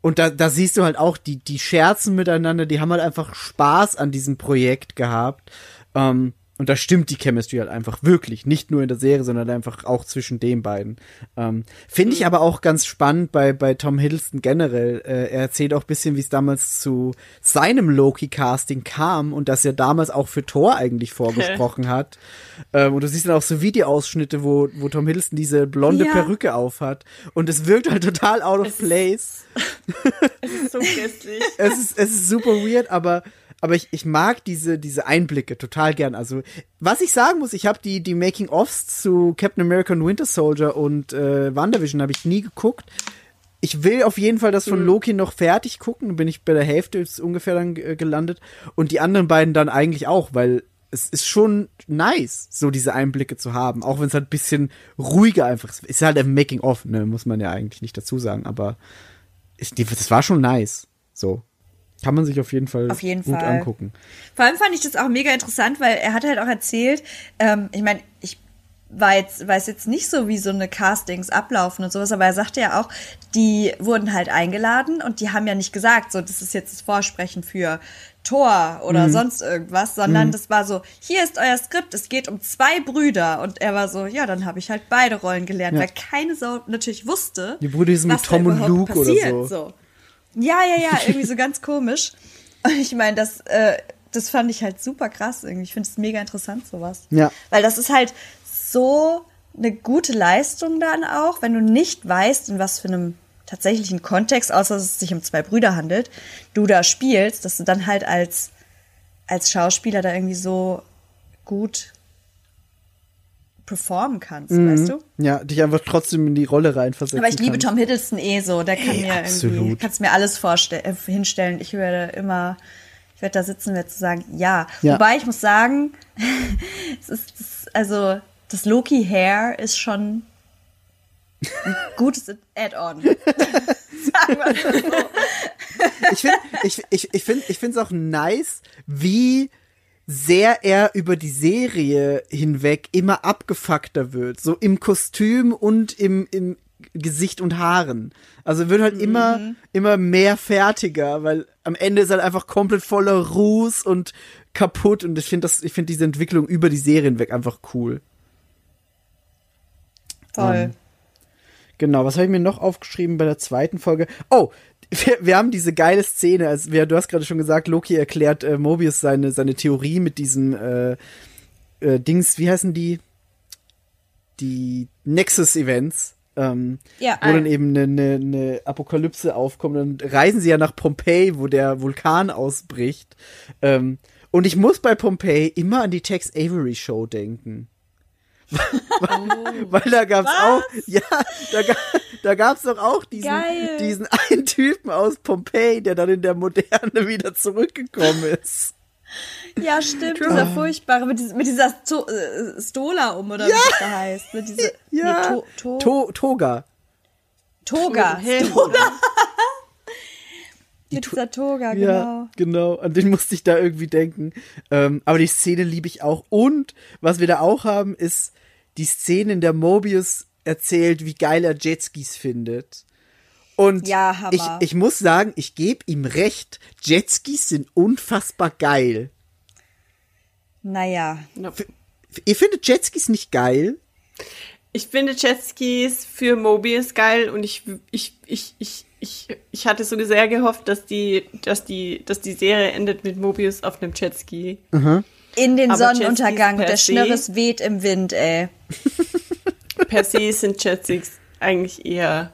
und da, da siehst du halt auch, die, die scherzen miteinander, die haben halt einfach Spaß an diesem Projekt gehabt. Ähm, und da stimmt die Chemistry halt einfach wirklich. Nicht nur in der Serie, sondern einfach auch zwischen den beiden. Ähm, Finde ich aber auch ganz spannend bei, bei Tom Hiddleston generell. Äh, er erzählt auch ein bisschen, wie es damals zu seinem Loki-Casting kam und dass er damals auch für Thor eigentlich vorgesprochen hat. Ähm, und du siehst dann auch so Videoausschnitte, wo, wo Tom Hiddleston diese blonde Ja. Perücke aufhat. Und es wirkt halt total out of Es ist- place. Es ist so grässlich. es ist, es ist super weird, aber, aber ich, ich mag diese, diese Einblicke total gern. Also, was ich sagen muss, ich habe die, die Making-ofs zu Captain America und Winter Soldier und äh, WandaVision habe ich nie geguckt. Ich will auf jeden Fall das von Loki noch fertig gucken. Bin ich bei der Hälfte jetzt ungefähr dann äh, gelandet. Und die anderen beiden dann eigentlich auch, weil es ist schon nice, so diese Einblicke zu haben. Auch wenn es halt ein bisschen ruhiger einfach ist. Ist halt ein Making-of, ne? Muss man ja eigentlich nicht dazu sagen. Aber ich, die, das war schon nice. So. Kann man sich auf jeden Fall Auf jeden gut Fall. angucken. Vor allem fand ich das auch mega interessant, weil er hat halt auch erzählt, ähm, ich meine, ich war jetzt, weiß jetzt nicht so, wie so eine Castings ablaufen und sowas, aber er sagte ja auch, die wurden halt eingeladen und die haben ja nicht gesagt, so, das ist jetzt das Vorsprechen für Thor Mhm. oder sonst irgendwas, sondern das war so, hier ist euer Skript, es geht um zwei Brüder und er war so, ja, dann habe ich halt beide Rollen gelernt, Ja. weil keine Sau natürlich wusste, Die Brüder sind mit Tom und Luke oder passiert, so. Ja, ja, ja, irgendwie so ganz komisch. Und ich meine, das, äh, das fand ich halt super krass irgendwie. Ich finde es mega interessant, sowas. Ja. Weil das ist halt so eine gute Leistung dann auch, wenn du nicht weißt, in was für einem tatsächlichen Kontext, außer dass es sich um zwei Brüder handelt, du da spielst, dass du dann halt als, als Schauspieler da irgendwie so gut performen kannst, weißt du? Ja, dich einfach trotzdem in die Rolle reinversetzen Aber ich liebe kannst. Tom Hiddleston eh so. Der kann Ey, mir irgendwie, absolut. kannst mir alles vorstellen, äh, hinstellen. Ich werde immer, ich werde da sitzen und werde zu sagen, ja. Ja. Wobei ich muss sagen, es ist, das, also das Loki Hair ist schon ein gutes Add-on. Sagen wir es so. ich finde ich, ich, ich find, ich find's auch nice, wie sehr er über die Serie hinweg immer abgefuckter wird. So im Kostüm und im, im Gesicht und Haaren. Also wird halt immer, immer mehr fertiger, weil am Ende ist er halt einfach komplett voller Ruß und kaputt und ich finde das, ich finde diese Entwicklung über die Serie hinweg einfach cool. Voll. Genau, was habe ich mir noch aufgeschrieben bei der zweiten Folge? Oh, wir, wir haben diese geile Szene, also wir, du hast gerade schon gesagt, Loki erklärt äh, Mobius seine, seine Theorie mit diesen äh, äh, Dings, wie heißen die? Die Nexus-Events. Ähm, Ja. wo dann eben eine, eine, eine Apokalypse aufkommt. Dann reisen sie ja nach Pompeji, wo der Vulkan ausbricht. Ähm, und ich muss bei Pompeji immer an die Tex Avery Show denken. Weil da gab's auch, ja, da, ga, da gab's doch auch diesen, Geil. diesen einen Typen aus Pompeji, der dann in der Moderne wieder zurückgekommen ist. Ja, stimmt. Dieser furchtbare, mit, dieser- mit dieser Sto äh, Stola um, oder wie das da heißt. Mit dieser, Ja. Nee, to, to, To Toga. Toga. Toga. Mit dieser Toga, Ja, genau. genau. An den musste ich da irgendwie denken. Ähm, aber die Szene liebe ich auch. Und was wir da auch haben, ist die Szene, in der Mobius erzählt, wie geil er Jetskis findet. Und Ja, ich, ich muss sagen, ich gebe ihm recht. Jetskis sind unfassbar geil. Naja. F ihr findet Jetskis nicht geil? Ich finde Jetskis für Mobius geil und ich, ich, ich, ich, ich, ich hatte so sehr gehofft, dass die, dass die, dass die Serie endet mit Mobius auf einem Jetski. In den Aber Sonnenuntergang, der Schnürres weht im Wind, ey. Per se sind Jetskis eigentlich eher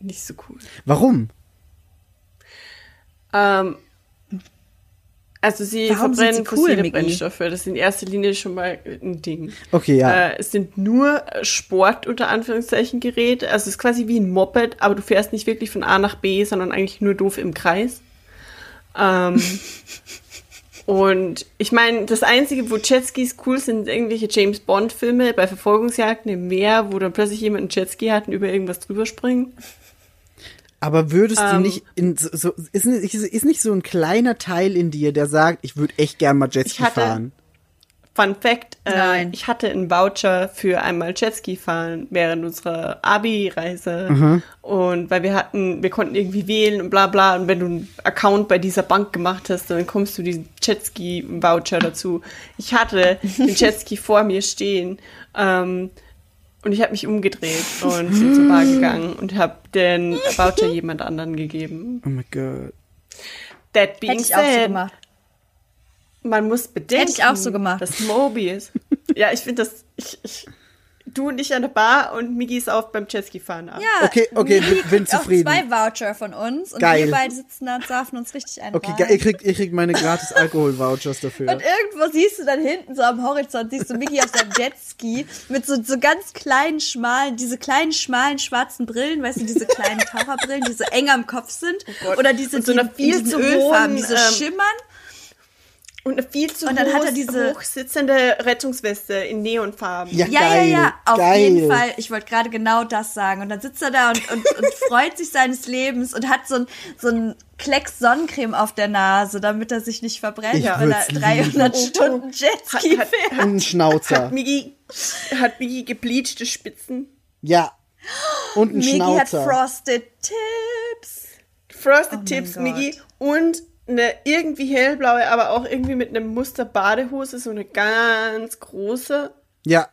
nicht so cool. Warum? Ähm, also sie Warum verbrennen sie cool, fossile Miggi? Brennstoffe. Das ist in erster Linie schon mal ein Ding. Okay, ja. Äh, es sind nur Sport unter Anführungszeichen Geräte. Also es ist quasi wie ein Moped, aber du fährst nicht wirklich von A nach B, sondern eigentlich nur doof im Kreis. Ähm, und ich meine, das Einzige, wo Jetskis cool sind, sind irgendwelche James Bond-Filme bei Verfolgungsjagden im Meer, wo dann plötzlich jemand einen Jetski hat und über irgendwas drüber springt. Aber würdest du Ähm, nicht in so, so ist, nicht- ist nicht so ein kleiner Teil in dir, der sagt, ich würde echt gern mal Jetski fahren? Fun Fact, äh, Nein. ich hatte einen Voucher für einmal Jetski fahren während unserer Abi-Reise. Und weil wir hatten, wir konnten irgendwie wählen und bla bla. Und wenn du einen Account bei dieser Bank gemacht hast, dann kommst du diesen Jetski-Voucher dazu. Ich hatte den Jetski vor mir stehen. Ähm, und ich habe mich umgedreht und bin zur Bar gegangen und habe den Voucher jemand anderen gegeben. Oh mein Gott. That being Hätte ich auch so said, gemacht. Man muss bedenken, Hätte ich auch so gemacht. dass Mobius. ja, ich finde das. Ich, ich, du und ich an der Bar und Migi ist auf beim Jetski fahren ab. Ja, Okay, okay, Migi bin- kriegt auch zufrieden. zwei Voucher von uns und Geil. wir beide sitzen da und saufen uns richtig ein. Okay, rein. ge- ihr kriegt, ihr kriegt meine gratis Alkohol-Vouchers dafür. Und irgendwo siehst du dann hinten so am Horizont, siehst du Mickey auf seinem Jetski mit so, so ganz kleinen, schmalen, diese kleinen, schmalen, schwarzen Brillen, weißt du, diese kleinen Taucherbrillen, die so eng am Kopf sind. Oh. Oder diese, Und so die viel zu Ölfarben, hohen, die so ähm, schimmern. Und eine viel zu Und dann hat er hoch- diese- hochsitzende Rettungsweste in Neonfarben. Ja, Ja, geil, ja, ja, auf geil. jeden Fall. Ich wollte gerade genau das sagen. Und dann sitzt er da und, und, und freut sich seines Lebens und hat so ein, so ein Klecks Sonnencreme auf der Nase, damit er sich nicht verbrennt, Ich wenn er würd's 300 lieben. Stunden Jetski Hat- hat- fährt. Und ein Schnauzer. Hat Migi, hat Migi gebleachte Spitzen. Ja. Und ein Migi hat Schnauzer. Frosted Tips. Frosted Oh Tips. Migi. Und eine irgendwie hellblaue, aber auch irgendwie mit einem Muster Badehose, so eine ganz große. Ja.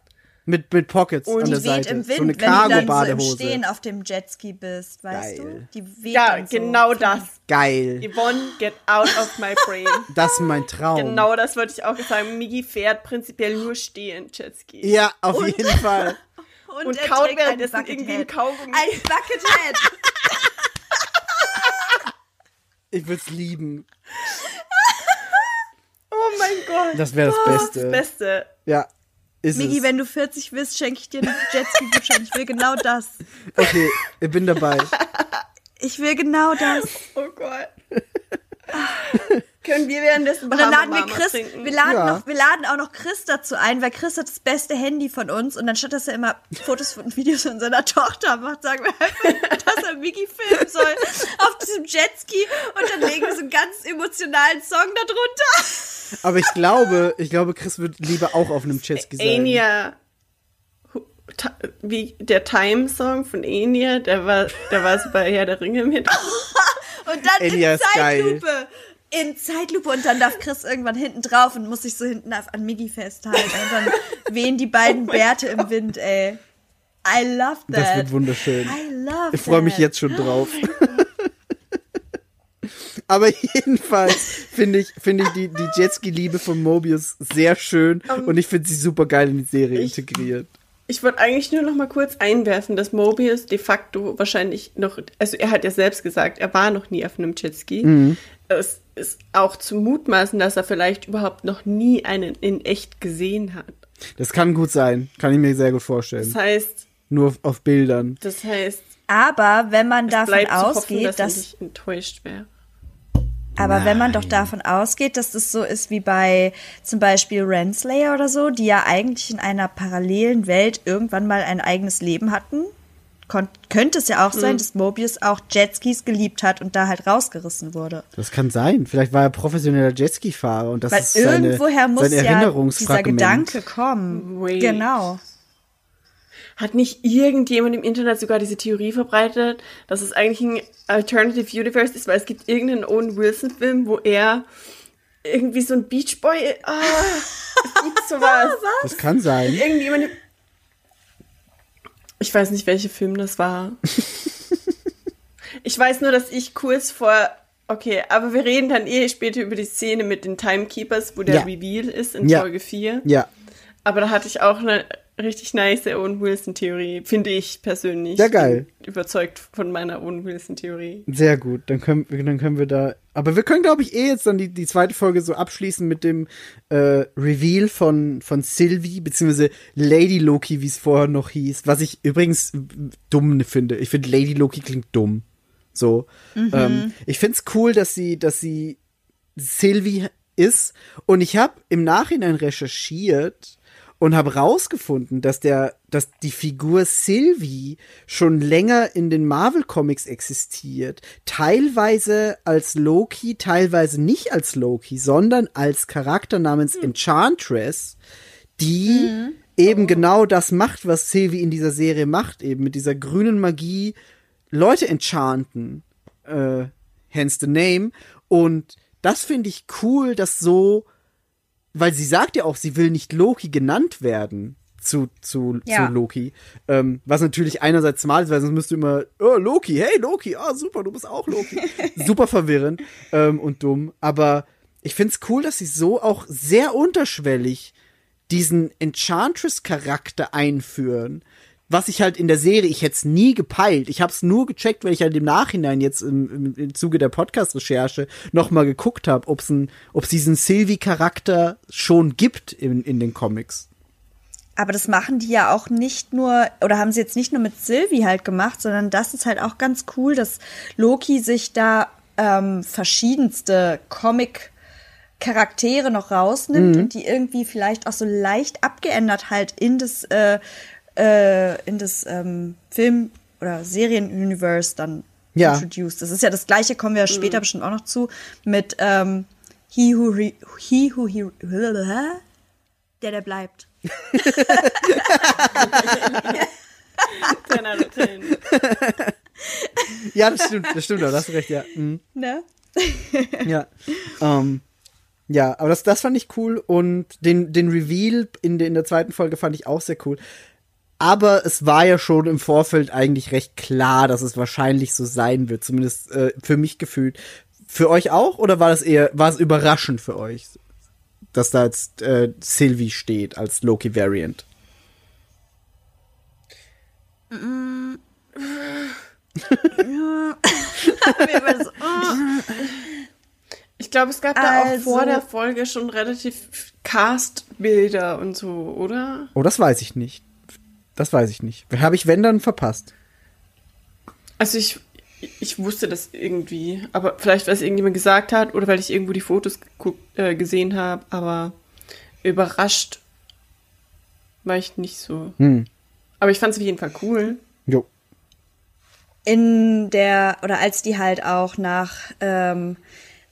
Mit, mit Pockets Und an Die der weht Seite. im Wind, so eine wenn du dann so im Cargo-Badehose. Stehen auf dem Jetski bist, weißt Geil. du? Die weht Ja, so. genau das. Geil. Yvonne, get out of my brain. Das ist mein Traum. Genau das wollte ich auch sagen. Migi fährt prinzipiell nur stehen, Jetski. Ja, auf jeden Fall. Und er kaut trägt ein währenddessen irgendwie ein. Kaugummi. Ein Buckethead. Ich würde es lieben. Oh mein Gott. Das wäre das Das Beste. das Beste. Ja. Ist Migi, es. wenn du 40 bist, schenke ich dir einen Jetski-Gutschein. Ich will genau das. Okay, ich bin dabei. Ich will genau das. Oh Gott. Können wir währenddessen Und dann laden wir Chris, wir laden, Ja. noch, wir laden auch noch Chris dazu ein, weil Chris hat das beste Handy von uns und dann statt dass er immer Fotos und Videos von seiner Tochter macht, sagen wir einfach, dass er Migi filmen soll auf diesem Jetski und dann legen wir so einen ganz emotionalen Song darunter. Aber ich glaube, ich glaube, Chris wird lieber auch auf einem Jetski sein. Enya, wie der Time-Song von Enya, der war, der war so bei Herr der Ringe mit. Und dann Enya in ist geil. Zeitlupe. In Zeitlupe und dann darf Chris irgendwann hinten drauf und muss sich so hinten auf, an Miggi festhalten. Und dann wehen die beiden Bärte im Wind, ey. I love that. Das wird wunderschön. I love Ich freue mich jetzt schon drauf. Aber jedenfalls finde ich, finde ich die, die Jetski-Liebe von Mobius sehr schön und ich finde sie super geil in die Serie Ich- integriert. Ich wollte eigentlich nur noch mal kurz einwerfen, dass Mobius de facto wahrscheinlich noch, also er hat ja selbst gesagt, er war noch nie auf einem Jetski. Mhm. Es ist auch zu mutmaßen, dass er vielleicht überhaupt noch nie einen in echt gesehen hat. Das kann gut sein. Kann ich mir sehr gut vorstellen. Das heißt, Nur auf, auf Bildern. das heißt, Aber wenn man davon zu hoffen, ausgeht, dass dass nicht enttäuscht wäre. Aber wenn man doch davon ausgeht, dass das so ist wie bei zum Beispiel Renslayer oder so, die ja eigentlich in einer parallelen Welt irgendwann mal ein eigenes Leben hatten, könnte es ja auch Mhm. sein, dass Mobius auch Jetskis geliebt hat und da halt rausgerissen wurde. Das kann sein. Vielleicht war er professioneller Jetski-Fahrer und das Weil ist seine, irgendwoher muss sein ja dieser. Gedanke kommen. Wait. Genau. Hat nicht irgendjemand im Internet sogar diese Theorie verbreitet, dass es eigentlich ein Alternative Universe ist, weil es gibt irgendeinen Owen Wilson-Film, wo er irgendwie so ein Beach Boy. Ah, es gibt sowas. Das kann sein. Irgendjemand. Ich weiß nicht, welcher Film das war. ich weiß nur, dass ich kurz vor. Okay, aber wir reden dann eh später über die Szene mit den Timekeepers, wo der Ja. Reveal ist in Ja. Folge 4. Ja, Aber da hatte ich auch eine richtig nice Owen Wilson-Theorie, finde ich persönlich. Ja, geil. Bin überzeugt von meiner Owen Wilson-Theorie. sehr gut. Dann können, wir- dann können wir da. Aber wir können, glaube ich, eh jetzt dann die, die zweite Folge so abschließen mit dem äh, Reveal von, von Sylvie, beziehungsweise Lady Loki, wie es vorher noch hieß. Was ich übrigens dumm finde. Ich finde, Lady Loki klingt dumm. So. Ähm, ich finde es cool, dass sie, dass sie Sylvie ist. Und ich habe im Nachhinein recherchiert und habe rausgefunden, dass der, dass die Figur Sylvie schon länger in den Marvel Comics existiert. Teilweise als Loki, teilweise nicht als Loki, sondern als Charakter namens Enchantress, die eben genau das macht, was Sylvie in dieser Serie macht, eben mit dieser grünen Magie Leute enchanten äh, hence the name. Und das finde ich cool, dass so, weil sie sagt ja auch, sie will nicht Loki genannt werden zu, zu, Ja. zu Loki. Ähm, was natürlich einerseits smart ist, weil sonst müsste immer, oh, Loki, hey Loki, ah, super, du bist auch Loki. super verwirrend ähm, und dumm. Aber ich finde es cool, dass sie so auch sehr unterschwellig diesen Enchantress-Charakter einführen. Was ich halt in der Serie, ich hätte es nie gepeilt. Ich habe es nur gecheckt, weil ich halt im Nachhinein jetzt im, im, im Zuge der Podcast-Recherche nochmal geguckt habe, ob es diesen Sylvie-Charakter schon gibt in, in den Comics. Aber das machen die ja auch nicht nur, oder haben sie jetzt nicht nur mit Sylvie halt gemacht, sondern das ist halt auch ganz cool, dass Loki sich da ähm, verschiedenste Comic-Charaktere noch rausnimmt und die irgendwie vielleicht auch so leicht abgeändert halt in das, äh, äh, in das ähm, Film- oder Serien-Universe dann Ja. introduced. Das ist ja das gleiche, kommen wir ja später bestimmt auch noch zu, mit ähm, He Who, Re he, who he, der, der bleibt. Ja, das stimmt, das stimmt, das hast recht, ja. Mhm. Ne? Ja. Ähm, ja, aber das, das fand ich cool und den, den Reveal in, der- in der zweiten Folge fand ich auch sehr cool. Aber es war ja schon im Vorfeld eigentlich recht klar, dass es wahrscheinlich so sein wird, zumindest äh, für mich gefühlt. Für euch auch oder war das eher, war es überraschend für euch, dass da jetzt äh, Sylvie steht als Loki-Variant? Ich glaube, es gab da auch Also- vor der Folge schon relativ Cast-Bilder und so, oder? Oh, das weiß ich nicht. Das weiß ich nicht. Habe ich, wenn, dann verpasst. Also ich, ich wusste das irgendwie, aber vielleicht, weil es irgendjemand gesagt hat oder weil ich irgendwo die Fotos äh, gesehen habe, aber überrascht war ich nicht so. Hm. Aber ich fand es auf jeden Fall cool. Jo. in der, oder als die halt auch nach ähm,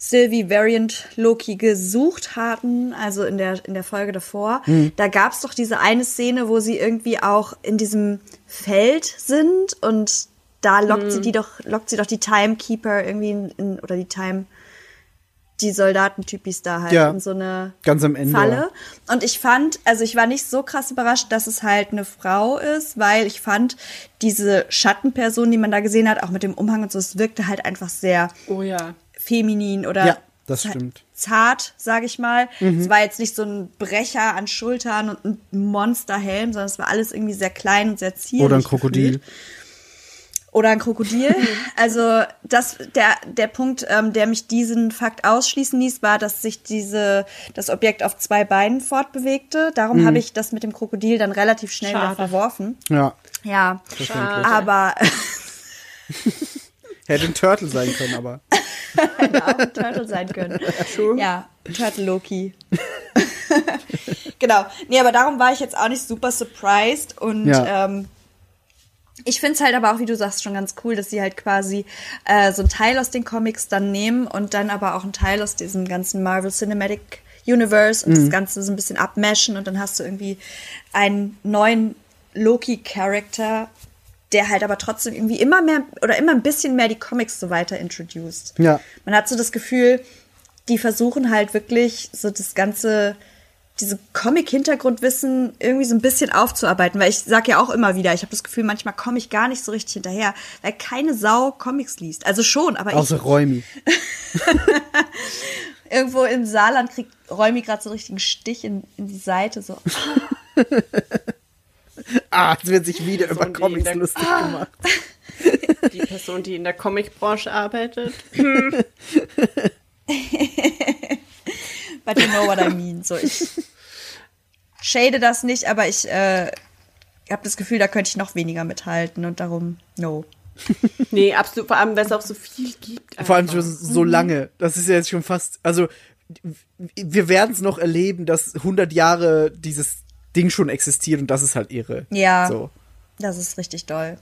Sylvie Variant Loki gesucht hatten, also in der, in der Folge davor, da gab's doch diese eine Szene, wo sie irgendwie auch in diesem Feld sind und da lockt sie die doch, lockt sie doch die Timekeeper irgendwie in, in oder die Time, die Soldatentypis da halt Ja. in so eine Ganz am Ende, Falle. Und ich fand, also ich war nicht so krass überrascht, dass es halt eine Frau ist, weil ich fand, diese Schattenperson, die man da gesehen hat, auch mit dem Umhang und so, es wirkte halt einfach sehr Oh ja. Feminin oder Ja, das stimmt. zart, sage ich mal. Mhm. Es war jetzt nicht so ein Brecher an Schultern und ein Monsterhelm, sondern es war alles irgendwie sehr klein und sehr zierlich. Oder ein Krokodil. gefühlt. Oder ein Krokodil. Also das, der, der Punkt, ähm, der mich diesen Fakt ausschließen ließ, war, dass sich diese, das Objekt auf zwei Beinen fortbewegte. Darum Mhm. habe ich das mit dem Krokodil dann relativ schnell wieder Schade. verworfen. Ja. Ja, Verständlich. aber Hätte ein Turtle sein können, aber. hätte auch ein Turtle sein können. Ja, Turtle Loki. genau. Nee, aber darum war ich jetzt auch nicht super surprised und Ja. ähm, Ich finde es halt aber auch, wie du sagst, schon ganz cool, dass sie halt quasi äh, so einen Teil aus den Comics dann nehmen und dann aber auch einen Teil aus diesem ganzen Marvel Cinematic Universe und das Ganze so ein bisschen abmeschen und dann hast du irgendwie einen neuen Loki-Charakter, der halt aber trotzdem irgendwie immer mehr oder immer ein bisschen mehr die Comics so weiter introduced. Ja. Man hat so das Gefühl, die versuchen halt wirklich so das ganze, diese Comic-Hintergrundwissen irgendwie so ein bisschen aufzuarbeiten, weil ich sag ja auch immer wieder, ich habe das Gefühl, manchmal komme ich gar nicht so richtig hinterher, weil keine Sau Comics liest. Also schon, aber Außer ich Räumi. irgendwo im Saarland kriegt Räumi gerade so einen richtigen Stich in, in die Seite, so. Ah, es wird sich wieder über die Comics der- lustig gemacht. Die Person, die in der Comicbranche arbeitet. But you know what I mean. So, ich shade das nicht, aber ich äh, habe das Gefühl, da könnte ich noch weniger mithalten und darum, no. Nee, absolut, vor allem, weil es auch so viel gibt. Vor allem einfach. schon so lange. Das ist ja jetzt schon fast, also wir werden es noch erleben, dass 100 Jahre dieses Ding schon existiert und das ist halt irre. Ja. So. Das ist richtig doll.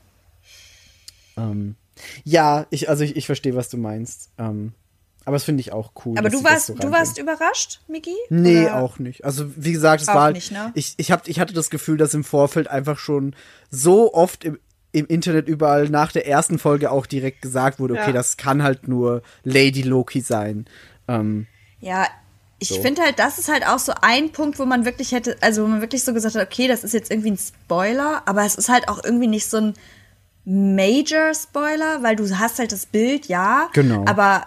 Ähm, ja, ich, also ich, ich verstehe, was du meinst. Ähm, aber das finde ich auch cool. Aber du warst, so du warst überrascht, Miki? Nee, Oder- auch nicht. Also wie gesagt, es Auch war nicht, ne? ich ich hab, ich hatte das Gefühl, dass im Vorfeld einfach schon so oft im, im Internet überall nach der ersten Folge auch direkt gesagt wurde, okay, Ja. das kann halt nur Lady Loki sein. Ähm, Ja, ich So. finde halt, das ist halt auch so ein Punkt, wo man wirklich hätte, also wo man wirklich so gesagt hat, okay, das ist jetzt irgendwie ein Spoiler, aber es ist halt auch irgendwie nicht so ein Major Spoiler, weil du hast halt das Bild, ja. Genau. Aber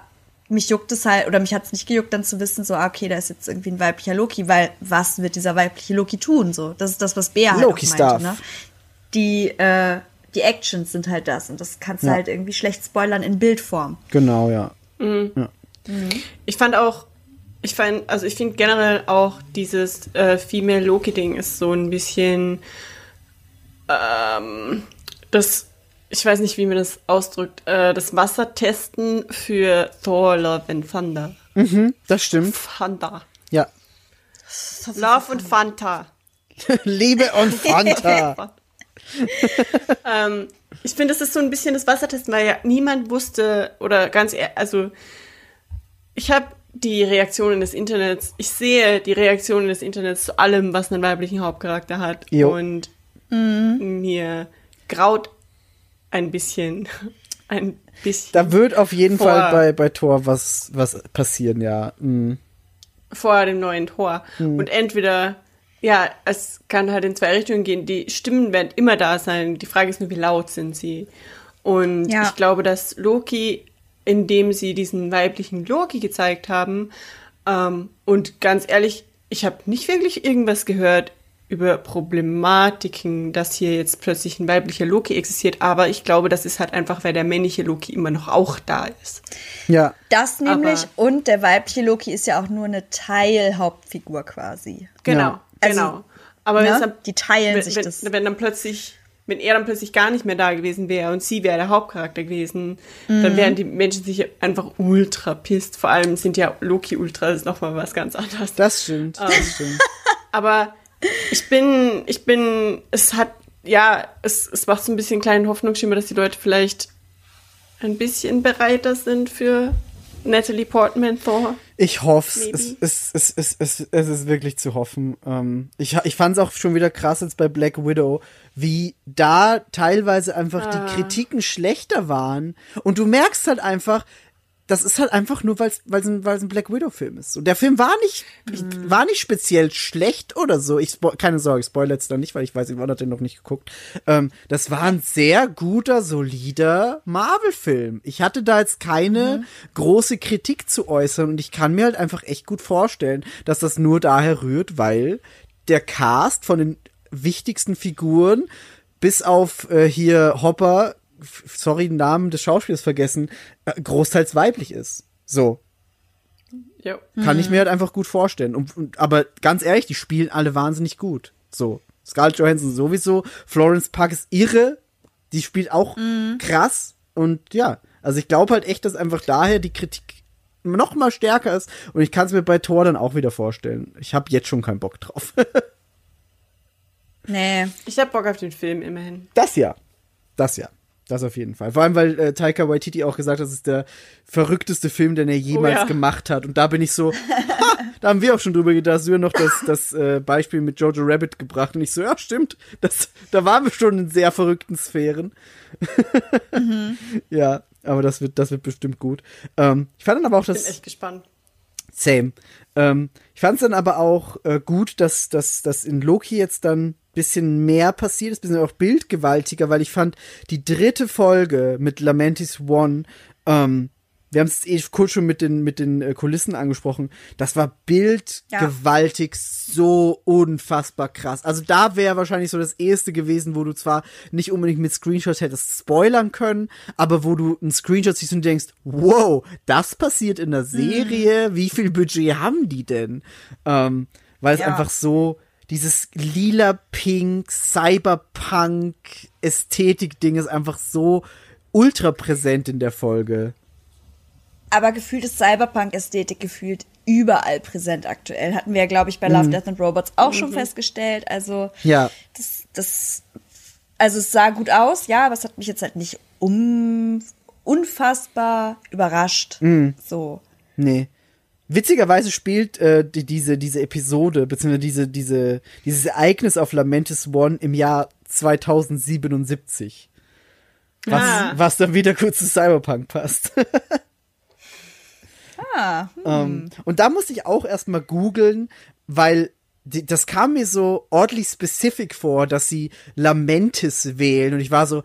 mich juckt es halt, oder mich hat es nicht gejuckt, dann zu wissen, so, ah, okay, da ist jetzt irgendwie ein weiblicher Loki, weil was wird dieser weibliche Loki tun? So, das ist das, was Bea halt Loki auch meinte, ne? Die, äh, die Actions sind halt das und das kannst du Ja. halt irgendwie schlecht spoilern in Bildform. genau, ja. Ich fand auch, ich fand, also ich finde generell auch dieses äh, Female Loki-Ding ist so ein bisschen ähm, das, ich weiß nicht, wie man das ausdrückt, äh, das Wassertesten für Thor Love and Thunder. Das stimmt. Thunder. Ja. Love und Fanta. Liebe und Fanta. ähm, ich finde, das ist so ein bisschen das Wassertesten, weil ja niemand wusste, oder ganz ehrlich, also ich habe die Reaktionen des Internets, ich sehe die Reaktionen des Internets zu allem, was einen weiblichen Hauptcharakter hat. Jo. Und mir graut ein bisschen. Ein bisschen. Da wird auf jeden Vor- Fall bei, bei Thor was, was passieren, ja. Mhm. vor dem neuen Tor. Und entweder, ja, es kann halt in zwei Richtungen gehen. Die Stimmen werden immer da sein. Die Frage ist nur, wie laut sind sie? Und Ja. ich glaube, dass Loki, indem sie diesen weiblichen Loki gezeigt haben, ähm, und ganz ehrlich, ich habe nicht wirklich irgendwas gehört über Problematiken, dass hier jetzt plötzlich ein weiblicher Loki existiert, aber ich glaube, das ist halt einfach, weil der männliche Loki immer noch auch da ist. Ja. Das nämlich Aber- und der weibliche Loki ist ja auch nur eine Teilhauptfigur quasi. Genau, Ja. Also, genau. Aber wenn ne? es dann Die teilen wenn, sich wenn, das. Wenn dann plötzlich, wenn er dann plötzlich gar nicht mehr da gewesen wäre und sie wäre der Hauptcharakter gewesen, Mhm. dann wären die Menschen sich einfach ultra pisst. Vor allem sind ja Loki-Ultras nochmal was ganz anderes. Das stimmt. Das stimmt. Aber ich bin, ich bin, es hat, ja, es, es macht so ein bisschen kleinen Hoffnungsschimmer, dass die Leute vielleicht ein bisschen bereiter sind für Natalie Portman Thor. Ich hoffe es. Es, es, es, es, es ist wirklich zu hoffen. Ähm, ich ich fand es auch schon wieder krass jetzt bei Black Widow, wie da teilweise einfach die Kritiken schlechter waren. Und du merkst halt einfach, das ist halt einfach nur, weil es ein, weil's ein Black Widow-Film ist. Und der Film war nicht, war nicht speziell schlecht oder so. Ich keine Sorge, ich spoilere jetzt noch nicht, weil ich weiß, Yvonne hat den noch nicht geguckt. Ähm, das war ein sehr guter, solider Marvel-Film. Ich hatte da jetzt keine große Kritik zu äußern und ich kann mir halt einfach echt gut vorstellen, dass das nur daher rührt, weil der Cast von den wichtigsten Figuren bis auf äh, hier Hopper, sorry, den Namen des Schauspielers vergessen, äh, großteils weiblich ist. So, Jo. kann ich mir halt einfach gut vorstellen. Und, und, aber ganz ehrlich, die spielen alle wahnsinnig gut. So, Scarlett Johansson sowieso, Florence Park ist irre, die spielt auch krass und ja, also ich glaube halt echt, dass einfach daher die Kritik noch mal stärker ist und ich kann es mir bei Thor dann auch wieder vorstellen. Ich habe jetzt schon keinen Bock drauf. Nee. Ich hab Bock auf den Film immerhin. das ja. Das ja. Das auf jeden Fall. Vor allem, weil äh, Taika Waititi auch gesagt hat, das ist der verrückteste Film, den er jemals Oh ja. gemacht hat. Und da bin ich so, ha, da haben wir auch schon drüber gedacht, da hast du ja noch das, das äh, Beispiel mit Jojo Rabbit gebracht. Und ich so, ja, stimmt, das, da waren wir schon in sehr verrückten Sphären. Ja, aber das wird, das wird bestimmt gut. Ähm, ich fand dann aber auch, Bin dass echt gespannt. Same. Ähm, ich fand es dann aber auch äh, gut, dass, dass, dass in Loki jetzt dann bisschen mehr passiert ist, bisschen auch bildgewaltiger, weil ich fand die dritte Folge mit Lamentis One, ähm, wir haben es eh kurz schon mit den, mit den äh, Kulissen angesprochen, das war bildgewaltig so unfassbar krass. Also da wäre wahrscheinlich so das erste gewesen, wo du zwar nicht unbedingt mit Screenshots hättest spoilern können, aber wo du einen Screenshot siehst und denkst, wow, das passiert in der Serie, wie viel Budget haben die denn? Ähm, weil es Ja. einfach so dieses lila Pink Cyberpunk Ästhetik Ding ist einfach so ultra präsent in der Folge. Aber gefühlt ist Cyberpunk-Ästhetik gefühlt überall präsent aktuell. Hatten wir ja, glaube ich, bei Love, Death and Robots auch schon festgestellt. Also, Ja. das, das, also es sah gut aus, ja, aber es hat mich jetzt halt nicht um, unfassbar überrascht. So. Nee. Witzigerweise spielt äh, die, diese, diese Episode, beziehungsweise diese, diese, dieses Ereignis auf Lamentis One im Jahr 2077. Was, Ah. was dann wieder kurz zu Cyberpunk passt. Ah, Ähm, und da musste ich auch erstmal googeln, weil die, das kam mir so oddly specific vor, dass sie Lamentis wählen. Und ich war so,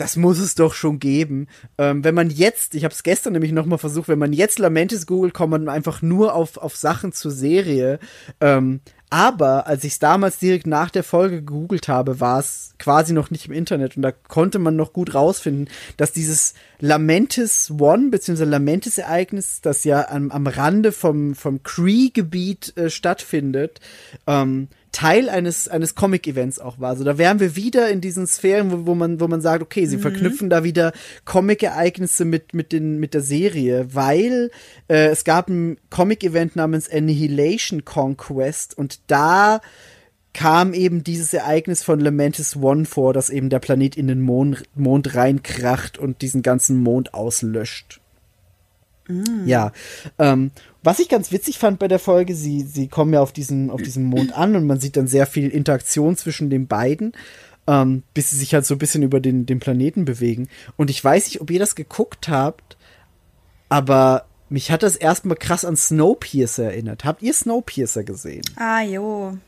das muss es doch schon geben. Ähm, wenn man jetzt, ich habe es gestern nämlich noch mal versucht, wenn man jetzt Lamentis googelt, kommt man einfach nur auf, auf Sachen zur Serie. Ähm, aber als ich es damals direkt nach der Folge gegoogelt habe, war es quasi noch nicht im Internet und da konnte man noch gut rausfinden, dass dieses Lamentis One bzw. Lamentis Ereignis, das ja am, am Rande vom, vom Cree-Gebiet äh, stattfindet, ähm, Teil eines, eines Comic-Events auch war. Also da wären wir wieder in diesen Sphären, wo, wo man, wo man sagt, okay, sie verknüpfen da wieder Comic-Ereignisse mit, mit den, mit der Serie, weil äh, es gab ein Comic-Event namens Annihilation Conquest und da kam eben dieses Ereignis von Lamentis One vor, dass eben der Planet in den Mond, Mond reinkracht und diesen ganzen Mond auslöscht. Ja, ähm, was ich ganz witzig fand bei der Folge, sie, sie kommen ja auf diesen, auf diesen Mond an und man sieht dann sehr viel Interaktion zwischen den beiden, ähm, bis sie sich halt so ein bisschen über den, den Planeten bewegen. Und ich weiß nicht, ob ihr das geguckt habt, aber mich hat das erstmal krass an Snowpiercer erinnert. Habt ihr Snowpiercer gesehen? ah, jo.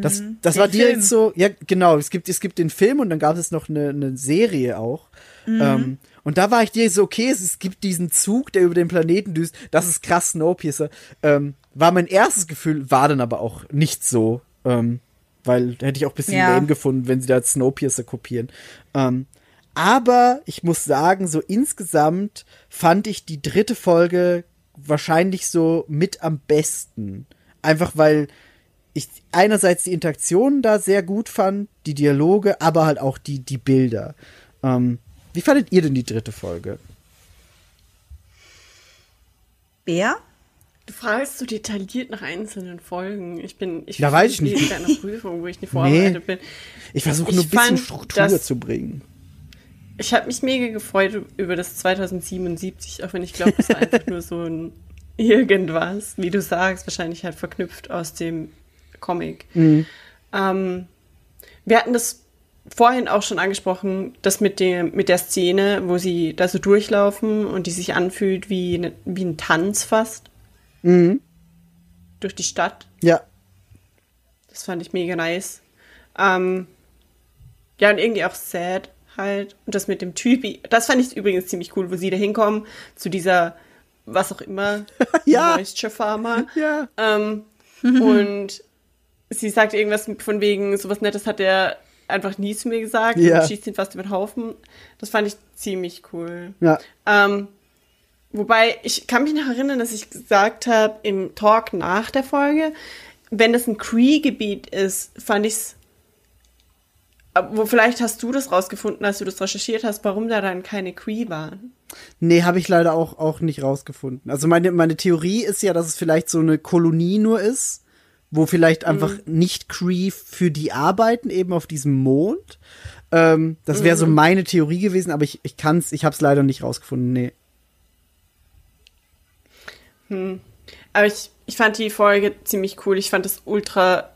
Das, das Den war direkt Film. so, ja, genau, es gibt, es gibt den Film und dann gab es noch eine, eine Serie auch. Mhm. Ähm, und da war ich direkt so, okay, es, es gibt diesen Zug, der über den Planeten düst, das ist krass Snowpiercer. Ähm, war mein erstes Gefühl, war dann aber auch nicht so, ähm, weil hätte ich auch ein bisschen Ja. lame gefunden, wenn sie da Snowpiercer kopieren. Ähm, aber ich muss sagen, so insgesamt fand ich die dritte Folge wahrscheinlich so mit am besten. Einfach weil ich einerseits die Interaktionen da sehr gut fand, die Dialoge, aber halt auch die, die Bilder. Ähm, wie fandet ihr denn die dritte Folge? Bär? Du fragst so detailliert nach einzelnen Folgen. Ich bin, ich Ja, weiß ich nicht. in einer Prüfung, wo ich nicht vorbereitet bin. Ich versuche nur ein bisschen fand, Struktur dass- zu bringen. Ich habe mich mega gefreut über das 2077, auch wenn ich glaube, es war einfach nur so ein irgendwas, wie du sagst, wahrscheinlich halt verknüpft aus dem Comic. Ähm, wir hatten das vorhin auch schon angesprochen, das mit dem mit der Szene, wo sie da so durchlaufen und die sich anfühlt wie, ne, wie ein Tanz fast durch die Stadt. Ja, Das fand ich mega nice. Ähm, ja, und irgendwie auch sad halt. Und das mit dem Typi, das fand ich übrigens ziemlich cool, wo sie da hinkommen, zu dieser, was auch immer, Ja. Moisture Farmer. ja. Ähm, und sie sagt irgendwas von wegen, sowas Nettes hat er einfach nie zu mir gesagt Ja. und schießt ihn fast über den Haufen. Das fand ich ziemlich cool. Ja, Ähm, wobei, ich kann mich noch erinnern, dass ich gesagt habe im Talk nach der Folge, wenn das ein Cree-Gebiet ist, fand ich's. Aber Wo vielleicht hast du das rausgefunden, als du das recherchiert hast, warum da dann keine Cree waren. nee, habe ich leider auch, auch nicht rausgefunden. Also meine, meine Theorie ist ja, dass es vielleicht so eine Kolonie nur ist, wo vielleicht einfach nicht Cree für die arbeiten, eben auf diesem Mond. Ähm, das wäre so meine Theorie gewesen, aber ich, ich kann's, ich hab's leider nicht rausgefunden. Nee. Aber ich, ich fand die Folge ziemlich cool. Ich fand es ultra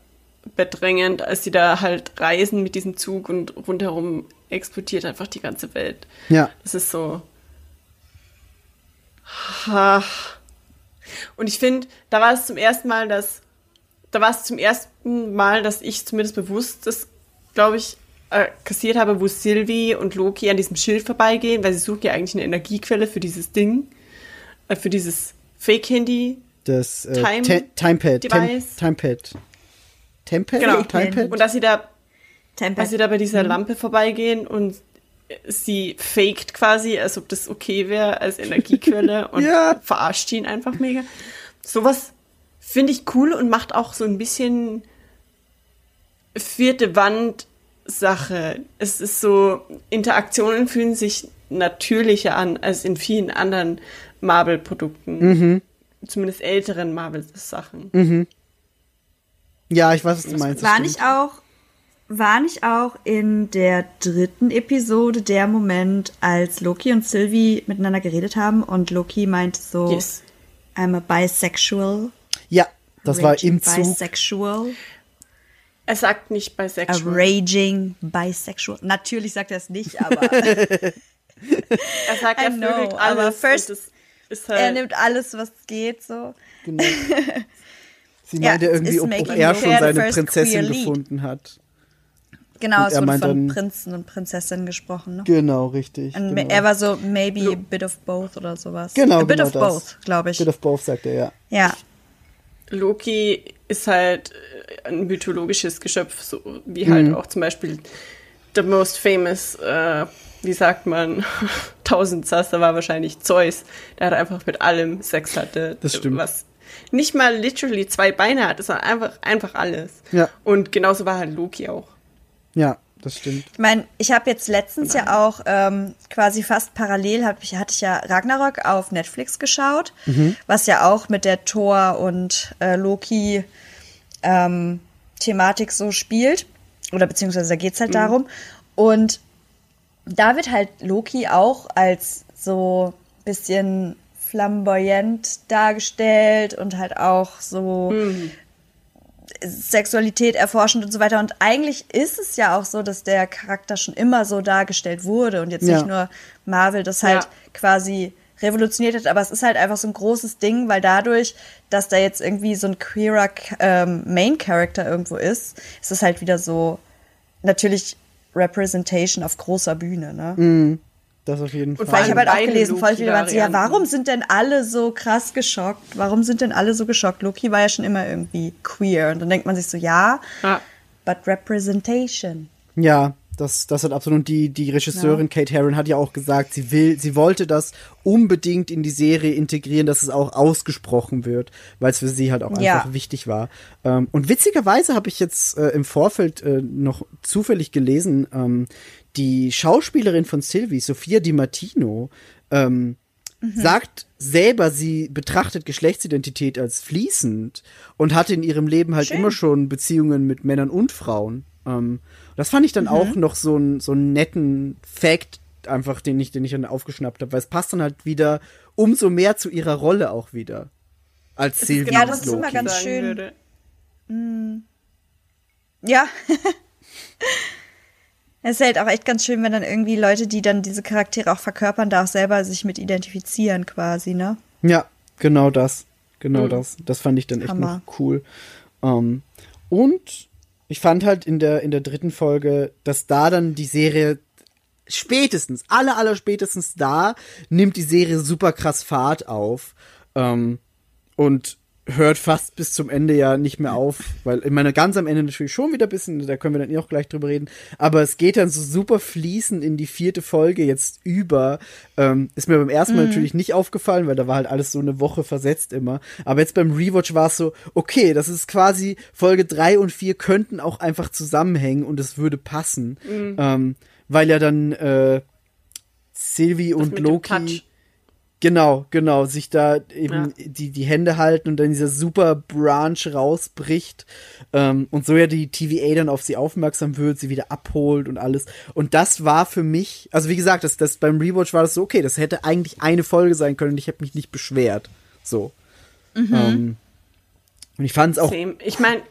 bedrängend, als sie da halt reisen mit diesem Zug und rundherum explodiert einfach die ganze Welt. Ja. Das ist so. Ha. Und ich finde, da war es zum ersten Mal, dass. Da war es zum ersten Mal, dass ich zumindest bewusst das, glaube ich, äh, kassiert habe, wo Sylvie und Loki an diesem Schild vorbeigehen, weil sie suchen ja eigentlich eine Energiequelle für dieses Ding, äh, für dieses Fake-Handy. Das äh, Time- Timepad. Tem Device. Timepad. Tempad? Genau. Timepad? Und dass sie da als sie da bei dieser Lampe vorbeigehen und sie faked quasi, als ob das okay wäre als Energiequelle und Ja. verarscht ihn einfach mega. Sowas finde ich cool und macht auch so ein bisschen vierte Wand Sache. Es ist so, Interaktionen fühlen sich natürlicher an als in vielen anderen Marvel-Produkten. Zumindest älteren Marvel-Sachen. Ja, ich weiß, was du meinst. War nicht auch, war nicht auch in der dritten Episode der Moment, als Loki und Sylvie miteinander geredet haben und Loki meinte so, Yes. I'm a bisexual. Ja, das war raging im Zug. Bisexual. Er sagt nicht A bisexual. raging bisexual. Natürlich sagt er es nicht, aber Er sagt, er know, vögelt aber alles. first- ist er halt, nimmt alles, was geht, so. Genau. Sie Ja, meinte irgendwie, ob, ob er schon seine Prinzessin gefunden hat. Genau, Und es er wurde von dann- Prinzen und Prinzessinnen gesprochen, ne? Genau, richtig. Und genau. er war so, maybe a bit of both oder sowas. Genau, A bit genau of das. both, glaube ich. Bit of both, sagt er, ja. Ja. Loki ist halt äh, ein mythologisches Geschöpf, so wie halt Mhm. auch zum Beispiel the most famous, äh, wie sagt man, Tausendsasser war wahrscheinlich Zeus, der hat einfach mit allem Sex hatte. Das stimmt. Was nicht mal literally zwei Beine hatte, sondern einfach, einfach alles. Ja. Und genauso war halt Loki auch. Ja, das stimmt. Ich meine, ich habe jetzt letztens ja auch ähm, quasi fast parallel, hab ich, hatte ich ja Ragnarok auf Netflix geschaut, was ja auch mit der Thor und äh, Loki ähm, Thematik so spielt. Oder beziehungsweise da geht's halt darum. Und da wird halt Loki auch als so bisschen flamboyant dargestellt und halt auch so Sexualität erforschend und so weiter. Und eigentlich ist es ja auch so, dass der Charakter schon immer so dargestellt wurde und jetzt Ja. nicht nur Marvel das halt Ja. quasi revolutioniert hat, aber es ist halt einfach so ein großes Ding, weil dadurch, dass da jetzt irgendwie so ein queerer ähm, Main Character irgendwo ist, ist es halt wieder so natürlich Representation auf großer Bühne, ne? Das auf jeden Fall. vor Weil ich habe halt auch gelesen, voll viele waren so, ja, warum sind denn alle so krass geschockt? Warum sind denn alle so geschockt? Loki war ja schon immer irgendwie queer. Und dann denkt man sich so, ja, Ja. but representation. Ja, das, das hat absolut. Und die, die Regisseurin Kate Herron hat ja auch gesagt, sie will, sie wollte das unbedingt in die Serie integrieren, dass es auch ausgesprochen wird, weil es für sie halt auch Ja. einfach wichtig war. Ähm, und witzigerweise habe ich jetzt äh, im Vorfeld äh, noch zufällig gelesen, ähm, die Schauspielerin von Sylvie, Sophia Di Martino, ähm, sagt selber, sie betrachtet Geschlechtsidentität als fließend und hatte in ihrem Leben halt immer schon Beziehungen mit Männern und Frauen. Ähm, das fand ich dann auch noch so, ein, so einen netten Fact, einfach, den ich, den ich dann aufgeschnappt habe, weil es passt dann halt wieder umso mehr zu ihrer Rolle auch wieder. Als Sylvie genau, und das ist immer ganz schön. Würde. Ja. Es ist halt auch echt ganz schön, wenn dann irgendwie Leute, die dann diese Charaktere auch verkörpern, da auch selber sich mit identifizieren quasi, ne? Ja, genau das. Genau das. Das fand ich dann echt Hammer. noch cool. Ähm, und ich fand halt in der, in der dritten Folge, dass da dann die Serie spätestens, aller, aller spätestens da, nimmt die Serie super krass Fahrt auf. Ähm, und hört fast bis zum Ende ja nicht mehr auf, weil ich meine, ganz am Ende natürlich schon wieder ein bisschen, da können wir dann eh auch gleich drüber reden, aber es geht dann so super fließend in die vierte Folge jetzt über. Ähm, ist mir beim ersten Mal natürlich nicht aufgefallen, weil da war halt alles so eine Woche versetzt immer. Aber jetzt beim Rewatch war es so, okay, das ist quasi Folge drei und vier könnten auch einfach zusammenhängen und es würde passen. Ähm, weil ja dann äh, Sylvie und mit dem Loki. Genau, genau, sich da eben Ja. die, die Hände halten und dann dieser super Branch rausbricht ähm, und so ja die TVA dann auf sie aufmerksam wird, sie wieder abholt und alles. Und das war für mich, also wie gesagt, das, das beim Rewatch war das so, okay, das hätte eigentlich eine Folge sein können und ich habe mich nicht beschwert. So. Ähm, und ich fand es auch Same. Ich meine,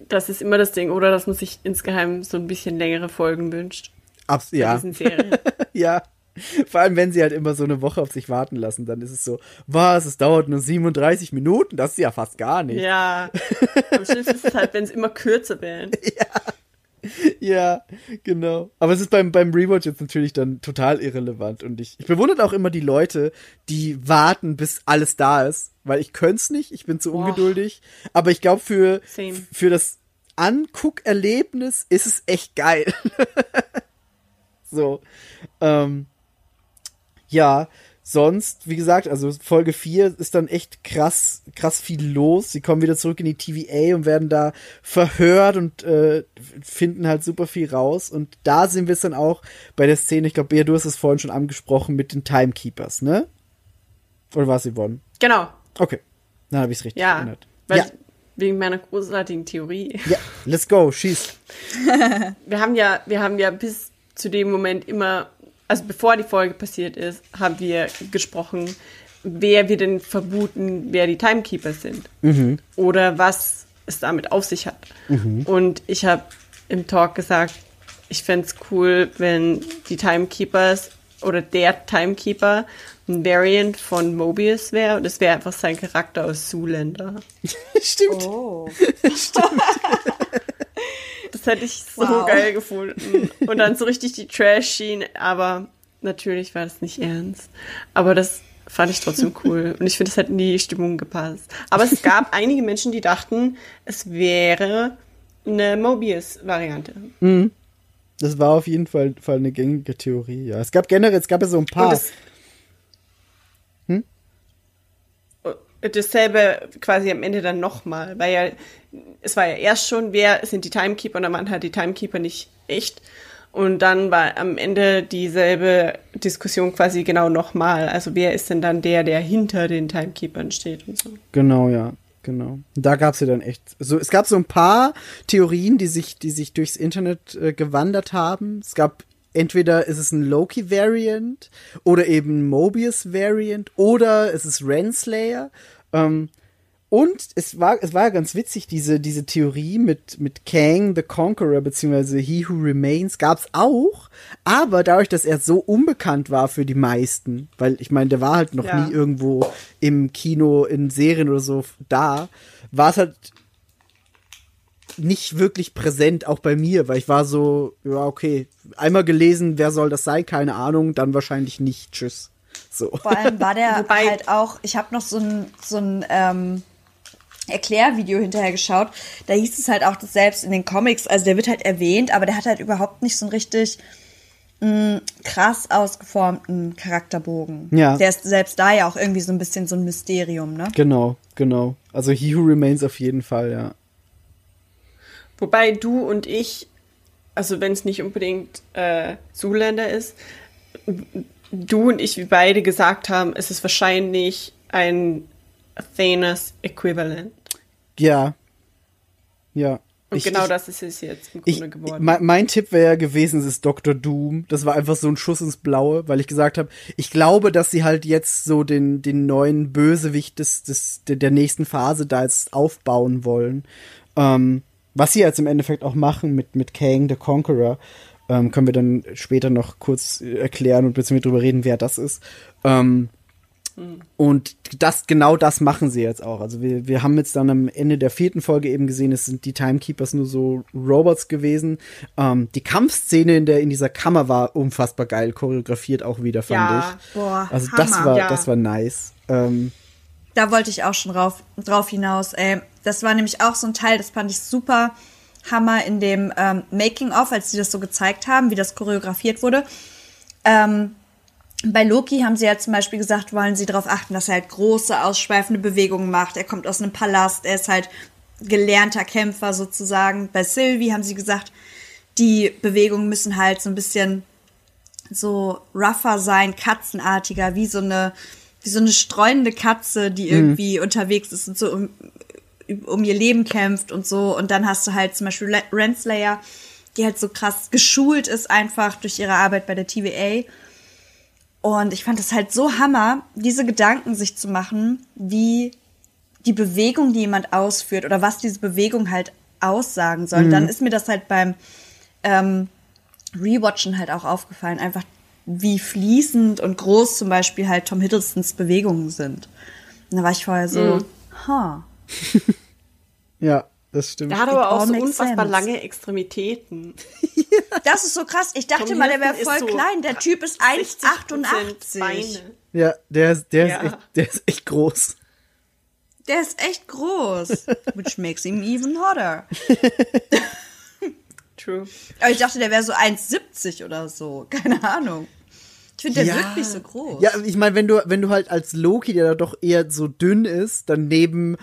das ist immer das Ding, oder? Dass man sich insgeheim so ein bisschen längere Folgen wünscht. abs ja, diesen Serien. ja. Vor allem, wenn sie halt immer so eine Woche auf sich warten lassen, dann ist es so, was, es dauert nur 37 Minuten, das ist ja fast gar nicht. ja. Am schlimmsten ist es halt, wenn es immer kürzer werden. Ja, genau. Aber es ist beim, beim Rewatch jetzt natürlich dann total irrelevant. Und ich, ich bewundere auch immer die Leute, die warten, bis alles da ist. Weil ich könnte es nicht, ich bin zu ungeduldig. Aber ich glaube, für, Same. für das Anguckerlebnis ist es echt geil. so. Ähm, ja, sonst, wie gesagt, also Folge 4 ist dann echt krass, krass viel los. Sie kommen wieder zurück in die TVA und werden da verhört und äh, finden halt super viel raus. Und da sind wir es dann auch bei der Szene, ich glaube, Bea, du hast es vorhin schon angesprochen mit den Timekeepers, ne? Oder war es Yvonne? Genau. Okay, dann habe ich es richtig Ja. erinnert. Weil Ja, Wegen meiner großartigen Theorie. ja, let's go, schieß. Wir haben ja, wir haben ja bis zu dem Moment immer, also bevor die Folge passiert ist, haben wir gesprochen, wer wir denn vermuten, wer die Timekeepers sind. Oder was es damit auf sich hat. Und ich habe im Talk gesagt, ich fände es cool, wenn die Timekeepers oder der Timekeeper ein Variant von Mobius wäre und es wäre einfach sein Charakter aus Zoolander. Stimmt. Oh. Das hätte ich so Wow. geil gefunden. Und dann so richtig die Trash-Schiene, aber natürlich war das nicht ernst. Aber das fand ich trotzdem cool. Und ich finde, es hat in die Stimmung gepasst. Aber es gab einige Menschen, die dachten, es wäre eine Mobius-Variante. Das war auf jeden Fall, Fall eine gängige Theorie, ja. Es gab generell, es gab ja so ein Und paar. das, dasselbe quasi am Ende dann nochmal, weil ja, es war ja erst schon, wer sind die Timekeeper und dann waren halt die Timekeeper nicht echt. Und dann war am Ende dieselbe Diskussion quasi genau nochmal. Also wer ist denn dann der, der hinter den Timekeepern steht und so. Genau, ja, genau. Da gab's ja dann echt. So, es gab so ein paar Theorien, die sich, die sich durchs Internet äh, gewandert haben. Es gab entweder ist es ein Loki-Variant oder eben Mobius-Variant oder es ist Renslayer. Ähm, und es war, es war ja ganz witzig, diese, diese Theorie mit, mit Kang the Conqueror, beziehungsweise He Who Remains, gab's auch, aber dadurch, dass er so unbekannt war für die meisten, weil ich meine, der war halt noch Ja. nie irgendwo im Kino, in Serien oder so da, war es halt nicht wirklich präsent, auch bei mir, weil ich war so, ja, okay, einmal gelesen, wer soll das sein, keine Ahnung, dann wahrscheinlich nicht, tschüss. So. Vor allem war der Wobei- halt auch, ich habe noch so ein, so ein ähm, Erklärvideo hinterher geschaut. Da hieß es halt auch, dass selbst in den Comics, also der wird halt erwähnt, aber der hat halt überhaupt nicht so einen richtig mh, krass ausgeformten Charakterbogen. Ja. Der ist selbst da ja auch irgendwie so ein bisschen so ein Mysterium, ne? Genau, genau. Also He Who Remains auf jeden Fall, ja. Wobei du und ich, also wenn es nicht unbedingt äh, Zuländer ist, du und ich, wir beide gesagt haben, es ist wahrscheinlich ein Thanos-Äquivalent. Ja. Ja. Und Ich- genau ich, das ist es jetzt im Ich, Grunde geworden. mein, mein Tipp wäre ja gewesen, es ist Dr. Doom. Das war einfach so ein Schuss ins Blaue, weil ich gesagt habe, ich glaube, dass sie halt jetzt so den, den neuen Bösewicht des, des, der, der nächsten Phase da jetzt aufbauen wollen. Ähm, was sie jetzt im Endeffekt auch machen mit, mit Kang the Conqueror, ähm, können wir dann später noch kurz erklären und beziehungsweise drüber reden, wer das ist. Ähm, und das, genau das machen sie jetzt auch. Also wir, wir haben jetzt dann am Ende der vierten Folge eben gesehen, es sind die Timekeepers nur so Robots gewesen. Ähm, die Kampfszene in der, in dieser Kammer war unfassbar geil choreografiert auch wieder, fand Ja. ich. Boah, Also das Hammer. war, Ja. das war nice. Ähm, Da wollte ich auch schon drauf, drauf hinaus. Ey. Das war nämlich auch so ein Teil, das fand ich super Hammer in dem ähm, Making-of, als sie das so gezeigt haben, wie das choreografiert wurde. Ähm, bei Loki haben sie ja zum Beispiel gesagt, wollen sie darauf achten, dass er halt große, ausschweifende Bewegungen macht. Er kommt aus einem Palast, er ist halt gelernter Kämpfer sozusagen. Bei Sylvie haben sie gesagt, die Bewegungen müssen halt so ein bisschen so rougher sein, katzenartiger, wie so eine, wie so eine streunende Katze, die irgendwie unterwegs ist und so um, um ihr Leben kämpft und so. Und dann hast du halt zum Beispiel Renslayer, die halt so krass geschult ist einfach durch ihre Arbeit bei der TVA. Und ich fand es halt so hammer, diese Gedanken sich zu machen, wie die Bewegung, die jemand ausführt oder was diese Bewegung halt aussagen soll. Dann ist mir das halt beim ähm, Rewatchen halt auch aufgefallen, einfach wie fließend und groß zum Beispiel halt Tom Hiddlestons Bewegungen sind. Und da war ich vorher so, ha. Ja, das stimmt. Der hat aber auch so unfassbar sense. lange Extremitäten. Das ist so krass. Ich dachte Tom mal, der wäre voll so klein. Der Typ ist 60% 1,88. Beine. Ja, der, ist- der, Ja. Ist echt, der ist echt groß. Der ist echt groß. Which makes him even hotter. True. Aber ich dachte, der wäre so 1,70 oder so. Keine Ahnung. Ich finde, der Ja. wirkt nicht so groß. Ja, ich meine, wenn du, wenn du halt als Loki, der da doch eher so dünn ist, dann neben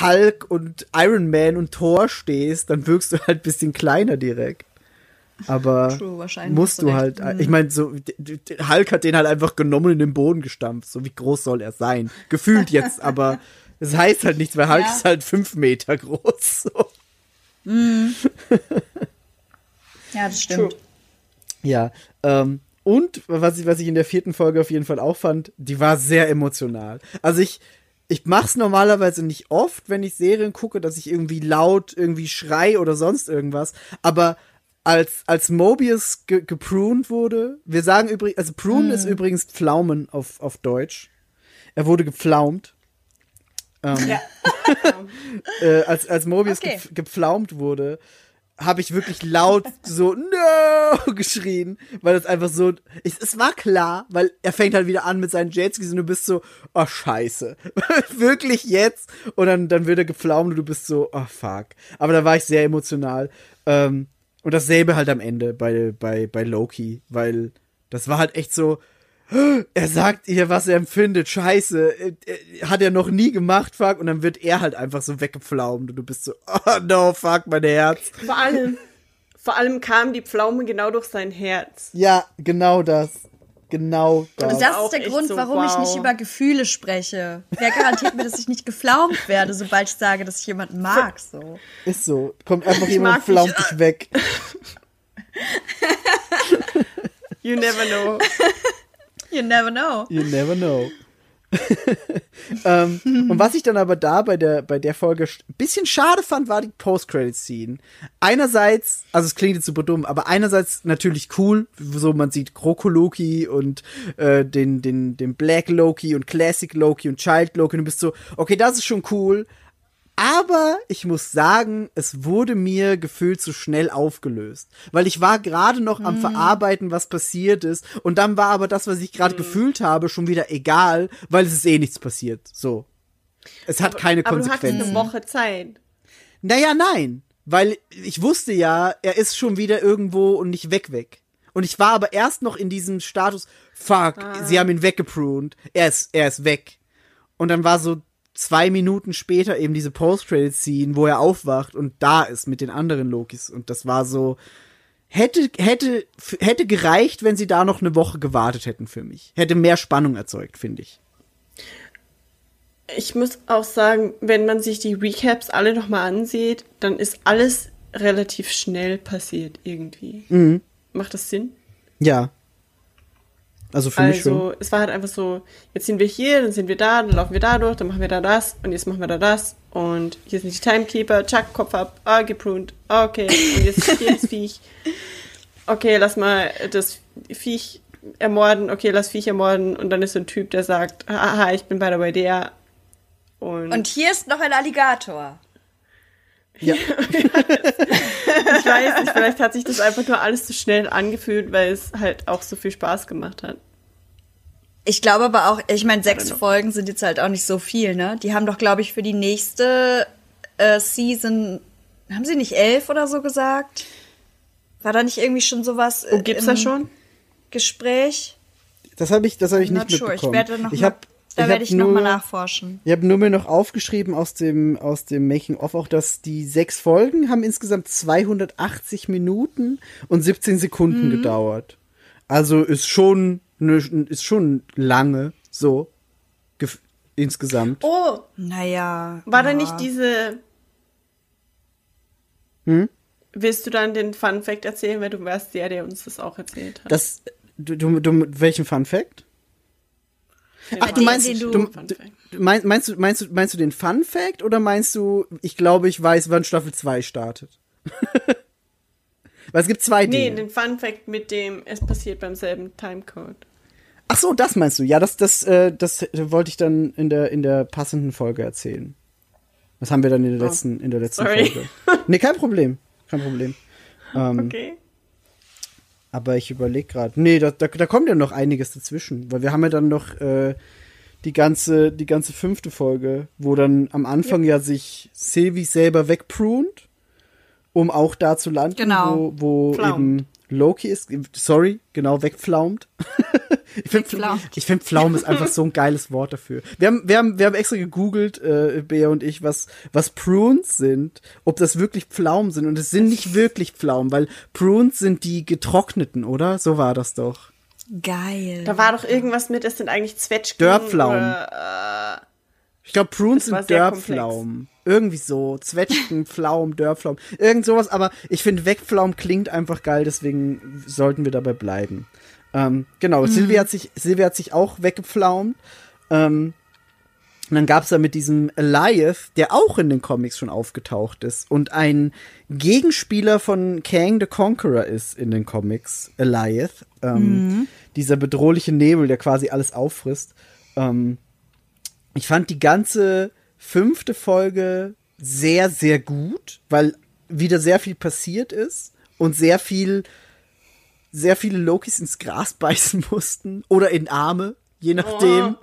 Hulk und Iron Man und Thor stehst, dann wirkst du halt ein bisschen kleiner direkt. Aber True, wahrscheinlich musst du halt, ich meine, so, Hulk hat den halt einfach genommen und in den Boden gestampft. So wie groß soll er sein? Gefühlt jetzt, aber es heißt halt nichts, weil Hulk Ja. ist halt fünf Meter groß. So. Ja, das stimmt. True. Ja, ähm, und was ich, was ich in der vierten Folge auf jeden Fall auch fand, die war sehr emotional. Also ich, ich mach's normalerweise nicht oft, wenn ich Serien gucke, dass ich irgendwie laut irgendwie schrei oder sonst irgendwas. Aber als, als Mobius ge gepruned wurde, wir sagen übrigens, also prune ist übrigens Pflaumen auf, auf Deutsch. Er wurde gepflaumt. Ähm, Ja. äh, als, als Mobius Okay. gepf gepflaumt wurde, habe ich wirklich laut so no geschrien, weil das einfach so ich, es war klar, weil er fängt halt wieder an mit seinen Jetskis und du bist so oh scheiße. wirklich jetzt und dann dann wird er gepflaumt und du bist so oh fuck. Aber da war ich sehr emotional. Ähm, und dasselbe halt am Ende bei bei bei Loki, weil das war halt echt so er sagt ihr, was er empfindet. Scheiße, äh, äh, hat er noch nie gemacht, fuck. Und dann wird er halt einfach so weggepflaumt und du bist so, oh no, fuck, mein Herz. Vor allem, vor allem kam die Pflaume genau durch sein Herz. Ja, genau das. Genau das. Und das auch ist der Grund, so, warum ich wow. nicht über Gefühle spreche. Wer garantiert mir, dass ich nicht geflaumt werde, sobald ich sage, dass ich jemanden mag, so. Ist so. Kommt einfach jemand mag und pflaumt dich. dich weg. You never know. You never know. You never know. ähm, und was ich dann aber da bei der, bei der Folge ein bisschen schade fand, war die Post-Credit-Scene. Einerseits, also es klingt jetzt super dumm, aber einerseits natürlich cool, so man sieht Kroko Loki und äh, den, den, den Black Loki und Classic Loki und Child Loki und du bist so, okay, das ist schon cool, aber ich muss sagen, es wurde mir gefühlt zu schnell aufgelöst. Weil ich war gerade noch am Verarbeiten, was passiert ist. Und dann war aber das, was ich gerade gefühlt habe, schon wieder egal, weil es ist eh nichts passiert. So. Es hat keine Aber du hattest Konsequenzen. eine Woche Zeit. Naja, nein. Weil ich wusste ja, er ist schon wieder irgendwo und nicht weg weg. Und ich war aber erst noch in diesem Status, fuck, sie haben ihn weggepruned. Er ist, er ist weg. Und dann war so zwei Minuten später eben diese Post-Credit-Scene, wo er aufwacht und da ist mit den anderen Lokis. Und das war so, hätte, hätte, hätte gereicht, wenn sie da noch eine Woche gewartet hätten für mich. Hätte mehr Spannung erzeugt, finde ich. Ich muss auch sagen, wenn man sich die Recaps alle nochmal ansieht, dann ist alles relativ schnell passiert irgendwie. Mhm. Macht das Sinn? Ja. Also für mich schon. Also, es war halt einfach so, jetzt sind wir hier, dann sind wir da, dann laufen wir da durch, dann machen wir da das und jetzt machen wir da das und hier sind die Timekeeper, zack, Kopf ab, ah, gepruned, ah, okay, und jetzt hier das Viech. Okay, lass mal das Viech ermorden, okay, lass Viech ermorden und dann ist so ein Typ, der sagt, haha, ich bin by the way der und, Und hier ist noch ein Alligator. Ja. ich weiß nicht, vielleicht hat sich das einfach nur alles zu schnell angefühlt, weil es halt auch so viel Spaß gemacht hat. Ich glaube aber auch, ich meine, sechs. Folgen sind jetzt halt auch nicht so viel, ne? Die haben doch, glaube ich, für die nächste äh, Season, haben sie nicht elf oder so gesagt? War da nicht irgendwie schon sowas äh, Oh, gibt's im das schon? Gespräch? Das habe ich, das habe ich Not nicht sure. Ich mitbekommen. werde noch ich mal, hab, da ich werde ich noch mal nur- nachforschen. Ich habe nur mir noch aufgeschrieben aus dem, aus dem Making-of auch, dass die sechs Folgen haben insgesamt 280 Minuten und 17 Sekunden gedauert. Also ist schon, ne, ist schon lange so insgesamt. Oh, Naja. war da ja. nicht diese. Hm? Willst du dann den Fun Fact erzählen, weil du warst der, der uns das auch erzählt hat? Das, du, du, du, welchen Fun Fact? Ach, du den, meinst, den du, du- du, Fun Fact. meinst, meinst du, meinst du, meinst du den Fun Fact oder meinst du, ich glaube, ich weiß, wann Staffel 2 startet? Weil es gibt zwei Nee, Dinge. den Fun Fact mit dem, es passiert beim selben Timecode. Ach so, das meinst du? Ja, das, das, äh, das wollte ich dann in der, in der passenden Folge erzählen. Das haben wir dann in der letzten, in der letzten Oh, sorry. Folge. Nee, kein Problem. Kein Problem. Ähm, Okay. Aber ich überlege gerade. Nee, da, da, da kommt ja noch einiges dazwischen. Weil wir haben ja dann noch äh, die, ganze, die ganze fünfte Folge, wo dann am Anfang ja, sich Sylvie selber wegprunt, um auch da zu landen, Genau. wo, wo eben Loki ist. Sorry, genau, wegpflaumt. ich finde ich find Pflaum ist einfach so ein geiles Wort dafür. Wir haben, wir haben, wir haben extra gegoogelt, äh, Bea und ich, was, was Prunes sind, ob das wirklich Pflaumen sind. Und es sind nicht wirklich Pflaumen, weil Prunes sind die getrockneten, oder? So war das doch. Geil. Da war doch irgendwas mit, es sind eigentlich Zwetschgen. Dörrpflaumen. Oder, Ich glaube, Prunes sind Dörrpflaumen. Irgendwie so. Zwetschgen, Pflaumen, Dörrpflaumen. Irgend sowas, aber ich finde, Wegpflaumen klingt einfach geil, deswegen sollten wir dabei bleiben. Ähm, genau, Sylvie, hat sich, Sylvie hat sich auch weggepflaumt. Ähm, und dann gab's da mit diesem Eliath, der auch in den Comics schon aufgetaucht ist und ein Gegenspieler von Kang the Conqueror ist in den Comics, Eliath. Ähm, Dieser bedrohliche Nebel, der quasi alles auffrisst. Ähm, ich fand die ganze fünfte Folge sehr, sehr gut, weil wieder sehr viel passiert ist und sehr viel, sehr viele Lokis ins Gras beißen mussten oder in Arme, je nachdem.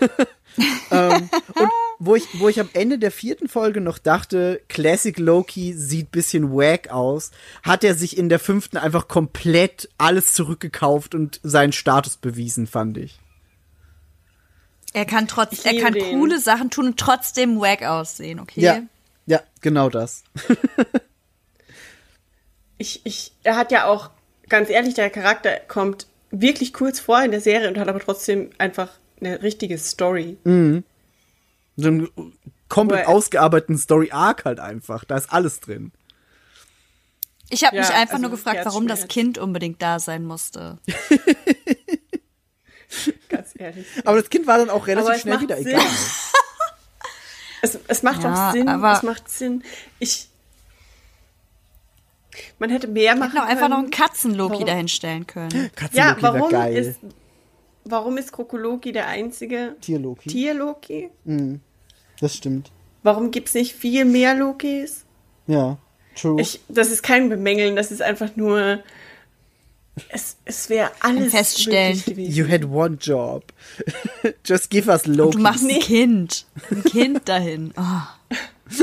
ähm, und wo ich, wo ich am Ende der vierten Folge noch dachte, Classic Loki sieht bisschen wack aus, hat er sich in der fünften einfach komplett alles zurückgekauft und seinen Status bewiesen, fand ich. Er kann trotz, er kann den. coole Sachen tun und trotzdem wack aussehen, okay? Ja, ja, genau das. ich, ich, er hat ja auch, ganz ehrlich, der Charakter kommt wirklich kurz vor in der Serie und hat aber trotzdem einfach eine richtige Story. so einen komplett Wo ausgearbeiteten Story Arc halt einfach. Da ist alles drin. Ich habe Ja, mich einfach also nur gefragt, warum das. Kind unbedingt da sein musste. Ganz ehrlich. Aber das Kind war dann auch relativ Aber es schnell wieder Sinn. egal. Es, es macht Ja, auch Sinn, aber- es macht Sinn. Ich. Man hätte mehr machen auch einfach noch einen können. Katzen-Loki dahinstellen können. Ja, Katzenloki wär warum geil. ist, warum ist Krokoloki der einzige Tierloki. Tier-Loki? Das stimmt. Warum gibt's nicht viel mehr Lokis? Ja, true. Ich, das ist kein Bemängeln, das ist einfach nur. Es, es wäre alles Feststellen. möglich gewesen. you had one job. Just give us Loki. Du machst ein Kind. Ein Kind dahin. Oh.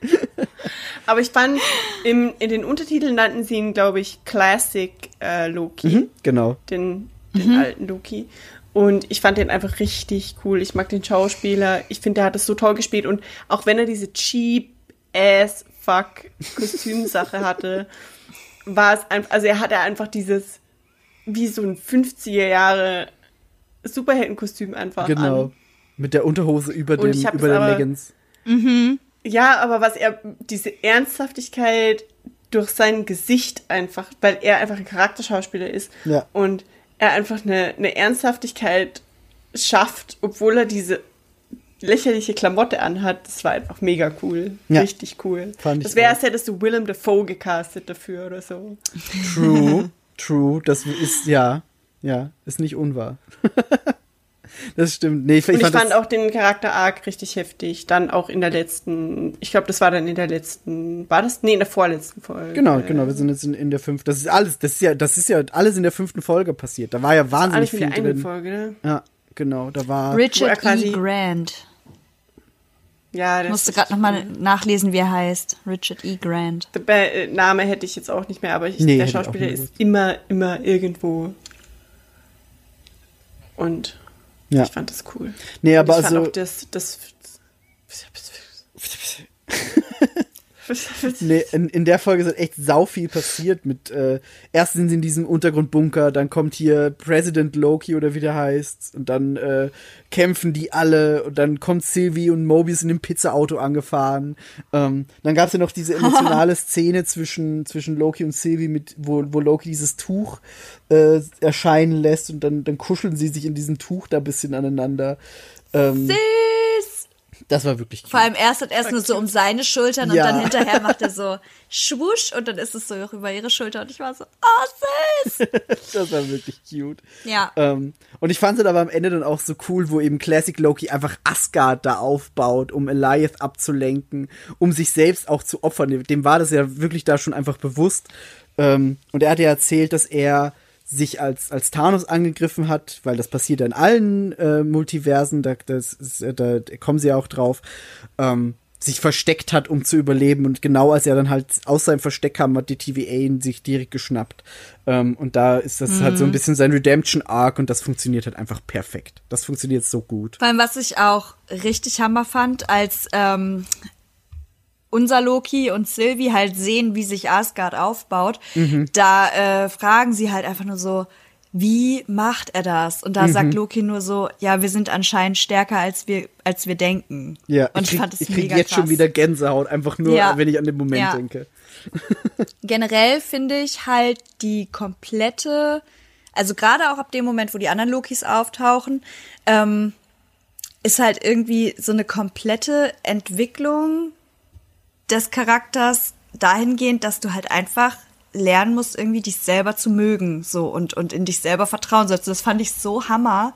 Aber ich fand, im, in den Untertiteln nannten sie ihn, glaube ich, Classic äh, Loki. Mhm, genau. den, den alten Loki. Und ich fand den einfach richtig cool. Ich mag den Schauspieler. Ich finde, der hat es so toll gespielt. Und auch wenn er diese cheap ass fuck Kostümsache hatte, war es einfach, also er hatte einfach dieses, wie so ein 50er Jahre Superheldenkostüm einfach Genau. an. Mit der Unterhose über dem, über den aber- Leggings. Ja, aber was er, diese Ernsthaftigkeit durch sein Gesicht einfach, weil er einfach ein Charakterschauspieler ist Ja. und er einfach eine, eine Ernsthaftigkeit schafft, obwohl er diese lächerliche Klamotte anhat, das war einfach mega cool. Ja. Richtig cool. Fand das wäre, als hättest du Willem Dafoe gecastet dafür oder so. True, true. Das ist, ja, ja, ist nicht unwahr. das stimmt. Nee, ich, Und ich fand, fand auch den Charakter Arc richtig heftig. Dann auch in der letzten, ich glaube, das war dann in der letzten, war das? Nee, in der vorletzten Folge. Genau, genau, wir sind jetzt in, in der fünften. Das ist alles, das ist ja, das ist ja alles in der fünften Folge passiert. Da war ja wahnsinnig Alles in viel der einen drin. Folge, ne? Ja, genau, da war. Richard quasi- E. Grant. Ja, Ich das musste gerade nochmal nachlesen, wie er heißt. Richard E. Grant. Der äh, Name hätte ich jetzt auch nicht mehr, aber ich, Nee, der Schauspieler ist immer, immer irgendwo. Und Ja. ich fand das cool. Nee, aber ich also. fand auch das, das Nee, in, in der Folge ist echt sau viel passiert mit, äh, erst sind sie in diesem Untergrundbunker, dann kommt hier President Loki oder wie der heißt, und dann äh, kämpfen die alle, und dann kommt Sylvie und Mobius in dem Pizzaauto angefahren. Ähm, dann gab's ja noch diese emotionale Szene zwischen, zwischen Loki und Sylvie, mit, wo, wo Loki dieses Tuch äh, erscheinen lässt und dann, dann kuscheln sie sich in diesem Tuch da ein bisschen aneinander. Ähm, Süß! Das war wirklich cute. Vor allem erst und erst nur so um seine Schultern Ja. und dann hinterher macht er so schwusch und dann ist es so über ihre Schulter und ich war so, oh süß! Das war wirklich cute. Ja. Ähm, und ich fand es aber am Ende dann auch so cool, wo eben Classic Loki einfach Asgard da aufbaut, um Eliath abzulenken, um sich selbst auch zu opfern. Dem war das ja wirklich da schon einfach bewusst. Ähm, und er hat ja erzählt, dass er sich als, als Thanos angegriffen hat, weil das passiert in allen äh, Multiversen, da, das ist, äh, da kommen sie ja auch drauf, ähm, sich versteckt hat, um zu überleben. Und genau als er dann halt aus seinem Versteck kam, hat die TVA ihn sich direkt geschnappt. Ähm, und da ist das halt so ein bisschen sein Redemption-Arc und das funktioniert halt einfach perfekt. Das funktioniert so gut. Vor allem, was ich auch richtig Hammer fand, als ähm, unser Loki und Sylvie halt sehen, wie sich Asgard aufbaut, da äh, fragen sie halt einfach nur so, wie macht er das? Und da sagt Loki nur so, ja, wir sind anscheinend stärker als wir als wir denken. Ja, und ich ich, krieg, fand es ich krieg mega jetzt krass. schon wieder Gänsehaut, einfach nur, Ja. wenn ich an den Moment Ja. denke. Generell finde ich halt die komplette, also gerade auch ab dem Moment, wo die anderen Lokis auftauchen, ähm, ist halt irgendwie so eine komplette Entwicklung des Charakters dahingehend, dass du halt einfach lernen musst, irgendwie dich selber zu mögen, so und, und in dich selber vertrauen sollst. Das fand ich so hammer.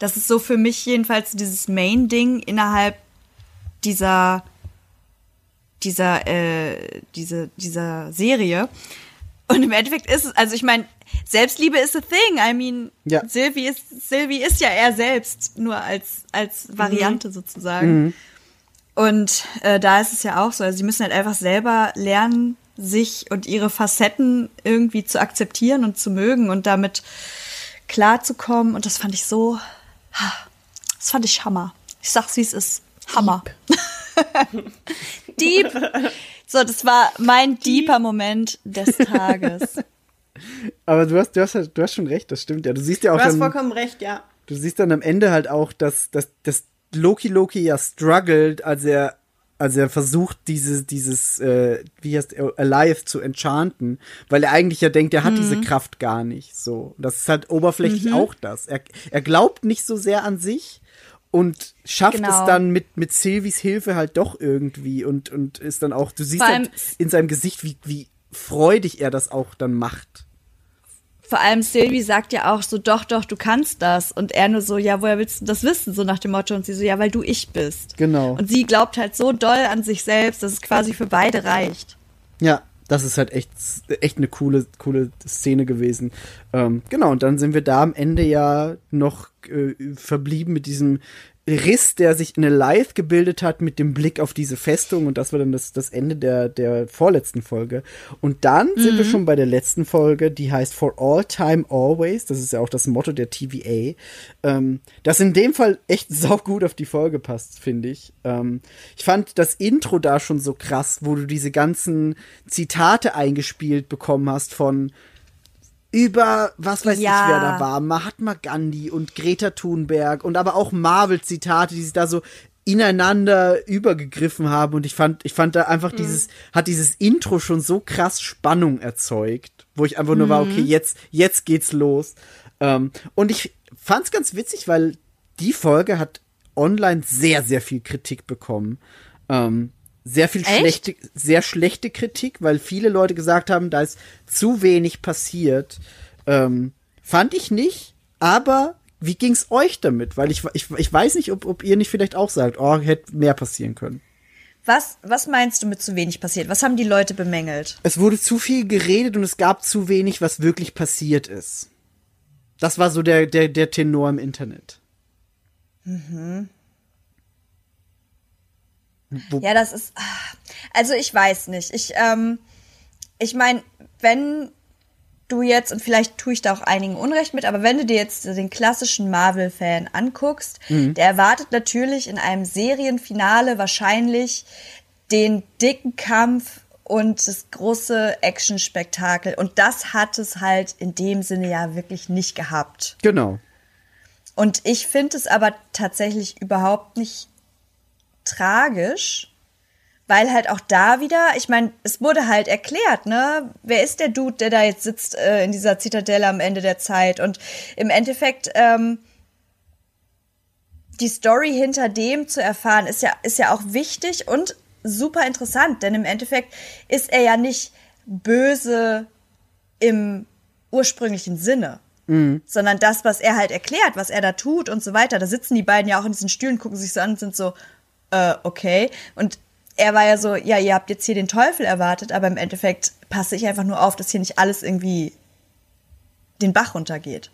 Das ist so für mich jedenfalls dieses Main-Ding innerhalb dieser dieser, äh, diese, dieser Serie. Und im Endeffekt ist es, also ich meine, Selbstliebe ist a thing. I mean, Ja. Sylvie ist, Sylvie ist ja er selbst, nur als, als Variante sozusagen. Und äh, da ist es ja auch so. Also sie müssen halt einfach selber lernen, sich und ihre Facetten irgendwie zu akzeptieren und zu mögen und damit klarzukommen. Und das fand ich so, ha, das fand ich Hammer. Ich sag's, wie es ist. Hammer. Deep. So, das war mein deeper Moment des Tages. Aber du hast, du hast, halt- du hast schon recht, das stimmt ja. Du siehst ja auch Du hast dann, vollkommen recht, ja. du siehst dann am Ende halt auch, dass, dass, dass Loki Loki ja struggelt, als er, als er versucht, dieses, dieses, äh, wie heißt er, Alive zu enchanten, weil er eigentlich ja denkt, er hat diese Kraft gar nicht. So. Das ist halt oberflächlich auch das. Er, er glaubt nicht so sehr an sich und schafft Genau. es dann mit, mit Sylvies Hilfe halt doch irgendwie und, und ist dann auch, du siehst halt in seinem Gesicht, wie, wie freudig er das auch dann macht. Vor allem Sylvie sagt ja auch so, doch, doch, du kannst das. Und er nur so, ja, woher willst du das wissen? So nach dem Motto. Und sie so, ja, weil du ich bist. Genau. Und sie glaubt halt so doll an sich selbst, dass es quasi für beide reicht. Ja, das ist halt echt, echt eine coole, coole Szene gewesen. Ähm, genau, und dann sind wir da am Ende ja noch äh, verblieben mit diesem Riss, der sich in Alive gebildet hat, mit dem Blick auf diese Festung. Und das war dann das, das Ende der, der vorletzten Folge. Und dann sind wir schon bei der letzten Folge, die heißt For All Time Always. Das ist ja auch das Motto der TVA. Ähm, das in dem Fall echt saugut auf die Folge passt, finde ich. Ähm, ich fand das Intro da schon so krass, wo du diese ganzen Zitate eingespielt bekommen hast von über, was weiß Ja. ich, wer da war, Mahatma Gandhi und Greta Thunberg und aber auch Marvel-Zitate, die sich da so ineinander übergegriffen haben und ich fand, ich fand da einfach dieses, hat dieses Intro schon so krass Spannung erzeugt, wo ich einfach nur war, okay, jetzt, jetzt geht's los. Ähm, und ich fand's ganz witzig, weil die Folge hat online sehr, sehr viel Kritik bekommen. Ähm, sehr viel Echt? schlechte, sehr schlechte Kritik, weil viele Leute gesagt haben, da ist zu wenig passiert. Ähm, fand ich nicht, aber wie ging's euch damit? Weil ich, ich, ich weiß nicht, ob, ob ihr nicht vielleicht auch sagt, oh, hätte mehr passieren können. Was, was meinst du mit zu wenig passiert? Was haben die Leute bemängelt? Es wurde zu viel geredet und es gab zu wenig, was wirklich passiert ist. Das war so der, der, der Tenor im Internet. Wo, Ja, das ist. ah, Also ich weiß nicht. Ich, ähm, ich meine, wenn du jetzt, und vielleicht tue ich da auch einigen Unrecht mit, aber wenn du dir jetzt den klassischen Marvel-Fan anguckst, der erwartet natürlich in einem Serienfinale wahrscheinlich den dicken Kampf und das große Action-Spektakel. Und das hat es halt in dem Sinne ja wirklich nicht gehabt. Genau. Und ich finde es aber tatsächlich überhaupt nicht tragisch, weil halt auch da wieder, ich meine, es wurde halt erklärt, ne? Wer ist der Dude, der da jetzt sitzt äh, in dieser Zitadelle am Ende der Zeit? Und im Endeffekt, ähm, die Story hinter dem zu erfahren, ist ja, ist ja auch wichtig und super interessant, denn im Endeffekt ist er ja nicht böse im ursprünglichen Sinne. Sondern das, was er halt erklärt, was er da tut und so weiter. Da sitzen die beiden ja auch in diesen Stühlen, gucken sich so an und sind so, äh, okay. Und er war ja so, ja, ihr habt jetzt hier den Teufel erwartet, aber im Endeffekt passe ich einfach nur auf, dass hier nicht alles irgendwie den Bach runtergeht.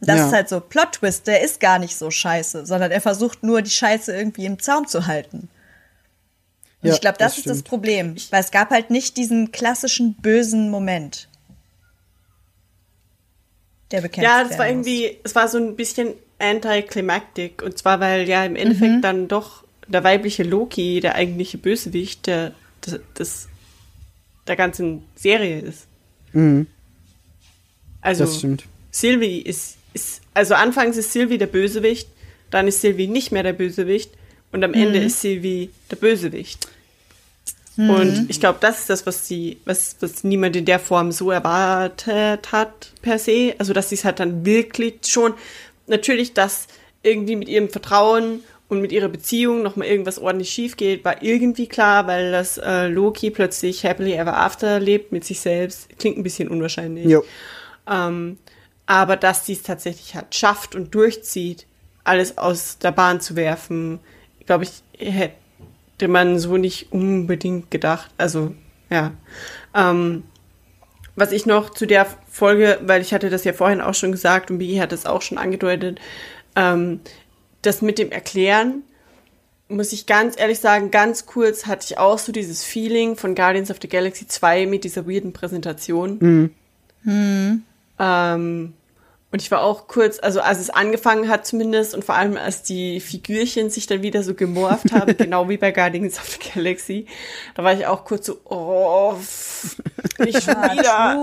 Und das Ja. ist halt so Plot-Twist, der ist gar nicht so scheiße, sondern er versucht nur, die Scheiße irgendwie im Zaum zu halten. Und Ja, ich glaube, das, das ist das. Problem, weil es gab halt nicht diesen klassischen bösen Moment. Der bekämpft Ja, das war irgendwie, es war so ein bisschen anticlimactic. Und zwar, weil ja im Endeffekt Mhm. dann doch der weibliche Loki der eigentliche Bösewicht der, des, des, der ganzen Serie ist. Also, Das stimmt. Sylvie ist, ist, also anfangs ist Sylvie der Bösewicht, dann ist Sylvie nicht mehr der Bösewicht und am Ende ist Sylvie der Bösewicht. Und ich glaube, das ist das, was sie, was, was niemand in der Form so erwartet hat, per se. Also, dass sie es halt dann wirklich schon, natürlich, dass irgendwie mit ihrem Vertrauen und mit ihrer Beziehung nochmal irgendwas ordentlich schief geht, war irgendwie klar, weil das äh, Loki plötzlich happily ever after lebt mit sich selbst. Klingt ein bisschen unwahrscheinlich. Jo. Ähm, aber dass sie es tatsächlich halt schafft und durchzieht, alles aus der Bahn zu werfen, glaube ich, hätte man so nicht unbedingt gedacht. Also, ja. Ähm, was ich noch zu der Folge, weil ich hatte das ja vorhin auch schon gesagt und Biggie hat das auch schon angedeutet, ähm, das mit dem Erklären, muss ich ganz ehrlich sagen, ganz kurz hatte ich auch so dieses Feeling von Guardians of the Galaxy 2 mit dieser weirden Präsentation. Ähm, und ich war auch kurz, also als es angefangen hat zumindest und vor allem als die Figürchen sich dann wieder so gemorpht haben, genau wie bei Guardians of the Galaxy, da war ich auch kurz so, oh, nicht schon wieder.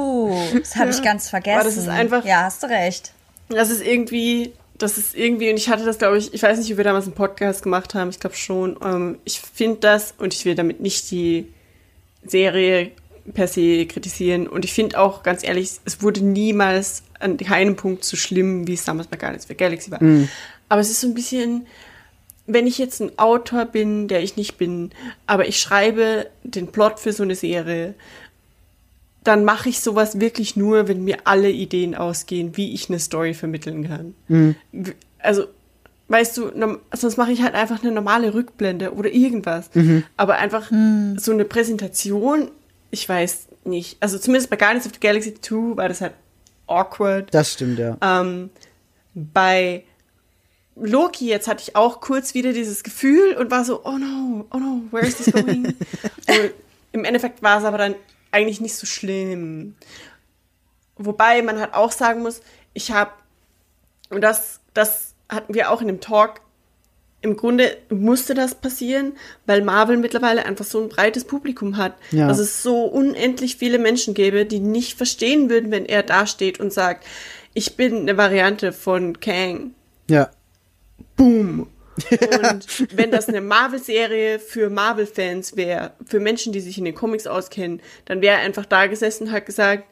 Das habe ich ganz vergessen. Aber das ist einfach- Ja, hast du recht. Das ist irgendwie, das ist irgendwie, und ich hatte das, glaube ich, ich weiß nicht, wie wir damals einen Podcast gemacht haben, ich glaube schon. Ähm, ich finde das, und ich will damit nicht die Serie per se kritisieren. Und ich finde auch, ganz ehrlich, es wurde niemals an keinem Punkt so schlimm, wie es damals bei Guardians of the Galaxy war. Aber es ist so ein bisschen, wenn ich jetzt ein Autor bin, der ich nicht bin, aber ich schreibe den Plot für so eine Serie, dann mache ich sowas wirklich nur, wenn mir alle Ideen ausgehen, wie ich eine Story vermitteln kann. W- Also, weißt du, sonst mache ich halt einfach eine normale Rückblende oder irgendwas. Aber einfach so eine Präsentation, ich weiß nicht. Also zumindest bei Guardians of the Galaxy 2 war das halt awkward. Das stimmt, ja. Ähm, bei Loki jetzt hatte ich auch kurz wieder dieses Gefühl und war so, oh no, oh no, where is this going? und im Endeffekt war es aber dann eigentlich nicht so schlimm. Wobei man halt auch sagen muss, ich habe, und das, das hatten wir auch in dem Talk, im Grunde musste das passieren, weil Marvel mittlerweile einfach so ein breites Publikum hat, Ja. dass es so unendlich viele Menschen gäbe, die nicht verstehen würden, wenn er dasteht und sagt, ich bin eine Variante von Kang. Ja. Boom. Und wenn das eine Marvel-Serie für Marvel-Fans wäre, für Menschen, die sich in den Comics auskennen, dann wäre er einfach da gesessen und hat gesagt,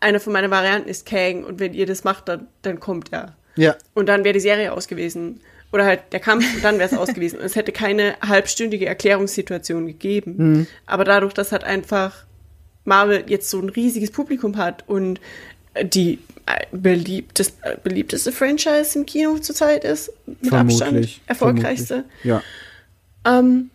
einer von meinen Varianten ist Kang und wenn ihr das macht, dann, dann kommt er. Ja. Und dann wäre die Serie aus gewesen. Oder halt der Kampf und dann wäre es aus gewesen. Und es hätte keine halbstündige Erklärungssituation gegeben. Aber dadurch, dass halt einfach Marvel jetzt so ein riesiges Publikum hat und die beliebtes, beliebteste Franchise im Kino zurzeit ist, mit Abstand Vermutlich. erfolgreichste, Vermutlich. Ja. ähm,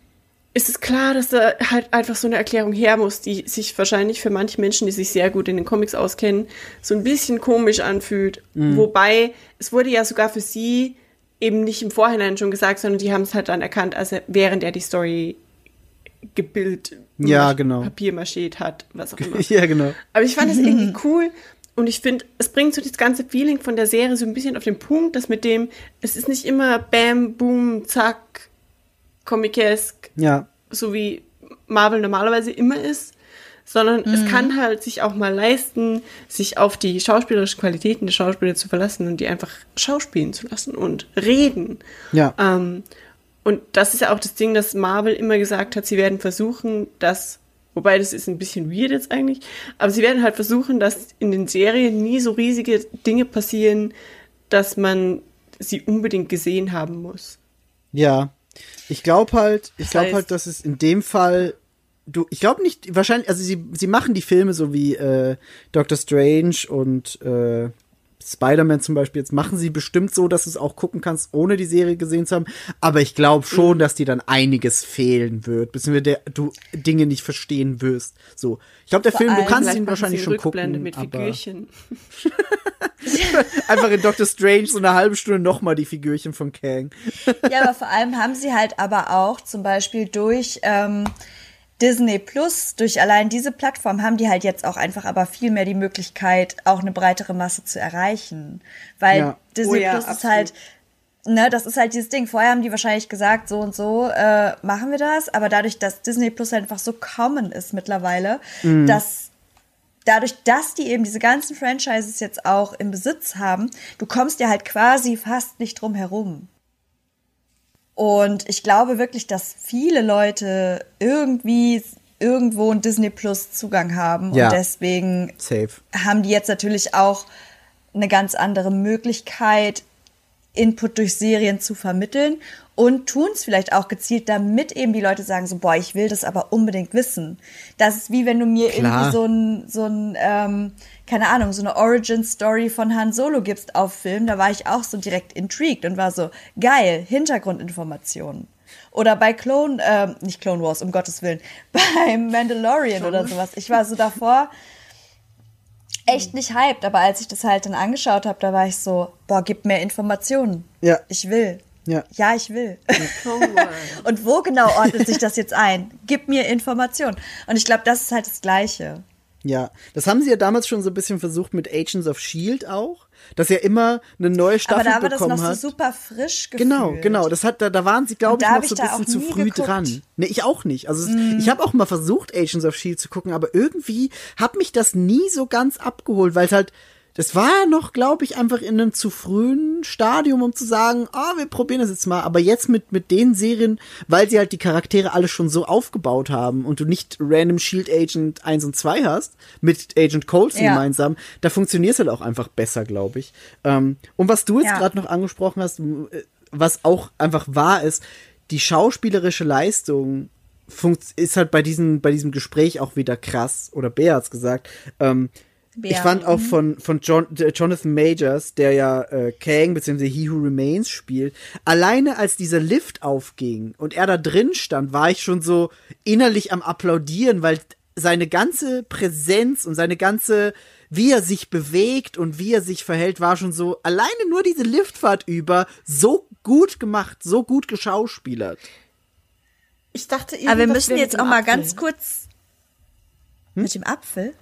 ist es klar, dass da halt einfach so eine Erklärung her muss, die sich wahrscheinlich für manche Menschen, die sich sehr gut in den Comics auskennen, so ein bisschen komisch anfühlt. Wobei, es wurde ja sogar für sie eben nicht im Vorhinein schon gesagt, sondern die haben es halt dann erkannt, als er, während er die Story gebildet, Ja, genau. Papier marschiert hat, was auch immer. ja, genau. Aber ich fand es irgendwie cool und ich finde, es bringt so das ganze Feeling von der Serie so ein bisschen auf den Punkt, dass mit dem, es ist nicht immer Bam, Boom, Zack, Comic-esque, Ja. so wie Marvel normalerweise immer ist, sondern es kann halt sich auch mal leisten, sich auf die schauspielerischen Qualitäten der Schauspieler zu verlassen und die einfach schauspielen zu lassen und reden. Ja. Ähm, und das ist ja auch das Ding, dass Marvel immer gesagt hat, sie werden versuchen, dass, wobei das ist ein bisschen weird jetzt eigentlich, aber sie werden halt versuchen, dass in den Serien nie so riesige Dinge passieren, dass man sie unbedingt gesehen haben muss. Ja. Ich glaube halt, ich glaube halt, dass es in dem Fall du ich glaube nicht wahrscheinlich also sie sie machen die Filme so wie äh, Doctor Strange und äh, Spider-Man zum Beispiel, jetzt machen sie bestimmt so, dass du es auch gucken kannst, ohne die Serie gesehen zu haben. Aber ich glaube Mhm. schon, dass dir dann einiges fehlen wird, beziehungsweise der, du Dinge nicht verstehen wirst. So. Ich glaube, der Film, du kannst ihn wahrscheinlich schon gucken. mit Figürchen. einfach in Doctor Strange so eine halbe Stunde nochmal die Figürchen von Kang. Ja, aber vor allem haben sie halt aber auch zum Beispiel durch ähm, Disney Plus, durch allein diese Plattform, haben die halt jetzt auch einfach aber viel mehr die Möglichkeit, auch eine breitere Masse zu erreichen. Weil Ja. Disney Oh ja, Plus ist absolut. halt, ne, das ist halt dieses Ding. Vorher haben die wahrscheinlich gesagt, so und so äh, machen wir das, aber dadurch, dass Disney Plus einfach so common ist mittlerweile, dass dadurch, dass die eben diese ganzen Franchises jetzt auch im Besitz haben, du kommst ja halt quasi fast nicht drum herum. Und ich glaube wirklich, dass viele Leute irgendwie irgendwo einen Disney Plus Zugang haben Ja. und deswegen Safe. haben die jetzt natürlich auch eine ganz andere Möglichkeit, Input durch Serien zu vermitteln und tun es vielleicht auch gezielt, damit eben die Leute sagen so, boah, ich will das aber unbedingt wissen. Das ist wie wenn du mir Klar. irgendwie so ein, so ein ähm, keine Ahnung, so eine Origin-Story von Han Solo gibst auf Film, da war ich auch so direkt intrigued und war so, geil, Hintergrundinformationen. Oder bei Clone, ähm, nicht Clone Wars, um Gottes Willen, beim Mandalorian oder sowas. Ich war so davor echt nicht hyped, aber als ich das halt dann angeschaut habe, da war ich so, boah, gib mir Informationen. Ja. Ich will. Ja. Ja, ich will. Und wo genau ordnet sich das jetzt ein? Gib mir Informationen. Und ich glaube, das ist halt das Gleiche. Ja, das haben sie ja damals schon so ein bisschen versucht mit Agents of Shield auch, dass er immer eine neue Staffel Aber da war das bekommen noch hat. so super frisch gefühlt. Genau, genau. Das hat, da, da waren sie, glaube ich, noch so ein bisschen zu früh geguckt. Dran. Nee, ich auch nicht. Also es, ich habe auch mal versucht, Agents of Shield zu gucken, aber irgendwie hat mich das nie so ganz abgeholt, weil es halt, das war noch, glaube ich, einfach in einem zu frühen Stadium, um zu sagen, ah, wir probieren das jetzt mal. Aber jetzt mit, mit den Serien, weil sie halt die Charaktere alle schon so aufgebaut haben und du nicht random Shield Agent 1 und 2 hast, mit Agent Coulson Ja. gemeinsam, da funktioniert es halt auch einfach besser, glaube ich. Ähm, und was du jetzt Ja. gerade noch angesprochen hast, äh, was auch einfach wahr ist, die schauspielerische Leistung ist halt bei diesem, bei diesem Gespräch auch wieder krass. Oder Bea hat's gesagt. Ähm, Bea, ich fand auch von, von John, äh, Jonathan Majors, der ja äh, Kang bzw. He Who Remains spielt, alleine als dieser Lift aufging und er da drin stand, war ich schon so innerlich am Applaudieren, weil seine ganze Präsenz und seine ganze, wie er sich bewegt und wie er sich verhält, war schon so, alleine nur diese Liftfahrt über, so gut gemacht, so gut geschauspielert. Ich dachte, Aber wir müssen jetzt auch mal Apfel. ganz kurz mit dem Apfel.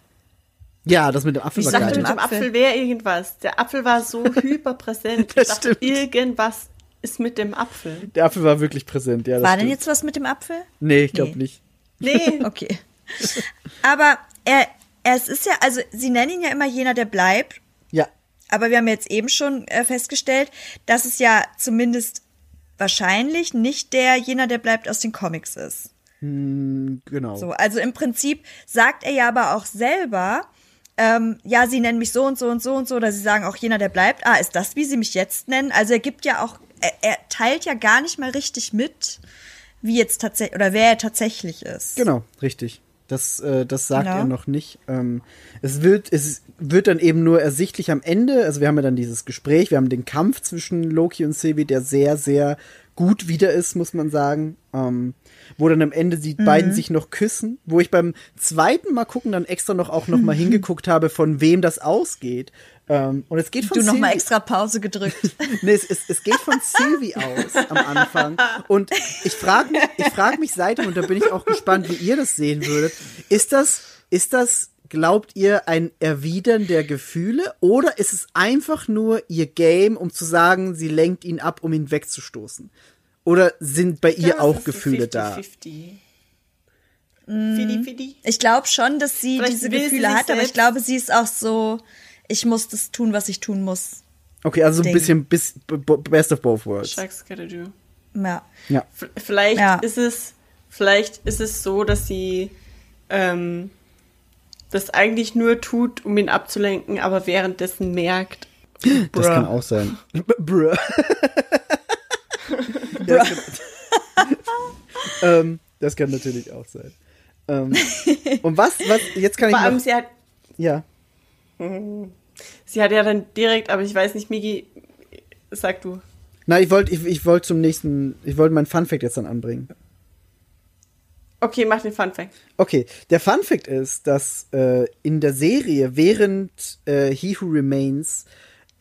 Ja, das mit dem Apfel Ich war dachte, geil. mit dem Apfel. Wäre irgendwas. Der Apfel war so hyperpräsent. Ich Das dachte, stimmt. irgendwas ist mit dem Apfel. Der Apfel war wirklich präsent, ja. Das War denn stimmt. jetzt was mit dem Apfel? Nee, ich glaube Nee. nicht. Nee, Okay. Aber er, es ist ja, also sie nennen ihn ja immer jener, der bleibt. Ja, Aber wir haben jetzt eben schon äh, festgestellt, dass es ja zumindest wahrscheinlich nicht der jener, der bleibt aus den Comics ist. genau. So, also im Prinzip sagt er ja aber auch selber, ähm, ja, sie nennen mich so und so und so und so, oder sie sagen auch jener, der bleibt. Ah, ist das, wie sie mich jetzt nennen? Also er gibt ja auch, er, er teilt ja gar nicht mal richtig mit, wie jetzt tatsächlich, oder wer er tatsächlich ist. Genau, richtig. Das, äh, das sagt Ja. er noch nicht. Ähm, es wird, es wird dann eben nur ersichtlich am Ende. Also wir haben ja dann dieses Gespräch, wir haben den Kampf zwischen Loki und Sylvie, der sehr, sehr gut wieder ist, muss man sagen. Ähm, wo dann am Ende die Mhm. beiden sich noch küssen, wo ich beim zweiten Mal gucken dann extra noch auch noch mal hingeguckt habe, von wem das ausgeht. Ähm, und es geht von Du noch mal Sylvie- extra Pause gedrückt. Nee, es, es, es geht von Sylvie aus am Anfang. Und ich frage mich, ich frag mich seitdem, und da bin ich auch gespannt, wie ihr das sehen würdet, ist das, ist das, glaubt ihr, ein Erwidern der Gefühle oder ist es einfach nur ihr Game, um zu sagen, sie lenkt ihn ab, um ihn wegzustoßen? Oder sind bei ihr Ja, auch Gefühle da? 50-50. Fidi, Fidi. Ich glaube schon, dass sie Vielleicht diese sie Gefühle sich hat, aber ich glaube, sie ist auch so, ich muss das tun, was ich tun muss. Okay, also so ein Ding. bisschen bis, best of both worlds. Sharks gotta do. Ja. Ja. Vielleicht Ja. ist es, vielleicht ist es so, dass sie ähm, das eigentlich nur tut, um ihn abzulenken, aber währenddessen merkt. Das Bruh. kann auch sein. Bruh. das, kann, ähm, das kann natürlich auch sein. Ähm, und was, was, jetzt kann ich Vor allem, noch, sie hat, ja. sie hat ja dann direkt, aber ich weiß nicht, Migi, sag du. Na, ich wollte, ich, ich wollte zum nächsten, ich wollte meinen Funfact jetzt dann anbringen. Okay, mach den Fun Fact. Okay, der Funfact ist, dass äh, in der Serie, während äh, He Who Remains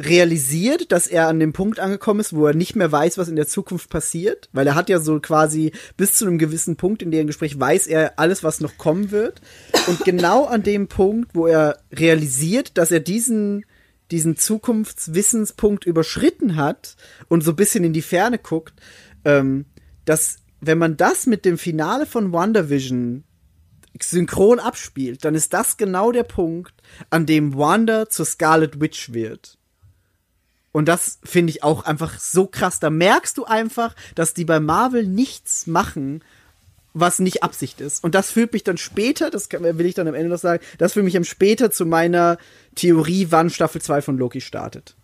realisiert, dass er an dem Punkt angekommen ist, wo er nicht mehr weiß, was in der Zukunft passiert, weil er hat ja so quasi bis zu einem gewissen Punkt in dem Gespräch weiß er alles, was noch kommen wird. Und genau an dem Punkt, wo er realisiert, dass er diesen diesen Zukunftswissenspunkt überschritten hat und so ein bisschen in die Ferne guckt, ähm, dass wenn man das mit dem Finale von WandaVision synchron abspielt, dann ist das genau der Punkt, an dem Wanda zur Scarlet Witch wird. Und das finde ich auch einfach so krass. Da merkst du einfach, dass die bei Marvel nichts machen, was nicht Absicht ist. Und das führt mich dann später, das will ich dann am Ende noch sagen, das führt mich am später zu meiner Theorie, wann Staffel 2 von Loki startet.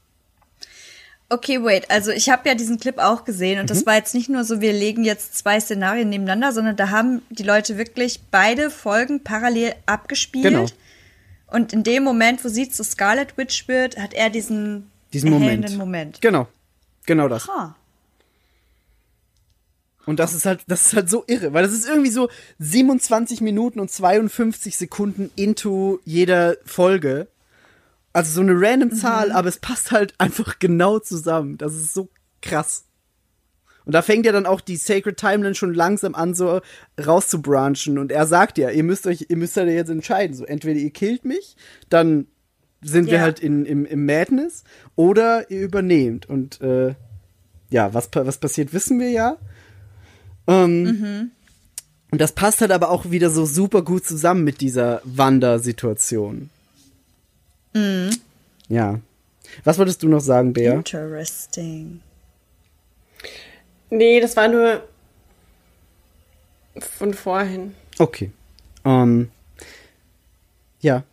Okay, wait. Also ich habe ja diesen Clip auch gesehen und Mhm. das war jetzt nicht nur so, wir legen jetzt zwei Szenarien nebeneinander, sondern da haben die Leute wirklich beide Folgen parallel abgespielt. Genau. Und in dem Moment, wo sie zu Scarlet Witch wird, hat er diesen, Diesen Moment. Moment. Genau. Genau das. Ha. Und das ist halt, das ist halt so irre, weil das ist irgendwie so 27 Minuten und 52 Sekunden into jeder Folge. Also so eine random Zahl, aber es passt halt einfach genau zusammen. Das ist so krass. Und da fängt ja dann auch die Sacred Timeline schon langsam an, so rauszubranchen. Und er sagt ja, ihr müsst euch, ihr müsst halt jetzt entscheiden. So, entweder ihr killt mich, dann sind wir Ja. halt in, im, im Madness, oder ihr übernehmt. Und äh, ja, was, was passiert, wissen wir ja. Ähm, Und das passt halt aber auch wieder so super gut zusammen mit dieser Wanda-Situation. Ja. Was wolltest du noch sagen, Bea? Interesting. Nee, das war nur von vorhin. Okay. Ähm, ja.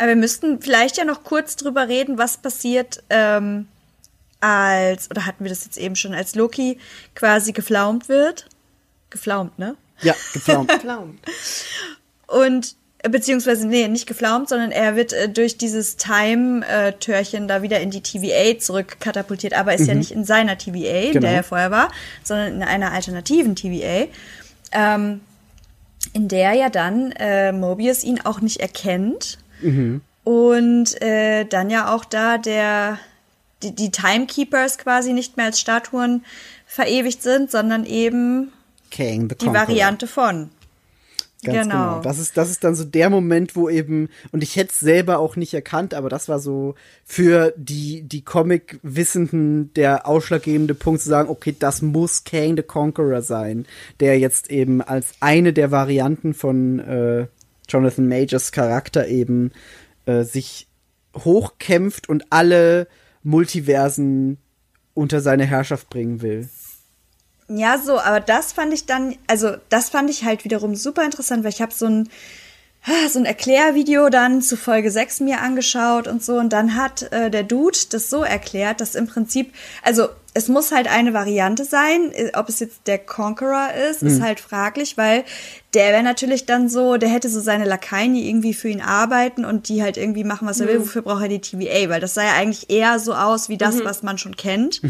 Aber wir müssten vielleicht ja noch kurz drüber reden, was passiert, ähm, als, oder hatten wir das jetzt eben schon, als Loki quasi geflaumt wird. Geflaumt, ne? Ja, gepflaumt. Pflaum. Und äh, beziehungsweise, nee, nicht geflaumt, sondern er wird äh, durch dieses Time-Törchen da wieder in die TVA zurückkatapultiert, aber ist ja nicht in seiner TVA, in Genau. der er vorher war, sondern in einer alternativen TVA, ähm, in der ja dann äh, Mobius ihn auch nicht erkennt und äh, dann ja auch da der die, die Timekeepers quasi nicht mehr als Statuen verewigt sind, sondern eben the die Conqueror. Variante von. Ganz genau. Das ist, das ist dann so der Moment, wo eben, und ich hätte es selber auch nicht erkannt, aber das war so für die, die Comic-Wissenden der ausschlaggebende Punkt zu sagen, okay, das muss Kang the Conqueror sein, der jetzt eben als eine der Varianten von äh, Jonathan Majors Charakter eben äh, sich hochkämpft und alle Multiversen unter seine Herrschaft bringen will. Ja, so, aber das fand ich dann, also das fand ich halt wiederum super interessant, weil ich habe so ein ah, so ein Erklärvideo dann zu Folge 6 mir angeschaut und so und dann hat äh, der Dude das so erklärt, dass im Prinzip, also es muss halt eine Variante sein, ob es jetzt der Conqueror ist, ist halt fraglich, weil der wäre natürlich dann so, der hätte so seine Lakaien, die irgendwie für ihn arbeiten und die halt irgendwie machen, was er will, wofür braucht er die TVA, weil das sah ja eigentlich eher so aus wie das, was man schon kennt,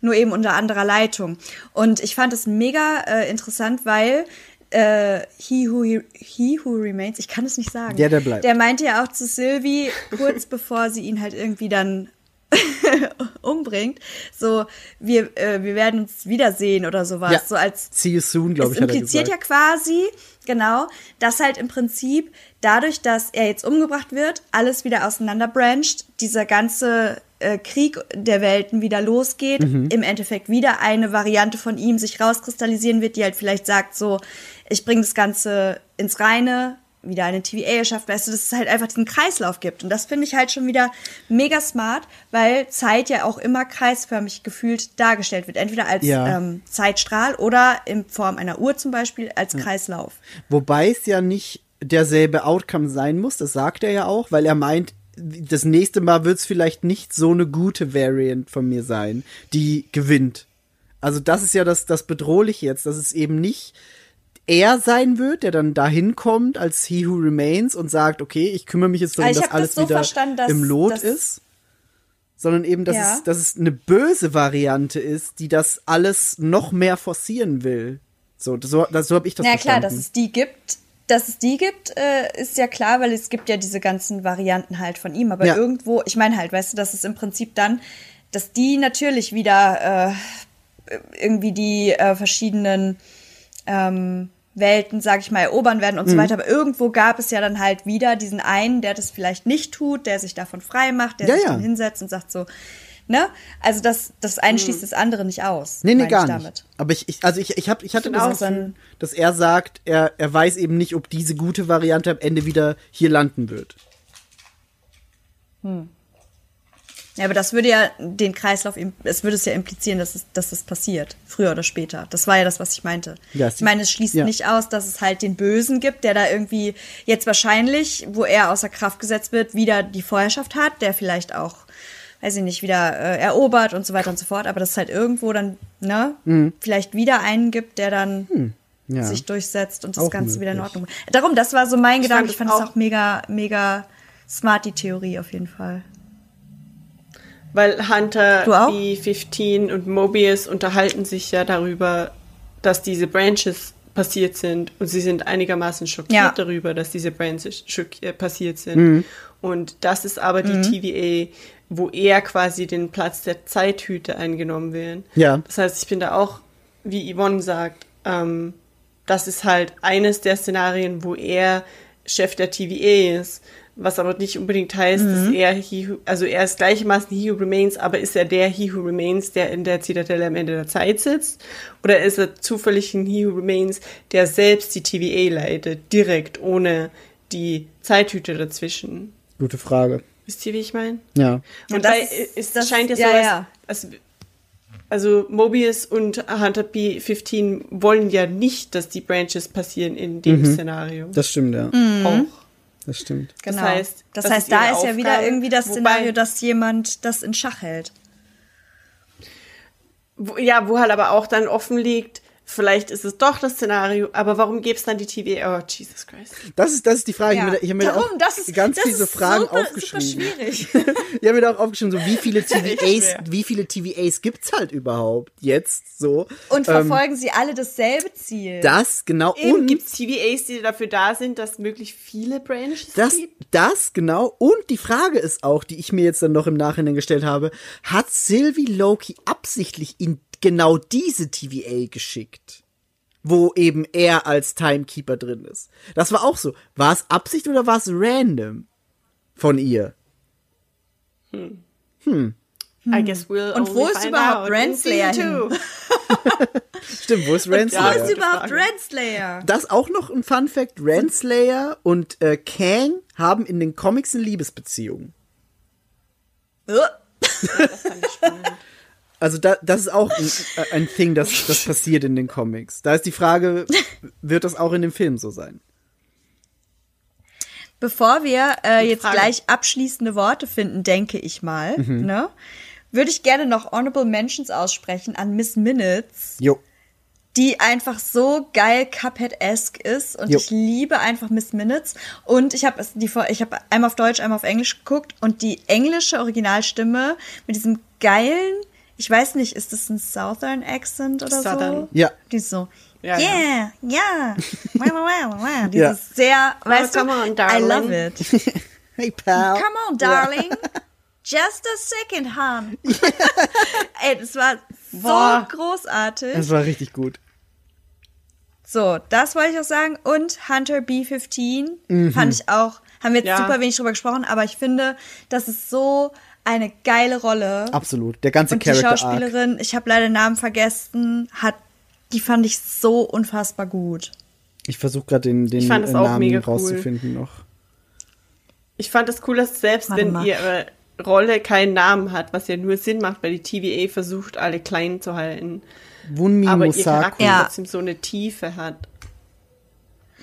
nur eben unter anderer Leitung. Und ich fand es mega äh, interessant, weil äh, he, who, he Who Remains, ich kann es nicht sagen. Der, der bleibt. Der meinte ja auch zu Sylvie, kurz bevor sie ihn halt irgendwie dann umbringt, so, wir, äh, wir werden uns wiedersehen oder sowas. Ja. So als See you soon, glaube ich, hat er impliziert ja quasi, genau, dass halt im Prinzip dadurch, dass er jetzt umgebracht wird, alles wieder auseinander brancht, dieser ganze äh, Krieg der Welten wieder losgeht, im Endeffekt wieder eine Variante von ihm sich rauskristallisieren wird, die halt vielleicht sagt so, ich bringe das Ganze ins Reine, wieder eine TVA erschafft, weißt du, dass es halt einfach diesen Kreislauf gibt. Und das finde ich halt schon wieder mega smart, weil Zeit ja auch immer kreisförmig gefühlt dargestellt wird. Entweder als Ja. ähm, Zeitstrahl oder in Form einer Uhr zum Beispiel als Kreislauf. Wobei es ja nicht derselbe Outcome sein muss, das sagt er ja auch, weil er meint, das nächste Mal wird es vielleicht nicht so eine gute Variant von mir sein, die gewinnt. Also das ist ja das, das Bedrohliche jetzt, dass es eben nicht er sein wird, der dann dahin kommt als He Who Remains und sagt, okay, ich kümmere mich jetzt darum, Also dass das alles so wieder dass- im Lot dass- ist. Sondern eben, dass, Ja. es, dass es eine böse Variante ist, die das alles noch mehr forcieren will. So, so, das, so habe ich das Ja verstanden. klar, dass es die gibt, dass es die gibt, äh, ist ja klar, weil es gibt ja diese ganzen Varianten halt von ihm. Aber Ja. irgendwo, ich meine halt, weißt du, dass es im Prinzip dann, dass die natürlich wieder äh, irgendwie die äh, verschiedenen ähm, Welten, sag ich mal, erobern werden Mhm. und so weiter. Aber irgendwo gab es ja dann halt wieder diesen einen, der das vielleicht nicht tut, der sich davon frei macht, der Ja, sich ja. dann hinsetzt und sagt so, ne? Also das, das eine schließt das andere nicht aus. Nee, nee, gar ich nicht. damit. Aber ich, ich also ich, ich, hab, ich hatte das Gefühl, dass er sagt, er, er weiß eben nicht, ob diese gute Variante am Ende wieder hier landen wird. Ja, aber das würde ja den Kreislauf, im- es würde es ja implizieren, dass es, dass das passiert, früher oder später. Das war ja das, was ich meinte. Ja, es- ich meine, es schließt ja. nicht aus, dass es halt den Bösen gibt, der da irgendwie jetzt wahrscheinlich, wo er außer Kraft gesetzt wird, wieder die Vorherrschaft hat, der vielleicht auch, weiß ich nicht, wieder äh, erobert und so weiter und so fort. Aber dass es halt irgendwo dann, ne, vielleicht wieder einen gibt, der dann Mhm. Ja. sich durchsetzt und das Auch Ganze wieder in möglich. Ordnung. Darum, das war so mein Gedanke. fand Ich fand es es auch- auch mega, mega smart, die Theorie auf jeden Fall. Weil Hunter, Du auch? B-15 und Mobius unterhalten sich ja darüber, dass diese Branches passiert sind und sie sind einigermaßen schockiert Ja. darüber, dass diese Branches äh, passiert sind. Und das ist aber die TVA, wo er quasi den Platz der Zeithüte eingenommen werden. Ja. Das heißt, ich bin da auch, wie Yvonne sagt, ähm, das ist halt eines der Szenarien, wo er Chef der TVA ist. Was aber nicht unbedingt heißt, dass er, he who, also er ist gleichermaßen He Who Remains, aber ist er der He Who Remains, der in der Zitadelle am Ende der Zeit sitzt? Oder ist er zufällig ein He Who Remains, der selbst die TVA leitet, direkt, ohne die Zeithüte dazwischen? Gute Frage. Wisst ihr, wie ich meine? Ja. Und das da ist- das- scheint ja so, ja, als, ja. als also Mobius und Hunter B15 wollen ja nicht, dass die Branches passieren in dem Szenario. Das stimmt, ja. auch. Das stimmt. Genau. Das heißt, das das heißt ist da ist ja wieder Aufgabe, irgendwie das Szenario, dass jemand das in Schach hält. Wo, ja, wo halt aber auch dann offen liegt, vielleicht ist es doch das Szenario, aber warum gäbe es dann die TVA? Oh, Jesus Christ. Das ist, das ist die Frage. Ich Ja. habe mir, ich hab mir da Darum, auch das ist, ganz das viele ist Fragen super, aufgeschrieben. Super schwierig. Ich habe mir da auch aufgeschrieben, so wie viele TVAs, wie viele TVAs gibt's halt überhaupt jetzt so. Und Ähm, verfolgen sie alle dasselbe Ziel. das genau Eben und gibt es TVAs, die dafür da sind, dass möglichst viele Branches das, gibt. das genau und die Frage ist auch, die ich mir jetzt dann noch im Nachhinein gestellt habe, hat Sylvie Loki absichtlich in genau diese TVA geschickt? Wo eben er als Timekeeper drin ist. Das war auch so. War es Absicht oder war es random von ihr? I guess we'll Und wo ist überhaupt Renslayer. Stimmt, wo ist Wo Renslayer? ist überhaupt. Renslayer? Das auch noch ein Fun Fact. Renslayer und äh, Kang haben in den Comics eine Liebesbeziehung. Also da, das ist auch ein, ein Thing, das, das passiert in den Comics. Da ist die Frage, wird das auch in dem Film so sein? Bevor wir äh, jetzt gleich abschließende Worte finden, denke ich mal, ne, würde ich gerne noch Honorable Mentions aussprechen an Miss Minutes, Jo. die einfach so geil Cuphead-esque ist und Jo. ich liebe einfach Miss Minutes und ich habe die vor ich habe einmal auf Deutsch, einmal auf Englisch geguckt und die englische Originalstimme mit diesem geilen, ich weiß nicht, ist das ein Southern Accent oder Southern. so? Ja. Die ist so Ja, yeah, yeah. Wow, wow, wow, wow. Ja. Dieses sehr, weißt come du, on, I love it. Hey, pal. Come on, darling. Just a second, hon. Ey, das war so Boah. großartig. Das war richtig gut. So, das wollte ich auch sagen. Und Hunter B15 fand ich auch, haben wir jetzt Ja. super wenig drüber gesprochen, aber ich finde, das ist so eine geile Rolle. Absolut. Der ganze Und die Arc. Schauspielerin, ich habe leider den Namen vergessen, hat, die fand ich so unfassbar gut. Ich versuche gerade den, den Ich fand es äh, auch Namen mega cool. rauszufinden noch. Ich fand es cool, dass selbst Warte wenn mal. ihre Rolle keinen Namen hat, was ja nur Sinn macht, weil die TVA versucht, alle klein zu halten, Wunmi aber ihr Mosaku Charakter Ja. trotzdem so eine Tiefe hat.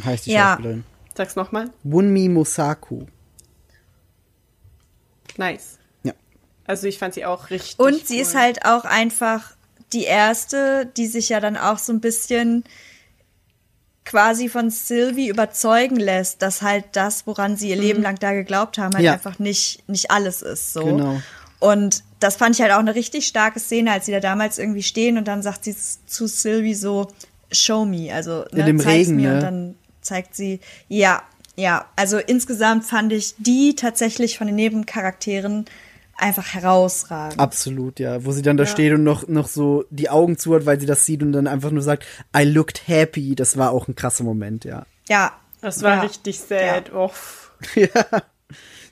heißt die Ja. Schauspielerin. Sag's nochmal. Wunmi Mosaku. Nice. Also ich fand sie auch richtig Und sie cool. ist halt auch einfach die erste, die sich ja dann auch so ein bisschen quasi von Sylvie überzeugen lässt, dass halt das, woran sie ihr Leben lang da geglaubt haben, halt Ja. einfach nicht, nicht alles ist. So. Genau. Und das fand ich halt auch eine richtig starke Szene, als sie da damals irgendwie stehen und dann sagt sie zu Sylvie so, show me, also ne, In dem zeig's Regen, mir ne? und dann zeigt sie, ja, ja, also insgesamt fand ich die tatsächlich von den Nebencharakteren einfach herausragend. Absolut, ja. Wo sie dann da steht und noch, noch so die Augen zu hat, weil sie das sieht und dann einfach nur sagt, I looked happy. Das war auch ein krasser Moment, ja. Ja. Das war ja. richtig sad. Oh.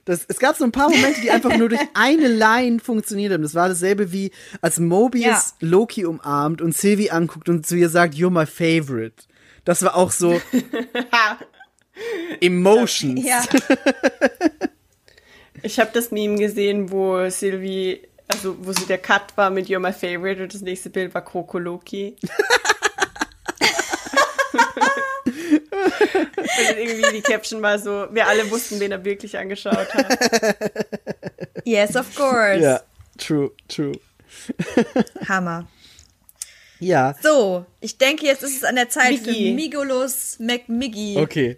Das, es gab so ein paar Momente, die einfach nur durch eine Line funktioniert haben. Das war dasselbe wie, als Mobius Ja. Loki umarmt und Sylvie anguckt und zu ihr sagt, you're my favorite. Das war auch so Emotions. Ja. Ich habe das Meme gesehen, wo Sylvie, also wo sie der Cut war mit You're My Favorite und das nächste Bild war Krokoloki. und irgendwie die Caption war so, wir alle wussten, wen er wirklich angeschaut hat. Yes, of course. Ja, true, true. Hammer. Ja, So, ich denke, jetzt ist es an der Zeit Miggi. für Migolus McMiggy. okay.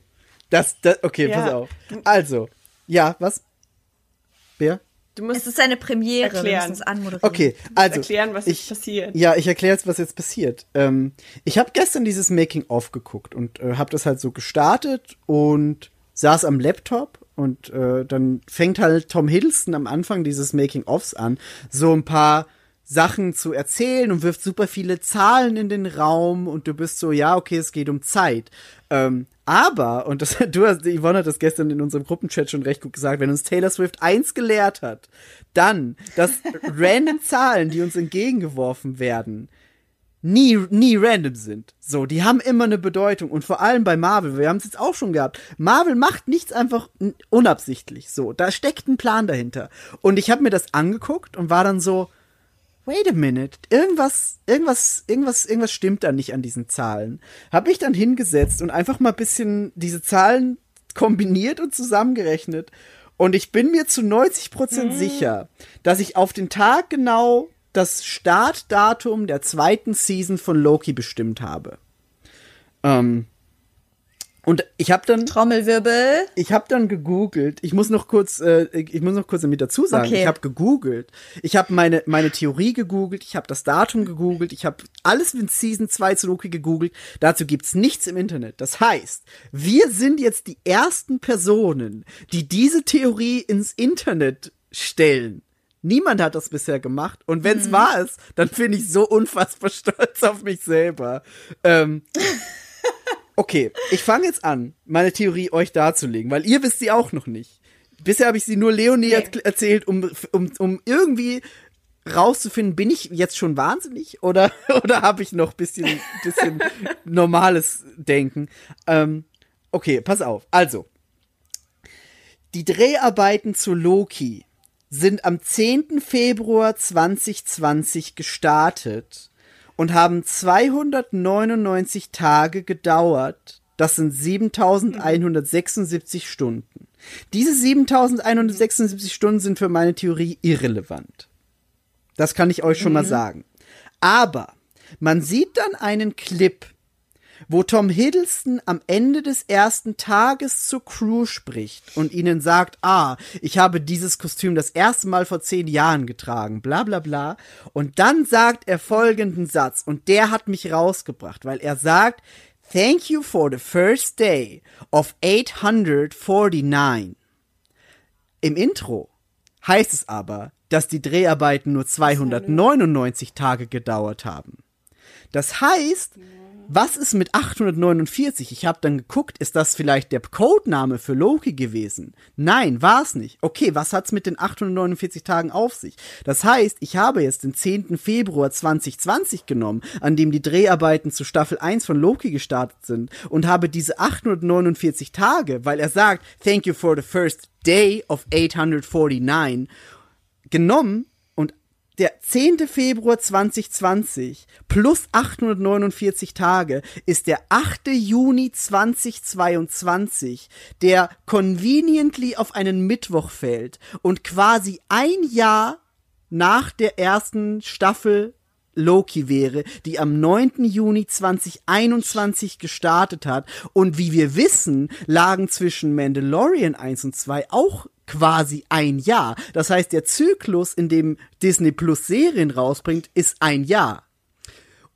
Das, das, okay, Ja. pass auf. Also, ja, was? Wer? Du Es musst ist eine Premiere, Erklären. es anmoderieren. Okay, also. erklären, was ich, jetzt passiert. Ja, ich erkläre jetzt, was jetzt passiert. Ähm, ich habe gestern dieses Making-of geguckt und äh, habe das halt so gestartet und saß am Laptop und äh, dann fängt halt Tom Hiddleston am Anfang dieses Making-ofs an, so ein paar Sachen zu erzählen und wirft super viele Zahlen in den Raum und du bist so, ja, okay, es geht um Zeit. Ähm, aber, und das, du hast, Yvonne hat das gestern in unserem Gruppenchat schon recht gut gesagt, wenn uns Taylor Swift eins gelehrt hat, dann, dass random Zahlen, die uns entgegengeworfen werden, nie, nie random sind. So, die haben immer eine Bedeutung. Und vor allem bei Marvel, wir haben es jetzt auch schon gehabt. Marvel macht nichts einfach unabsichtlich. So, da steckt ein Plan dahinter. Und ich habe mir das angeguckt und war dann so, wait a minute, irgendwas, irgendwas, irgendwas, irgendwas stimmt da nicht an diesen Zahlen. Hab mich dann hingesetzt und einfach mal ein bisschen diese Zahlen kombiniert und zusammengerechnet. Und ich bin mir zu 90 Prozent sicher, dass ich auf den Tag genau das Startdatum der zweiten Season von Loki bestimmt habe. Ähm, und ich habe dann Trommelwirbel. ich habe dann gegoogelt. Ich muss noch kurz, äh, ich muss noch kurz damit dazu sagen. Okay. Ich habe gegoogelt. Ich habe meine meine Theorie gegoogelt. Ich habe das Datum gegoogelt. Ich habe alles mit Season 2 zu Loki gegoogelt. Dazu gibt's nichts im Internet. Das heißt, wir sind jetzt die ersten Personen, die diese Theorie ins Internet stellen. Niemand hat das bisher gemacht. Und wenn's wahr ist, dann bin ich so unfassbar stolz auf mich selber. Ähm, Okay, ich fange jetzt an, meine Theorie euch darzulegen, weil ihr wisst sie auch noch nicht. Bisher habe ich sie nur Leonie erkl- erzählt, um, um, um irgendwie rauszufinden, bin ich jetzt schon wahnsinnig oder, oder habe ich noch bisschen, bisschen normales Denken? Ähm, okay, pass auf. Also, die Dreharbeiten zu Loki sind am 10. Februar 2020 gestartet und haben 299 Tage gedauert. Das sind 7176 Stunden. Diese 7176 Stunden sind für meine Theorie irrelevant. Das kann ich euch schon mal sagen. Aber man sieht dann einen Clip, wo Tom Hiddleston am Ende des ersten Tages zur Crew spricht und ihnen sagt, ah, ich habe dieses Kostüm das erste Mal vor zehn Jahren getragen, bla bla bla. Und dann sagt er folgenden Satz und der hat mich rausgebracht, weil er sagt, Thank you for the first day of 849. Im Intro heißt es aber, dass die Dreharbeiten nur 299 Tage gedauert haben. Das heißt, Was ist mit 849? Ich habe dann geguckt, ist das vielleicht der Codename für Loki gewesen? Nein, war es nicht. Okay, was hat's mit den 849 Tagen auf sich? Das heißt, ich habe jetzt den 10. Februar 2020 genommen, an dem die Dreharbeiten zu Staffel 1 von Loki gestartet sind und habe diese 849 Tage, weil er sagt, thank you for the first day of 849, genommen der 10. Februar 2020 plus 849 Tage ist der 8. Juni 2022, der conveniently auf einen Mittwoch fällt und quasi ein Jahr nach der ersten Staffel Loki wäre, die am 9. Juni 2021 gestartet hat. Und wie wir wissen, lagen zwischen Mandalorian 1 und 2 auch quasi ein Jahr. Das heißt, der Zyklus, in dem Disney Plus Serien rausbringt, ist ein Jahr.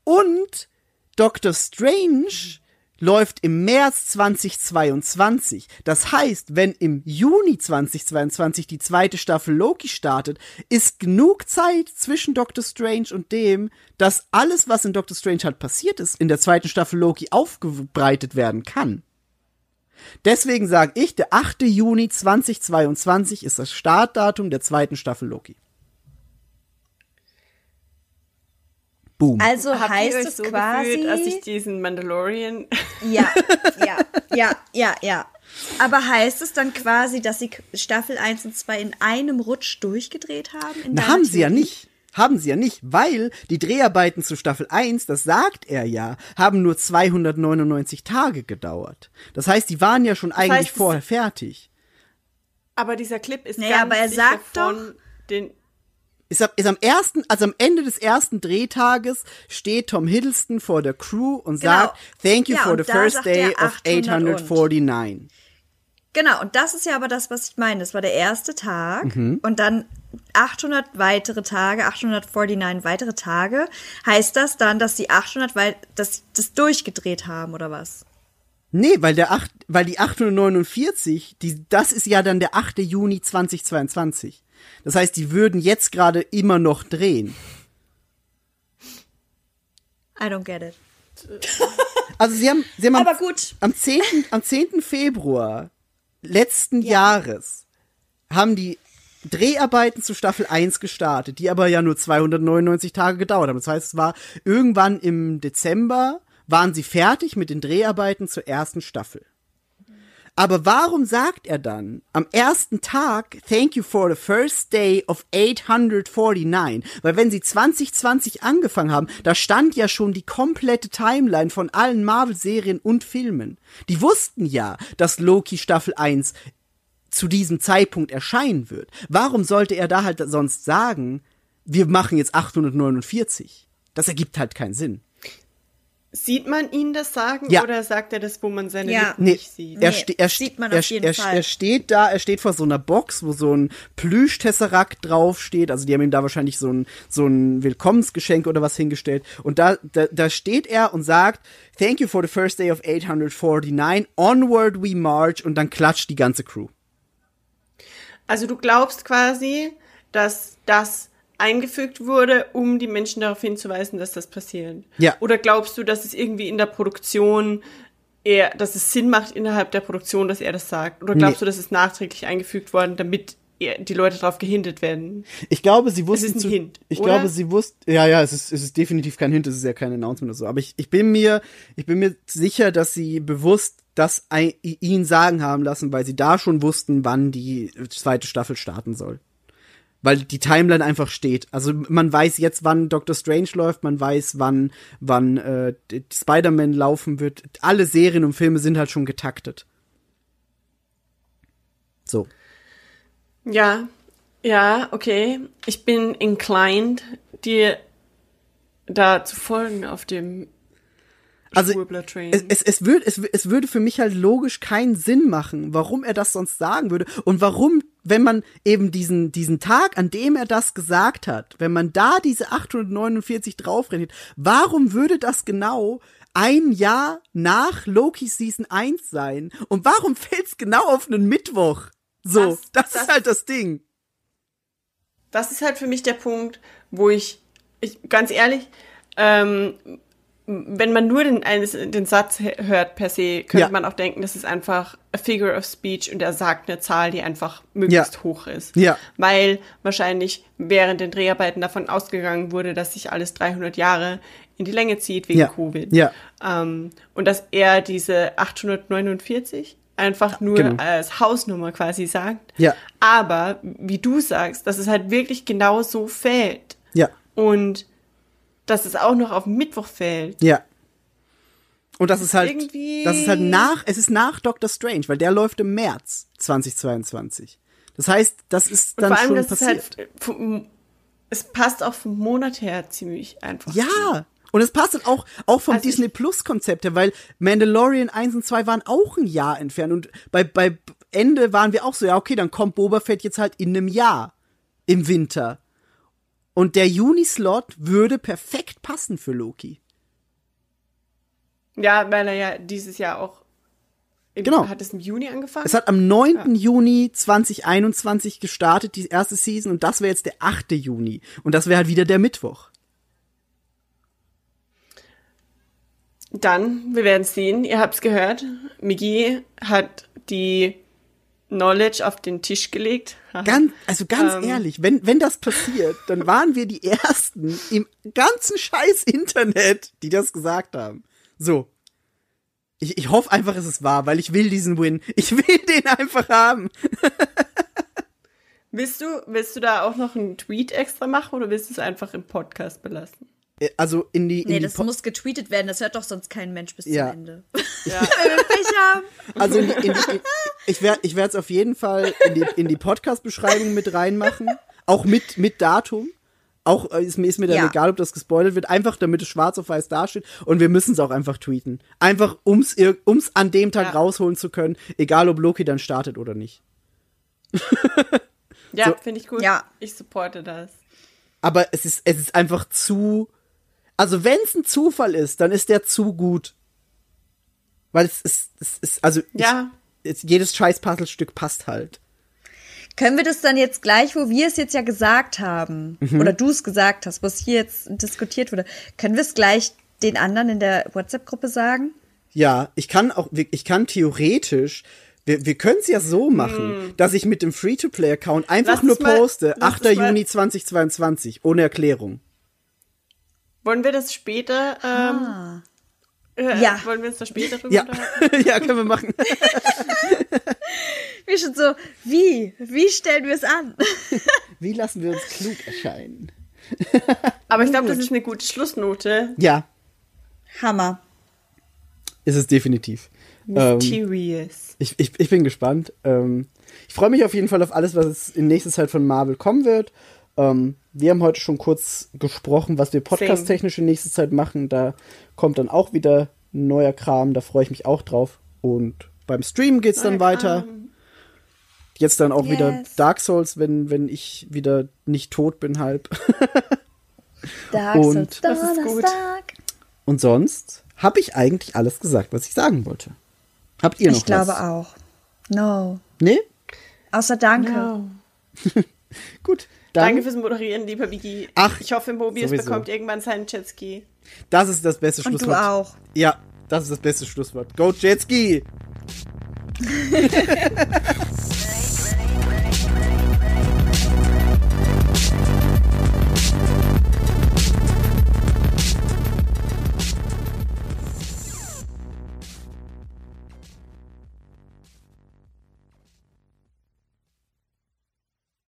Und Doctor Strange läuft im März 2022. Das heißt, wenn im Juni 2022 die zweite Staffel Loki startet, ist genug Zeit zwischen Doctor Strange und dem, dass alles, was in Doctor Strange halt passiert ist, in der zweiten Staffel Loki aufgebreitet werden kann. Deswegen sage ich, der 8. Juni 2022 ist das Startdatum der zweiten Staffel Loki. Boom. Also Habt heißt ihr euch es so quasi. gefühlt, als ich diesen Mandalorian ja, ja, ja, ja, ja. Aber heißt es dann quasi, dass sie Staffel 1 und 2 in einem Rutsch durchgedreht haben? in Na, haben sie ja nicht. Haben sie ja nicht, weil die Dreharbeiten zu Staffel 1, das sagt er ja, haben nur 299 Tage gedauert. Das heißt, die waren ja schon eigentlich heißt, vorher fertig. Aber dieser Clip ist Naja, ganz aber er sagt von den Ist, am- ist am ersten, also am Ende des ersten Drehtages steht Tom Hiddleston vor der Crew und Genau. sagt, thank you Ja, for the first day of 800 und. 849. Genau, und das ist ja aber das, was ich meine. Das war der erste Tag Mhm. und dann 800 weitere Tage, 849 weitere Tage. Heißt das dann, dass die 800 weit, dass sie das durchgedreht haben oder was? Nee, weil der acht, weil die 849, die, das ist ja dann der 8. Juni 2022. Das heißt, die würden jetzt gerade immer noch drehen. I don't get it. Also sie haben, sie haben am, Aber gut. am 10. am 10. Februar letzten Jahres haben die Dreharbeiten zu Staffel 1 gestartet, die aber ja nur 299 Tage gedauert haben. Das heißt, es war irgendwann im Dezember waren sie fertig mit den Dreharbeiten zur ersten Staffel. Aber warum sagt er dann am ersten Tag Thank you for the first day of 849? Weil wenn sie 2020 angefangen haben, da stand ja schon die komplette Timeline von allen Marvel-Serien und Filmen. Die wussten ja, dass Loki Staffel 1 zu diesem Zeitpunkt erscheinen wird. Warum sollte er da halt sonst sagen, wir machen jetzt 849? Das ergibt halt keinen Sinn. Sieht man ihn das sagen Ja. oder sagt er das, wo man seine Ja. Lippen Nee, nicht sieht? er, ste er, sieht man er, auf jeden er, Fall. er steht da, er steht vor so einer Box, wo so ein Plüsch-Tesserakt draufsteht. Also die haben ihm da wahrscheinlich so ein, so ein Willkommensgeschenk oder was hingestellt. Und da, da, da steht er und sagt, Thank you for the first day of 849. Onward we march. Und dann klatscht die ganze Crew. Also du glaubst quasi, dass das eingefügt wurde, um die Menschen darauf hinzuweisen, dass das passiert? Ja. Oder glaubst du, dass es irgendwie in der Produktion eher, dass es Sinn macht innerhalb der Produktion, dass er das sagt? Oder glaubst Nee. du, dass es nachträglich eingefügt worden, damit die Leute darauf gehindert werden? Ich glaube, sie wussten ist ein Hint, Ich oder? glaube, sie wussten. Ja, ja, es ist, es ist definitiv kein Hint, es ist ja kein Announcement oder so. Aber ich, ich bin mir, ich bin mir sicher, dass sie bewusst das ein, ihn sagen haben lassen, weil sie da schon wussten, wann die zweite Staffel starten soll. Weil die Timeline einfach steht. Also man weiß jetzt, wann Doctor Strange läuft, man weiß, wann, wann äh, Spider-Man laufen wird. Alle Serien und Filme sind halt schon getaktet. So. Ja, ja, okay. Ich bin inclined, dir da zu folgen auf dem Also es, es, es, würd, es, es würde für mich halt logisch keinen Sinn machen, warum er das sonst sagen würde und warum, wenn man eben diesen, diesen Tag, an dem er das gesagt hat, wenn man da diese 849 draufrechnet, warum würde das genau ein Jahr nach Loki Season 1 sein? Und warum fällt's genau auf einen Mittwoch? So, das, Das- ist das- halt das Ding. das ist halt für mich der Punkt, wo ich, ich ganz ehrlich, ähm, wenn man nur den, den Satz hört per se, könnte Ja. man auch denken, das ist einfach a figure of speech und er sagt eine Zahl, die einfach möglichst Ja. hoch ist. Ja. Weil wahrscheinlich während den Dreharbeiten davon ausgegangen wurde, dass sich alles 300 Jahre in die Länge zieht wegen Ja. Covid. Ja. Ähm, und dass er diese 849 einfach nur Genau. als Hausnummer quasi sagt. Ja. Aber, wie du sagst, dass es halt wirklich genau so fällt. Ja. Und dass es auch noch auf Mittwoch fällt. Ja. Und das ist halt, irgendwie- das ist halt nach, es ist nach Doctor Strange, weil der läuft im März 2022. Das heißt, das ist dann vor allem, schon das ist passiert. halt, vom, es passt auch vom Monat her ziemlich einfach. ja. Und es passt halt auch, auch vom Also Disney Plus Konzept her, weil Mandalorian 1 und 2 waren auch ein Jahr entfernt und bei, bei Ende waren wir auch so, ja, okay, dann kommt Boba Fett jetzt halt in einem Jahr im Winter. Und der Juni-Slot würde perfekt passen für Loki. Ja, weil er ja dieses Jahr auch. Im, Genau. Hat es im Juni angefangen? Es hat am 9. Juni 2021 gestartet, die erste Season, und das wäre jetzt der 8. Juni. Und das wäre halt wieder der Mittwoch. Dann, wir werden sehen. Ihr habt's gehört. Migi hat die Knowledge auf den Tisch gelegt. Ganz, also ganz Ähm. ehrlich, wenn, wenn das passiert, dann waren wir die Ersten im ganzen scheiß Internet, die das gesagt haben. So. Ich, ich hoffe einfach, es ist wahr, weil ich will diesen Win. Ich will den einfach haben. Willst du, willst du da auch noch einen Tweet extra machen oder willst du es einfach im Podcast belassen? Äh, Also in die, in Nee, die das Po- muss getweetet werden. Das hört doch sonst kein Mensch bis Ja. zum Ende. Ja. Also in die, in die, in, ich werde ich werde es auf jeden Fall in die, in die Podcast-Beschreibung mit reinmachen. Auch mit, mit Datum. Auch äh, ist mir, ist mir dann Ja. egal, ob das gespoilert wird. Einfach damit es schwarz auf weiß dasteht. Und wir müssen es auch einfach tweeten. Einfach, ums, ir- ums an dem Tag Ja. rausholen zu können. Egal, ob Loki dann startet oder nicht. Ja, So. finde ich gut. Ja. Ich supporte das. Aber es ist, es ist einfach zu. Also, wenn es ein Zufall ist, dann ist der zu gut. Weil es ist, es ist also Ja. ich, es, jedes scheiß Puzzlestück passt halt. Können wir das dann jetzt gleich, wo wir es jetzt ja gesagt haben, Mhm. oder du es gesagt hast, was hier jetzt diskutiert wurde, können wir es gleich den anderen in der WhatsApp-Gruppe sagen? Ja, ich kann auch, ich kann theoretisch, wir, wir können es ja so machen, dass ich mit dem Free-to-Play-Account einfach Lass nur mal- poste, lass 8. es mal- Juni 2022, ohne Erklärung. Wollen wir das später, ähm, Ah. äh, Ja. wollen wir uns da später drüber Ja, ja, können wir machen. Wir schon so, wie? Wie stellen wir es an? Wie lassen wir uns klug erscheinen? Aber ich glaube, das ist eine gute Schlussnote. Ja, Hammer. ist es definitiv. Ähm, Mysterious. ich, ich, ich bin gespannt. Ähm, ich freue mich auf jeden Fall auf alles, was in nächster Zeit von Marvel kommen wird. Ähm, wir haben heute schon kurz gesprochen, was wir podcast-technisch in nächster Zeit machen. Da kommt dann auch wieder neuer Kram. Da freue ich mich auch drauf. Und beim Stream geht's dann Neuer weiter. Kram. Jetzt dann auch wieder Yes. Dark Souls, wenn, wenn ich wieder nicht tot bin halb. Dark Und- Souls Das ist gut. Donnerstag. Und sonst habe ich eigentlich alles gesagt, was ich sagen wollte. Habt ihr noch Ich glaube was? auch. No. Nee? Außer Danke. No. Gut. Dann, Danke fürs Moderieren, lieber Vicky. Ach, ich hoffe, Mobius sowieso. bekommt irgendwann seinen Jetski. das ist das beste Und du Schlusswort. auch. Ja, das ist das beste Schlusswort. Go Jetski!